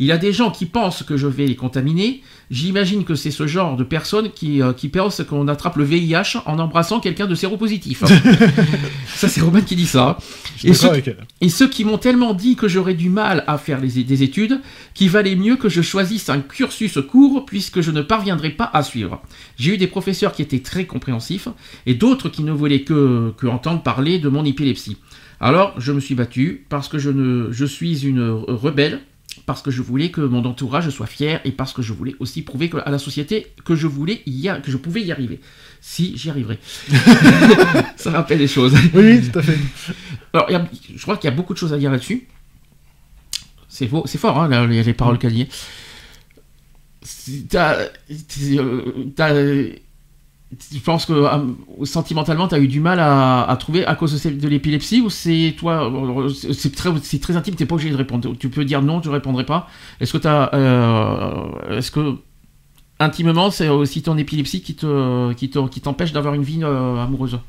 Il y a des gens qui pensent que je vais les contaminer. J'imagine que c'est ce genre de personnes qui, euh, qui pensent qu'on attrape le VIH en embrassant quelqu'un de séropositif. [LAUGHS] ça, c'est Roman qui dit ça. Et ceux, avec elle. et ceux qui m'ont tellement dit que j'aurais du mal à faire les- des études, qu'il valait mieux que je choisisse un cursus court puisque je ne parviendrais pas à suivre. J'ai eu des professeurs qui étaient très compréhensifs et d'autres qui ne voulaient que, que entendre parler de mon épilepsie. Alors je me suis battu parce que je, ne, je suis une rebelle, parce que je voulais que mon entourage soit fier et parce que je voulais aussi prouver que- à la société que je, voulais y a- que je pouvais y arriver. Si j'y arriverai. [LAUGHS] Ça rappelle les choses. Oui, tout à fait. Alors, il y a- je crois qu'il y a beaucoup de choses à dire là-dessus. C'est faux- c'est fort, hein, là, les, les paroles qu'elle dit. T'as- euh, t'as- Tu penses que euh, sentimentalement, tu as eu du mal à, trouver à cause de, l'épilepsie ou c'est toi euh, c'est- très, très intime, tu n'es pas obligé de répondre. Tu peux dire non, tu ne répondrai pas. Est-ce que tu. Est-ce que intimement, c'est aussi ton épilepsie qui te qui te- qui t'empêche d'avoir une vie euh, amoureuse?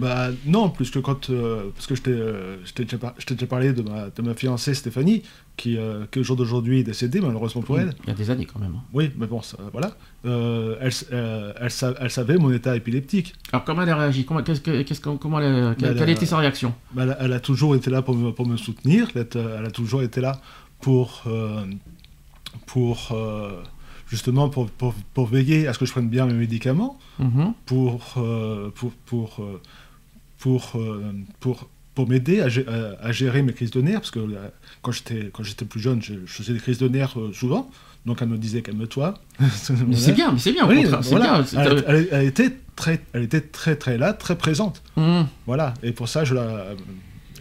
Bah non, plus que quand. euh, parce que je t'ai euh, déjà, par- déjà parlé de ma, de ma fiancée Stéphanie, qui, euh, qui au jour d'aujourd'hui est décédée, malheureusement pour elle. Il y a des années quand même. hein. Oui, mais bon, ça, voilà. Elle, elle, sa- elle savait mon état épileptique. Alors comment elle a réagi? Comment, que- comment elle quelle, Bah, quelle elle était a- sa réaction? Bah, Elle, a- elle a toujours été là pour me, pour me soutenir. Elle, a toujours été là pour, pour justement pour, pour, pour veiller à ce que je prenne bien mes médicaments, Mhm. pour, euh, pour, pour, euh, pour, euh, pour, pour m'aider à, gé- à- à gérer mes crises de nerfs, parce que euh, quand j'étais plus jeune, je, je faisais des crises de nerfs euh, souvent. Donc elle me disait calme-toi. [LAUGHS] Mais c'est bien, mais c'est bien, Oui, voilà. bien. Elle, elle- elle était très, elle était très très là, très présente. Mhm. Voilà. Et pour ça, je la,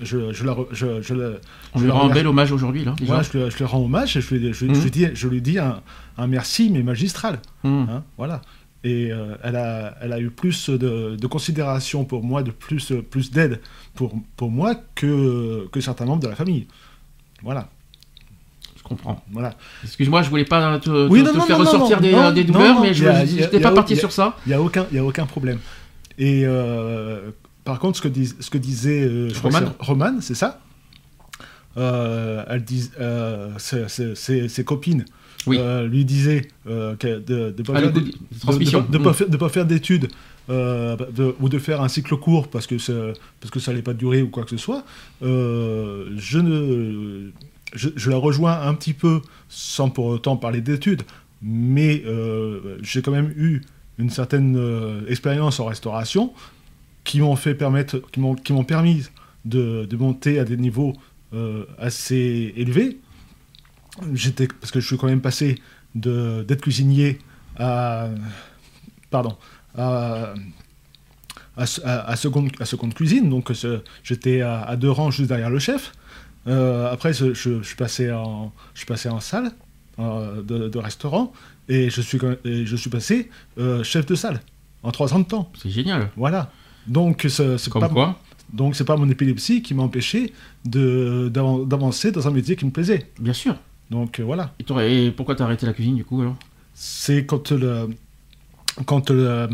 je, je la, je, je la, On lui rend un bel hommage aujourd'hui, là. Voilà, je, lui- rends hommage et je lui, je, lui dis, je lui dis un, un merci mais magistral. Mhm. hein, voilà. Et euh, elle, a, elle a eu plus de, de considération pour moi, de plus, plus d'aide pour, pour moi que, que certains membres de la famille. Voilà. Je comprends. voilà. Excuse-moi, je voulais pas te, te- Oui, te non, faire non, ressortir des, euh, douleurs, mais je n'étais pas parti sur ça. Il n'y a, aucun- y a aucun problème. Et euh, par contre, ce que, dis- ce que disait euh, que Romane. c'est ça? Euh, elle dis, euh, ses, ses- ses- ses copines Oui. euh, lui disaient euh, de ne pas, Ah, pas Mm. pas faire d'études euh, de- ou de faire un cycle court parce que, ça- parce que ça n'allait pas durer ou quoi que ce soit, je, ne, je, je la rejoins un petit peu sans pour autant parler d'études, mais j'ai quand même eu une certaine expérience en restauration qui m'ont fait permettre, qui m'ont, permis de, de monter à des niveaux assez élevés. J'étais, parce que je suis quand même passé de, d'être cuisinier à, pardon, à, à, à- à seconde, à seconde cuisine, donc j'étais à, à deux rangs juste derrière le chef. Euh, après, je, je- passé en, je suis passé en salle euh, de, de restaurant et je suis, et je suis passé euh, chef de salle en trois ans de temps. C'est génial. Voilà. Donc c'est Comme pas, quoi, donc c'est pas mon épilepsie qui m'a empêché d'avancer dans un métier qui me plaisait. bien sûr. Donc euh, voilà. Et, et pourquoi t'as arrêté la cuisine, du coup, alors? C'est quand le quand le,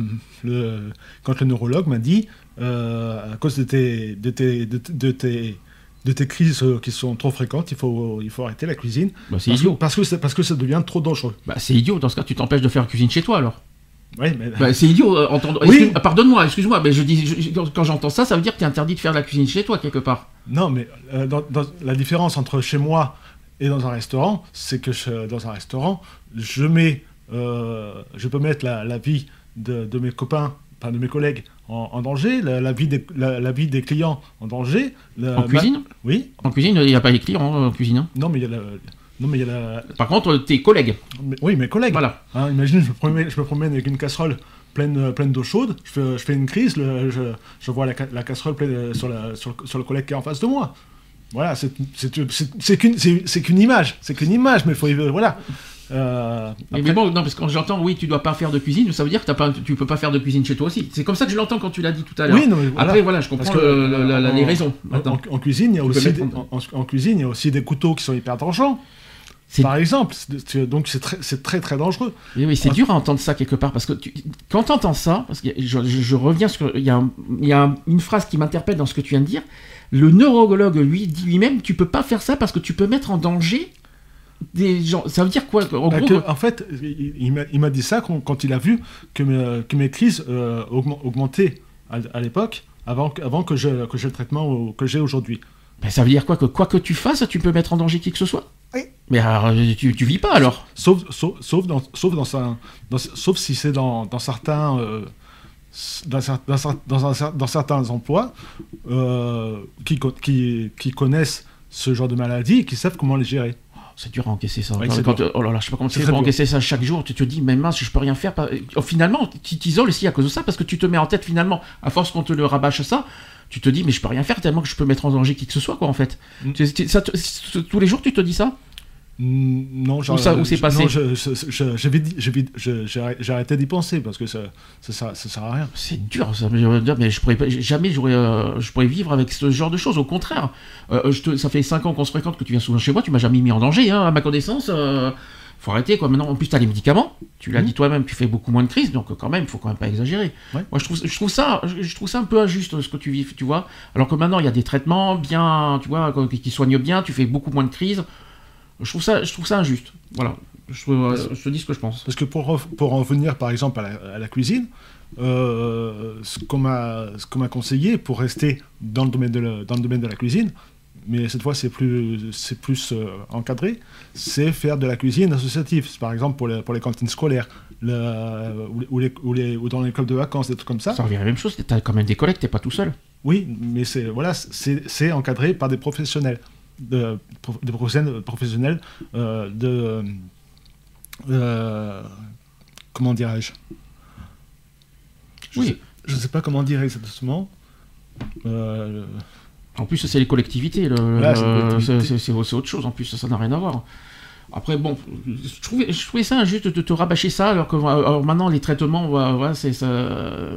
le- quand le neurologue m'a dit euh, à cause de tes de tes, de, de tes de tes crises euh, qui sont trop fréquentes, il faut il faut arrêter la cuisine Bah, c'est parce que, idiot. parce que parce que ça devient trop dangereux. Bah, c'est idiot. Dans ce cas, tu t'empêches de faire la cuisine chez toi, alors. Oui, mais Bah, c'est idiot. euh, entendre... Oui. Excuse- Pardonne-moi, excuse-moi, mais je dis, je- quand- j'entends ça, ça veut dire que t'es interdit de faire la cuisine chez toi, quelque part. Non, mais euh, dans- dans- la différence entre chez moi et dans un restaurant, c'est que je- dans un restaurant, je mets, euh, je peux mettre la, la vie de, de mes copains, enfin de mes collègues en, en danger, la, la vie des, la, la vie des clients en danger. En ma- cuisine? Oui. En cuisine, il n'y a pas les clients en cuisine. hein? Non, mais il y a la, non, mais il y a la, Par contre, tes collègues. mais- oui, mes collègues. Voilà. Hein, imagine, je me, promène, je me promène avec une casserole pleine, pleine d'eau chaude, je fais, je fais une crise, le- je, je vois la, la casserole pleine, euh, sur, la, sur le collègue qui est en face de moi. Voilà, c'est qu'une image, c'est qu'une image, mais il faut y voilà. Euh, Mais, après- mais bon, non, parce que quand j'entends, oui, tu dois pas faire de cuisine, ça veut dire que t'as pas, tu peux pas faire de cuisine chez toi aussi. C'est comme ça que je l'entends quand tu l'as dit tout à l'heure. oui, non, mais voilà. Après, voilà, je comprends Parce que, le- le- la- la- en- les raisons. En, maintenant. en- en cuisine, il y a Tu aussi des, en, cuisine, il y a aussi des couteaux qui sont hyper dangereux. C'est- Par exemple, donc c'est très, très très dangereux. Oui, oui, c'est dur à entendre ça quelque part parce que tu- quand tu entends ça, parce que je, je- je reviens sur. Il y a, un- il y a un- une phrase qui m'interpelle dans ce que tu viens de dire. Le neurologue, lui, dit lui-même tu peux pas faire ça parce que tu peux mettre en danger des gens. Ça veut dire quoi En Bah, gros, que, en fait, il, il m'a- il m'a dit ça quand, quand il a vu que mes, que mes crises euh, augmen- augmentaient à, à l'époque, avant, que- avant que j'ai que j'ai le traitement que j'ai aujourd'hui. ben, ça veut dire quoi Que quoi que tu fasses, tu peux mettre en danger qui que ce soit? Oui. Mais alors, tu, tu vis pas alors? Sauf, sauf, sauf, dans, sauf, dans, un- dans- sauf si c'est dans, dans certains. euh, dans, certains emplois euh, qui, co- qui, qui connaissent ce genre de maladie et qui savent comment les gérer. C'est dur à encaisser ça. Quand- quand- dur. oh là là, je sais pas comment C'est pour dur. encaisser ça chaque jour. Tu te dis, mais mince, je peux rien faire. Oh, Finalement, tu t'isoles aussi à cause de ça parce que tu te mets en tête finalement, à force qu'on te le rabâche ça, tu te dis, mais je peux rien faire tellement que je peux mettre en danger qui que ce soit, quoi, en fait. Mm. Tu- ça tous les jours, tu te dis ça? Non, ça- où c'est passé non, je- je- je- j'ai arrêté- d'y penser parce que ça, ça, ça, sert à rien. C'est dur, ça. Mais je mais je pourrais jamais j'aurais, euh, je pourrais vivre avec ce genre de choses. Au contraire, Euh, ça fait 5 ans qu'on se fréquente, que tu viens souvent chez moi, tu m'as jamais mis en danger, hein, à ma connaissance. euh, faut arrêter quoi. Maintenant, en plus, tu as les médicaments. Tu l'as Mhm. dit toi-même, tu fais beaucoup moins de crises, donc euh, quand même, il faut quand même pas exagérer. Moi, je trouve, je trouve ça, je, trouve ça un peu injuste ce que tu vis, tu vois. Alors que maintenant, il y a des traitements bien, tu vois, qui soignent bien. Tu fais beaucoup moins de crises. Je trouve ça, je trouve ça injuste. Voilà. Je, te dis ce que je pense. Parce que pour, pour en revenir par exemple à la, à la cuisine, euh, ce qu'on m'a conseillé pour rester dans le domaine de la, dans le domaine de la cuisine, mais cette fois c'est plus plus euh, encadré, c'est faire de la cuisine associative. Par exemple pour les, pour les cantines scolaires, ou, les- ou, les, ou, les- ou dans les clubs de vacances, des trucs comme ça. Ça revient à la même chose. T'as quand même des collègues, t'es pas tout seul. Oui, mais c'est voilà, encadré par des professionnels, de, des professionnels, professionnels euh, de euh, comment dirais-je? Je Oui. sais- Je ne sais pas comment dire exactement. Euh, En plus, c'est les collectivités. le- Voilà, c'est le- autre chose. En plus, ça n'a rien à voir. Après, bon, je trouvais, je ça injuste de te rabâcher ça, alors que alors maintenant, les traitements, voilà, voilà, c'est ça.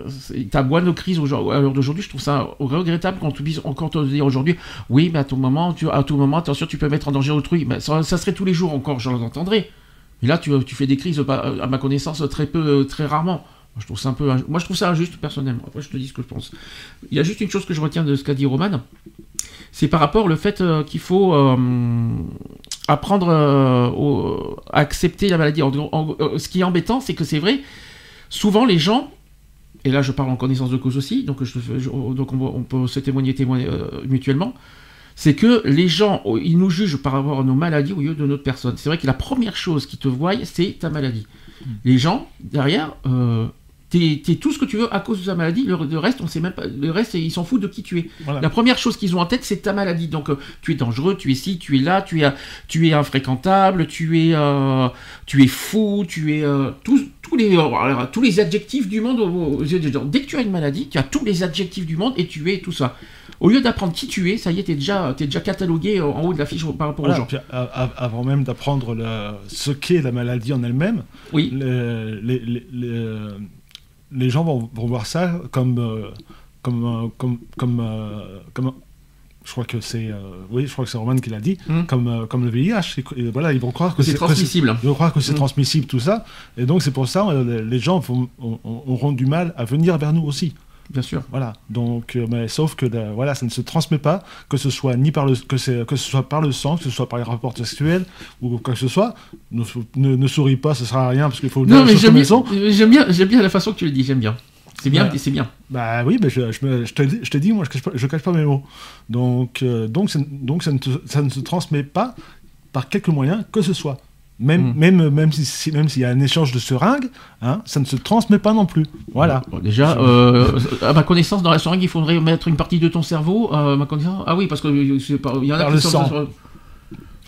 c'est- T'as moins de crise aujourd'hui- à l'heure d'aujourd'hui. Je trouve ça regrettable quand tu dis encore te dire aujourd'hui, oui, mais à tout moment, tu, à tout moment, attention, tu peux mettre en danger autrui. Mais ça, serait tous les jours encore, je l'entendrai. Mais là, tu, tu fais des crises, à ma connaissance, très peu, très rarement. Moi, je trouve ça un peu, moi, je trouve ça injuste personnellement. Après, je te dis ce que je pense. Il y a juste une chose que je retiens de ce qu'a dit Roman, c'est par rapport au fait euh, qu'il faut euh, apprendre euh, au- à accepter la maladie. En- en- ce qui est embêtant, c'est que c'est vrai, souvent les gens, et là je parle en connaissance de cause aussi, donc, je, je- donc on, on peut se témoigner, témoigner euh, mutuellement, c'est que les gens, oh, ils nous jugent par rapport à nos maladies au lieu de notre personne. C'est vrai que la première chose qu'ils te voient, c'est ta maladie. Les gens, derrière, t'es t'es tout ce que tu veux à cause de ta maladie, le, le reste, on sait même pas, le reste, ils s'en foutent de qui tu es. voilà. La première chose qu'ils ont en tête, c'est ta maladie. Donc, euh, tu es dangereux, tu es ci, tu es là, tu es, tu es infréquentable, tu es, euh, tu es fou, tu es euh, tous, tous les, alors, tous les adjectifs du monde. aux- aux yeux des gens. Dès que tu as une maladie, tu as tous les adjectifs du monde et tu es tout ça. Au lieu d'apprendre qui tu es, ça y est, tu es déjà, t'es déjà catalogué en haut de la fiche par rapport Voilà, aux gens. puis a- a- avant même d'apprendre ce qu'est la maladie en elle-même, Oui, les, les, les, les- gens vont, vont voir ça comme euh, comme euh, comme comme, euh, comme- je crois que c'est oui je crois que c'est Roman qui l'a dit Hmm. comme comme le VIH Et- et voilà ils vont croire que c'est que transmissible. ils vont croire que c'est Hmm. transmissible tout ça et donc c'est pour ça les- gens vont- ont- ont- auront du mal à venir vers nous aussi Bien sûr. voilà donc euh, mais sauf que euh, voilà ça ne se transmet pas que ce soit ni par le que c'est que ce soit par le sang que ce soit par les rapports sexuels ou quoi que ce soit ne, ne, ne souris pas sert à rien parce qu'il faut Non, mais choses j'aime bien, j'aime bien, j'aime bien la façon que tu le dis, j'aime bien. C'est bien, Voilà. c'est bien. Bah oui, mais je, je, te, dis- je te dis, moi, je cache pas, je cache pas mes mots. Donc, euh, donc, donc ça, ne te- ça ne se transmet pas par quelque moyen que ce soit. Même, Mm. même, même si, si- même s'il y a un échange de seringues, hein, ça ne se transmet pas non plus. Voilà. Bon, déjà, euh, à ma connaissance, dans la seringue, il faudrait mettre une partie de ton cerveau. euh, à ma connaissance, ah oui, parce que euh, il y en a qui le sont- sang.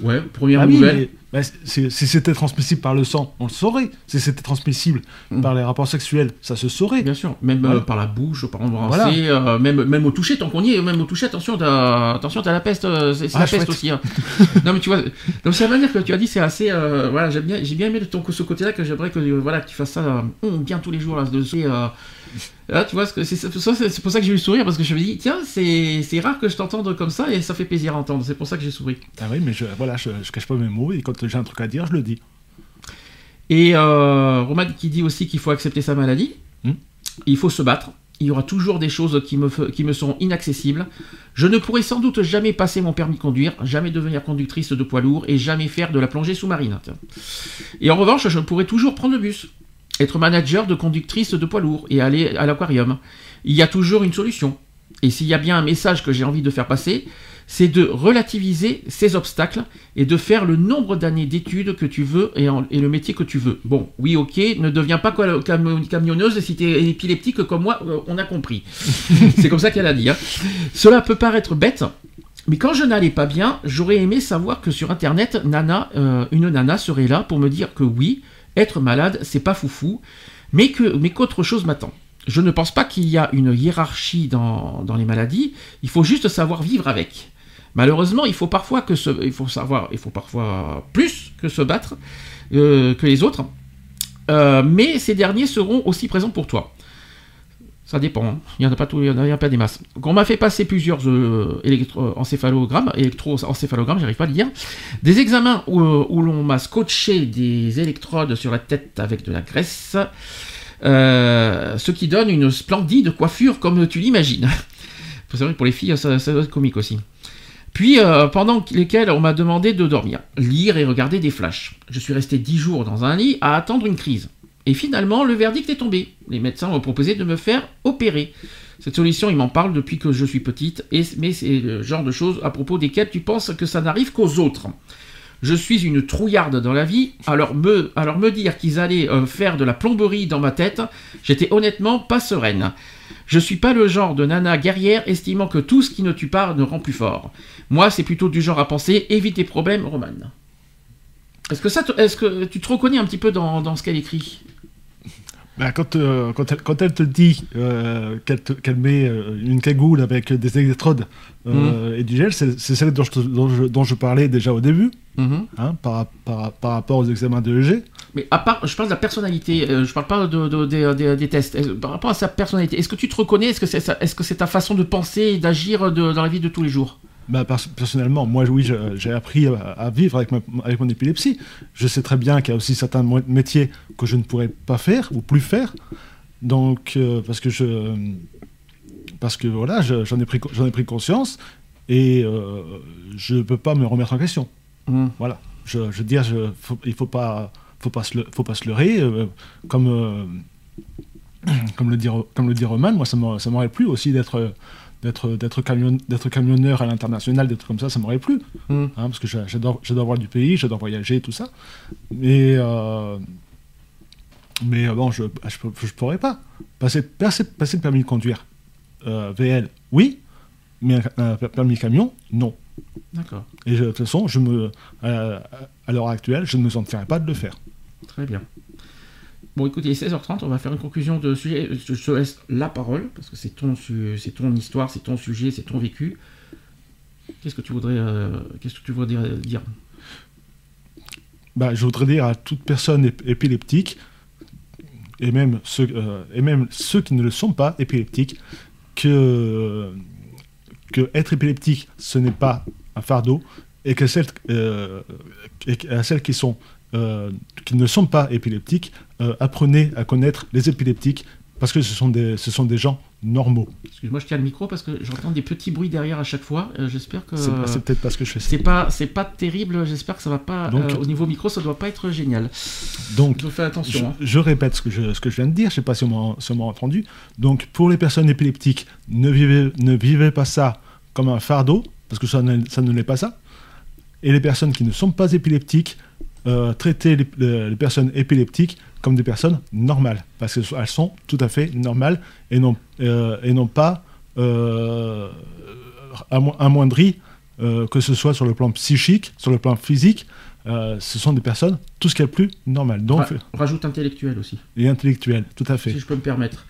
Ouais, première Ah oui, nouvelle. bah, c'est- si c'était transmissible par le sang, on le saurait. Si c'était transmissible Mm. par les rapports sexuels, ça se saurait. Bien sûr, même Voilà. euh, par la bouche, par embrasser, euh, même, même au toucher, tant qu'on y est, même au toucher, attention, t'as, attention, t'as la peste, euh, c'est, Ah, la peste aussi. hein. [LAUGHS] non mais tu vois, donc c'est la manière que tu as dit, c'est assez, euh, voilà, j'aime bien, j'ai bien aimé ton ce côté-là que j'aimerais que, voilà, que tu fasses ça bien tous les jours là, de, là, tu vois, c'est, pour ça que j'ai eu le sourire parce que je me dis, tiens, c'est, rare que je t'entende comme ça et ça fait plaisir à entendre. C'est pour ça que j'ai souri. Ah oui, mais je, voilà, je, je cache pas mes mots et quand j'ai un truc à dire, je le dis. Et euh, Roman qui dit aussi qu'il faut accepter sa maladie. Hmm. Il faut se battre. Il y aura toujours des choses qui me, qui me seront inaccessibles. Je ne pourrai sans doute jamais passer mon permis de conduire, jamais devenir conductrice de poids lourd et jamais faire de la plongée sous-marine. Et en revanche, je pourrai toujours prendre le bus, être manager de conductrice de poids lourd et aller à l'aquarium. Il y a toujours une solution. Et s'il y a bien un message que j'ai envie de faire passer, c'est de relativiser ces obstacles et de faire le nombre d'années d'études que tu veux et, le métier que tu veux. Bon, oui, ok, ne deviens pas cam- camionneuse si tu es épileptique comme moi, euh, on a compris. [LAUGHS] c'est comme ça qu'elle a dit. hein. Cela peut paraître bête, mais quand je n'allais pas bien, j'aurais aimé savoir que sur Internet, Nana, euh, une nana serait là pour me dire que oui, être malade, c'est pas foufou, mais qu'autre chose m'attend. Je ne pense pas qu'il y a une hiérarchie dans, les maladies. Il faut juste savoir vivre avec. Malheureusement, il faut parfois plus que se battre euh, que les autres. Euh, mais ces derniers seront aussi présents pour toi. Ça dépend. hein. Il n'y en a pas tout, il y en a, pas des masses. Donc, on m'a fait passer plusieurs euh, électroencéphalogrammes, électroencéphalogrammes, j'arrive pas à le dire. Des examens où, euh, où l'on m'a scotché des électrodes sur la tête avec de la graisse. Euh, ce qui donne une splendide coiffure comme tu l'imagines. [LAUGHS] Pour les filles, ça, doit être comique aussi. Puis, euh, pendant lesquels on m'a demandé de dormir, lire et regarder des flashs. Je suis resté dix jours dans un lit à attendre une crise. Et finalement, le verdict est tombé. Les médecins m'ont proposé de me faire opérer. Cette solution, ils m'en parlent depuis que je suis petite, et, mais c'est le genre de choses à propos desquelles tu penses que ça n'arrive qu'aux autres. Je suis une trouillarde dans la vie, alors me, dire qu'ils allaient euh, faire de la plomberie dans ma tête, j'étais honnêtement pas sereine. Je suis pas le genre de nana guerrière estimant que tout ce qui ne tue pas ne rend plus fort. Moi, c'est plutôt du genre à penser évite tes problèmes, Roman. Est-ce que, ça est-ce que tu te reconnais un petit peu dans ce qu'elle écrit? Bah, quand, euh, quand, elle, quand elle te dit euh, qu'elle, met euh, une cagoule avec des électrodes euh, et du gel, c'est, celle dont je, te- dont, je, dont je parlais déjà au début, Mhm. hein, par, par, par rapport aux examens de EG. Mais à part, je parle de la personnalité, je parle pas de, de- de- de- des tests. Par rapport à sa personnalité, est-ce que tu te reconnais? Est-ce que c'est ta façon de penser et d'agir dans la vie de tous les jours? Bah, pers- personnellement, moi, oui, j'ai appris à, à vivre avec, ma- avec mon épilepsie. Je sais très bien qu'il y a aussi certains métiers que je ne pourrais pas faire ou plus faire. Donc, euh, parce que je. Parce que voilà, je- j'en ai, pris ai conscience et euh, je ne peux pas me remettre en question. Mhm. Voilà. Je, je veux dire, je, faut- il ne faut pas, faut, pas se le- faut pas se leurrer. euh, comme, euh, comme, le dit, Ro- comme le dit Roman, moi, ça m'aurait plu aussi d'être d'être d'être camion, d'être camionneur à l'international, d'être comme ça, ça m'aurait plu. Mhm. Hein, parce que j'a- j'adore j'adore voir du pays, j'adore voyager, tout ça. Mais, euh, mais euh, bon, je ne je, je pourrais pas. Passer, passer, passer le permis de conduire euh, VL, oui, mais un, un permis camion, non. D'accord, Et je- de toute façon, je me, euh, à l'heure actuelle, je ne me sentirais pas de le faire. très bien. Bon, écoutez, il est 16h30, on va faire une conclusion de sujet. Je te laisse la parole, parce que c'est ton, c'est ton histoire, c'est ton sujet, c'est ton vécu. Qu'est-ce que tu voudrais, euh, qu'est-ce que tu voudrais dire Bah, je voudrais dire à toute personne ép- épileptique, et même, ceux, euh, et même ceux qui ne le sont pas épileptiques, que, que être épileptique, ce n'est pas un fardeau, et que celles, euh, et à celles qui, sont, euh, qui ne sont pas épileptiques, euh, apprenez à connaître les épileptiques, parce que ce sont des, ce sont des gens normaux. Excuse-moi, je tiens le micro parce que j'entends des petits bruits derrière à chaque fois. Euh, J'espère que C'est peut-être parce que je fais ça. c'est pas, c'est pas terrible. J'espère que ça va pas. Donc- euh, au niveau micro, ça doit pas être génial. Donc, fais Je, attention. hein. je répète ce que je, ce que je viens de dire, je ne sais pas si on m'a si on m'a entendu. Donc, pour les personnes épileptiques, ne vivez, ne vivez pas ça comme un fardeau, parce que ça ne, ça ne l'est pas ça. Et les personnes qui ne sont pas épileptiques, euh, traitez les, personnes épileptiques comme des personnes normales, parce qu'elles sont tout à fait normales et non, euh, et non pas euh, amo- amoindries, que ce soit sur le plan psychique, sur le plan physique. ce sont des personnes, tout ce qu'il y a de plus normal. Donc, Ra- rajoute intellectuel aussi, et intellectuel, tout à fait. si je peux me permettre.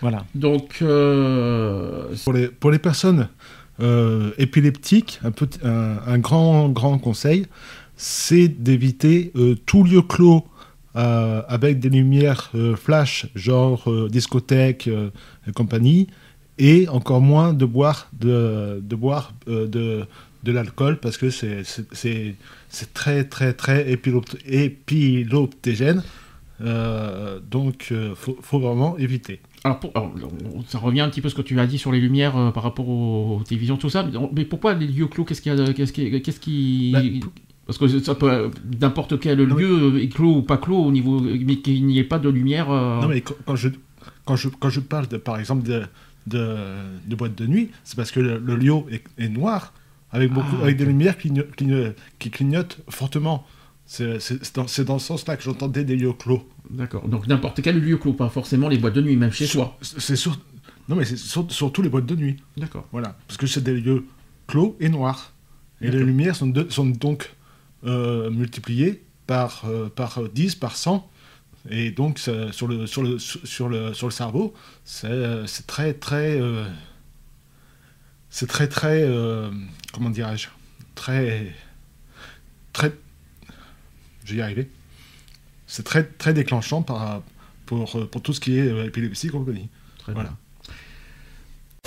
Voilà. Donc, Pour les, pour les personnes euh, épileptiques, un, petit- un, un grand, grand conseil, c'est d'éviter euh, tout lieu clos euh, avec des lumières euh, flash, genre euh, discothèque euh, et compagnie, et encore moins de boire de, de, boire, euh, de, de l'alcool parce que c'est- c'est très, très, très épilopt- épiloptégène. Euh, donc, il faut, faut vraiment éviter. alors, pour- alors, ça revient un petit peu à ce que tu as dit sur les lumières euh, par rapport aux, aux télévisions, tout ça. mais- Mais pourquoi les lieux clos Qu'est-ce Qu'est-ce qui, qu'est-ce qui- Bah, Parce que ça peut n'importe quel Non, mais- lieu est clos ou pas clos au niveau, mais qu'il n'y ait pas de lumière. euh, Non, mais quand, je, quand, je, quand je parle, de, par exemple, de, de, de boîte de nuit, c'est parce que le, le lieu est, est noir, avec, beaucoup, Ah, avec des lumières cligno- cligno- qui clignotent fortement. C'est dans, dans ce sens-là que j'entendais des lieux clos. D'accord. Donc n'importe quel lieu clos, pas forcément les boîtes de nuit, même chez soi. C'est sur, non, mais c'est sur- surtout les boîtes de nuit. D'accord. Voilà. Parce que c'est des lieux clos et noirs. Et les lumières sont, de- sont donc euh, multipliées par, euh, par 10, par 100. Et donc, sur, le, sur, le, sur, le, sur le cerveau, c'est très, très. euh, c'est très, très. euh, comment dirais-je Très. Très. Je vais y arriver. C'est très, très déclenchant par, pour, pour tout ce qui est épilepsie compagnie. très Voilà. bien.